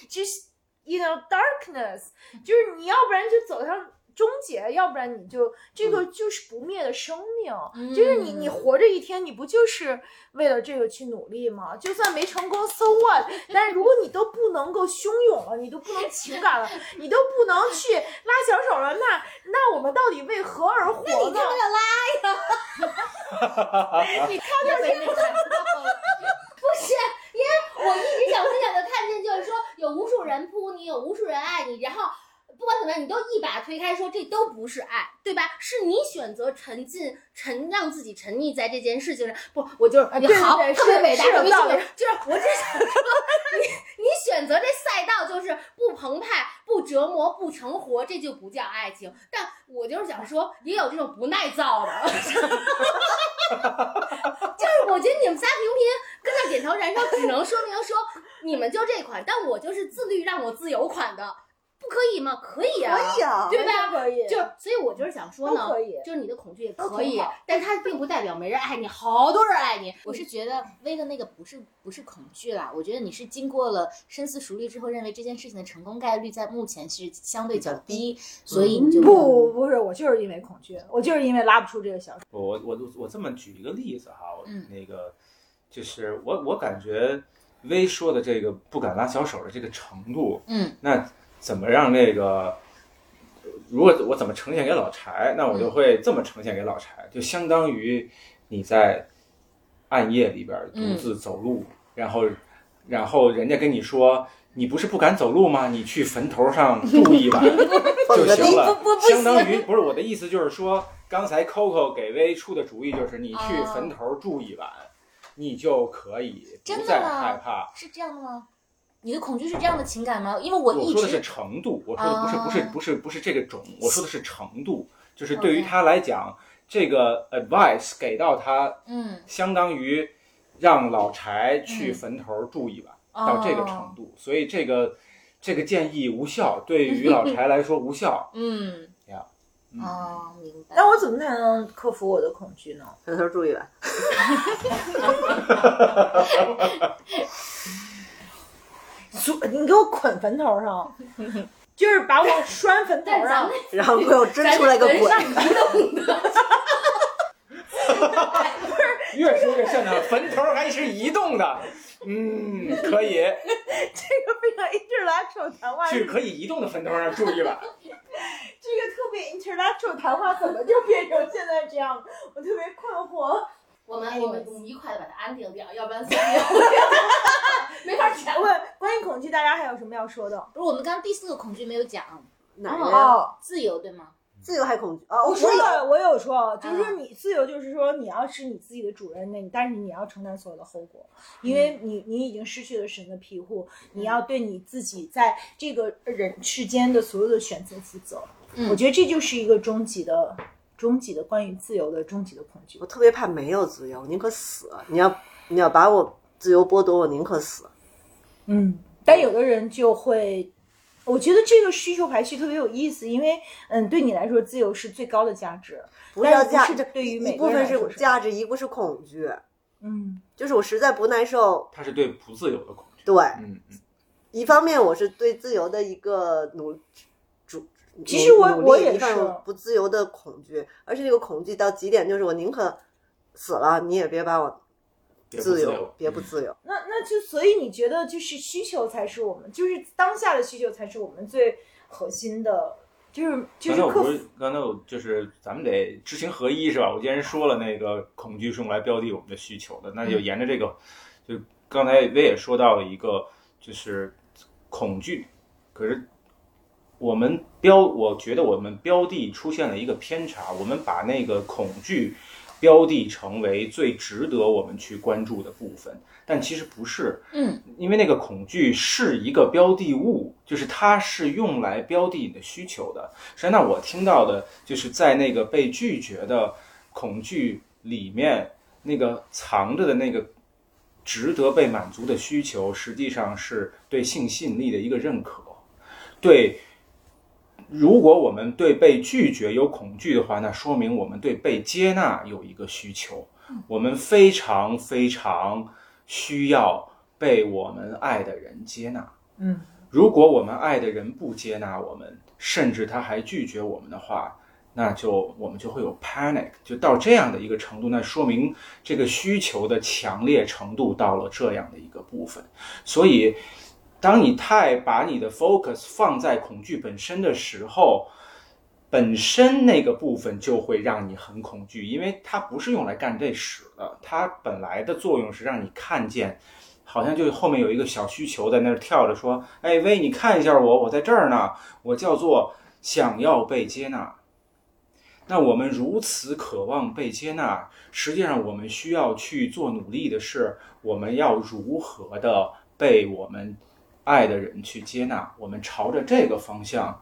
just you know darkness，就是你要不然就走向终结，要不然你就这个就是不灭的生命，就是你你活着一天，你不就是为了这个去努力吗？就算没成功，so what？但是如果你都不能够汹涌了，你都不能情感了，你都不能去拉小手了，那那我们到底为何而活呢？你看见没？不是，因为我一直想分享的看见就是说，有无数人扑你，有无数人爱你，然后不管怎么样，你都一把推开说这都不是爱，对吧？是你选择沉浸沉让自己沉溺在这件事情上。不，我就是你好，对特别是伟大，特别道理幸运就是我只想说，你你选择这赛道就是不澎湃、不折磨、不成活，这就不叫爱情。但我就是想说，也有这种不耐造的，就是我觉得你们仨平平跟那点头燃烧，只能说明说你们就这款，但我就是自律让我自由款的，不可以吗？可以啊，可以啊，对吧？可以，就所以，我就是想说呢可以，就是你的恐惧也可以但它并不代表没人爱你，好多人爱你。我是觉得威的那个不是不是恐惧啦，我觉得你是经过了深思熟虑之后，认为这件事情的成功概率在目前是相对较低，所以你就不不是，我就是因为恐惧，我就是因为拉不出这个小手。我我我这么举一个例子哈，嗯那个就是我我感觉威说的这个不敢拉小手的这个程度，嗯，那怎么让那个，如果我怎么呈现给老柴，那我就会这么呈现给老柴，就相当于你在暗夜里边独自走路，然后然后人家跟你说。你不是不敢走路吗？你去坟头上住一晚 就行了。相当于不是我的意思，就是说，刚才 Coco 给薇出的主意就是，你去哦坟头住一晚，你就可以不再害怕。是这样的吗？你的恐惧是这样的情感吗？因为我一我说的是程度，我说的不是不是哦。不是不是这个种，我说的是程度，就是对于他来讲，这个 advice 给到他，嗯。相当于让老柴去嗯。坟头住一晚，哦。到这个程度，所以这个这个建议无效，对于老柴来说无效。嗯。呀嗯。哦，明白。那我怎么才能克服我的恐惧呢？坟头住一晚，所你给我捆坟头上，就是把我拴坟头上。然后给我真出来个鬼，越说越瘆得慌，坟头还是移动的，嗯，可以 这个非常 intellectual 谈话，去可以移动的坟头上住一晚。这个特别 intellectual 谈话怎么就变成现在这样？我特别困惑。我们我们我们愉快的把它安定掉，要不然三秒。没法全。问。关于恐惧，大家还有什么要说的？不是我们刚刚第四个恐惧没有讲，哪个自由对吗？自由还恐惧？啊？我我说了，我有说，就是说你自由，就是说你要是你自己的主人，那你但是你要承担所有的后果，因为你你已经失去了神的庇护，你要对你自己在这个人世间的所有的选择负责。嗯。我觉得这就是一个终极的、终极的关于自由的终极的恐惧我。特别怕没有自由，我宁可死。你要你要把我自由剥夺，我宁可死。嗯，但有的人就会，我觉得这个需求排序特别有意思，因为嗯，对你来说，自由是最高的价值，不是要价，但是不是这对于每一部分个人是价值，一部分是恐惧。嗯就是我实在不耐受，他是对不自由的恐惧。对，嗯，嗯一方面我是对自由的一个努主，其实我我也是不自由的恐惧，而且这个恐惧到极点，就是我宁可死了，你也别把我别不自由，嗯别不自由。那那就所以你觉得就是需求才是我们，就是当下的需求才是我们最核心的，就是就是我不是，刚才我就是咱们得知行合一是吧？我既然说了那个恐惧是用来标的我们的需求的，那就沿着这个，就刚才薇也说到了一个，就是恐惧，可是我们标，我觉得我们标的出现了一个偏差，我们把那个恐惧标的成为最值得我们去关注的部分，但其实不是，嗯，因为那个恐惧是一个标的物，就是它是用来标的你的需求的。实际上，我听到的就是在那个被拒绝的恐惧里面，那个藏着的那个值得被满足的需求，实际上是对性吸引力的一个认可，对。如果我们对被拒绝有恐惧的话，那说明我们对被接纳有一个需求。我们非常非常需要被我们爱的人接纳。嗯，如果我们爱的人不接纳我们，甚至他还拒绝我们的话，那就我们就会有 panic，就到这样的一个程度，那说明这个需求的强烈程度到了这样的一个部分。所以，当你太把你的 focus 放在恐惧本身的时候，本身那个部分就会让你很恐惧，因为它不是用来干这事的，它本来的作用是让你看见好像就后面有一个小需求在那儿跳着说：“哎，喂，你看一下我，我在这儿呢，我叫做想要被接纳。”那我们如此渴望被接纳，实际上我们需要去做努力的是，我们要如何的被我们爱的人去接纳，我们朝着这个方向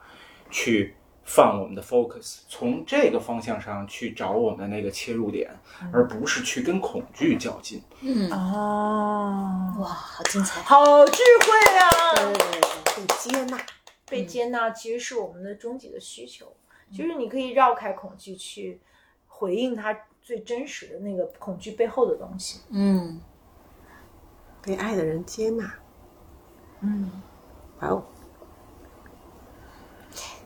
去放我们的 focus，从这个方向上去找我们的那个切入点，而不是去跟恐惧较劲。嗯，啊，哇，好精彩！好智慧啊！对，被接纳。被接纳其实是我们的终极的需求，就是你可以绕开恐惧去回应它最真实的那个恐惧背后的东西。嗯，被爱的人接纳。嗯，哇哦，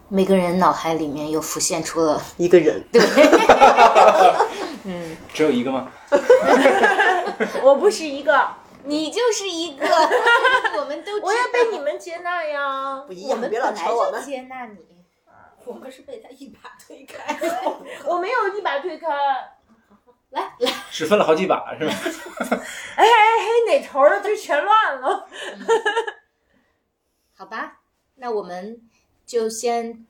每个人脑海里面又浮现出了，一个人，对，只有一个吗？我不是一个，你就是一个，我们都我要被你们接纳呀不。一样，我们别老本来就吵我们。接纳你。我们是被他一把推开。我没有一把推开，来来，只分了好几把是吧？哎哎哎，哪头的就全乱了。好吧，那我们就先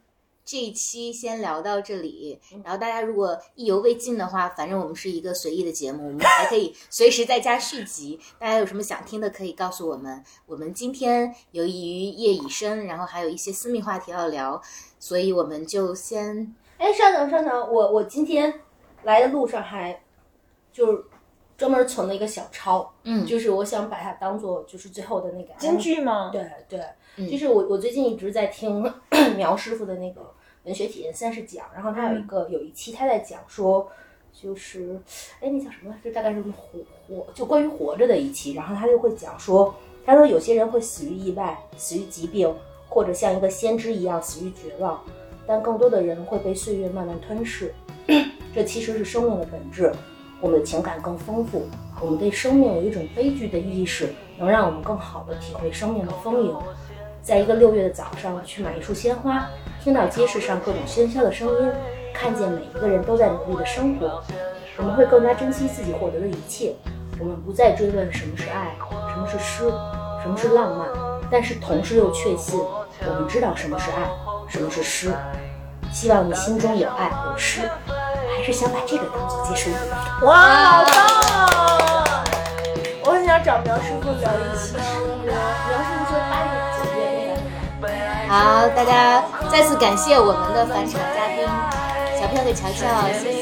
这一期先聊到这里。然后大家如果意犹未尽的话，反正我们是一个随意的节目，我们还可以 随时再加续集。大家有什么想听的，可以告诉我们。我们今天由于夜已深，然后还有一些私密话题要聊，所以我们就先哎，稍等稍等，我我今天来的路上还就是专门存了一个小抄，嗯就是我想把它当做就是最后的那个京剧吗？对对，嗯就是我我最近一直在听 苗师傅的那个文学体验三十讲，然后他有一个、有一期他在讲说，就是哎那叫什么来着？大概是活活就关于活着的一期，然后他就会讲说，他说有些人会死于意外，死于疾病，或者像一个先知一样死于绝望，但更多的人会被岁月慢慢吞噬。这其实是生命的本质。我们的情感更丰富，我们对生命有一种悲剧的意识，能让我们更好的体会生命的丰盈。在一个六月的早上，去买一束鲜花，听到街市上各种喧嚣的声音，看见每一个人都在努力的生活，我们会更加珍惜自己获得的一切。我们不再追问什么是爱，什么是诗，什么是浪漫，但是同时又确信，我们知道什么是爱，什么是诗。希望你心中有爱有诗，还是想把这个当做结束语。哇，好棒！我很想找苗师傅聊一期诗好，大家再次感谢我们的返场嘉宾小票的乔乔，谢谢。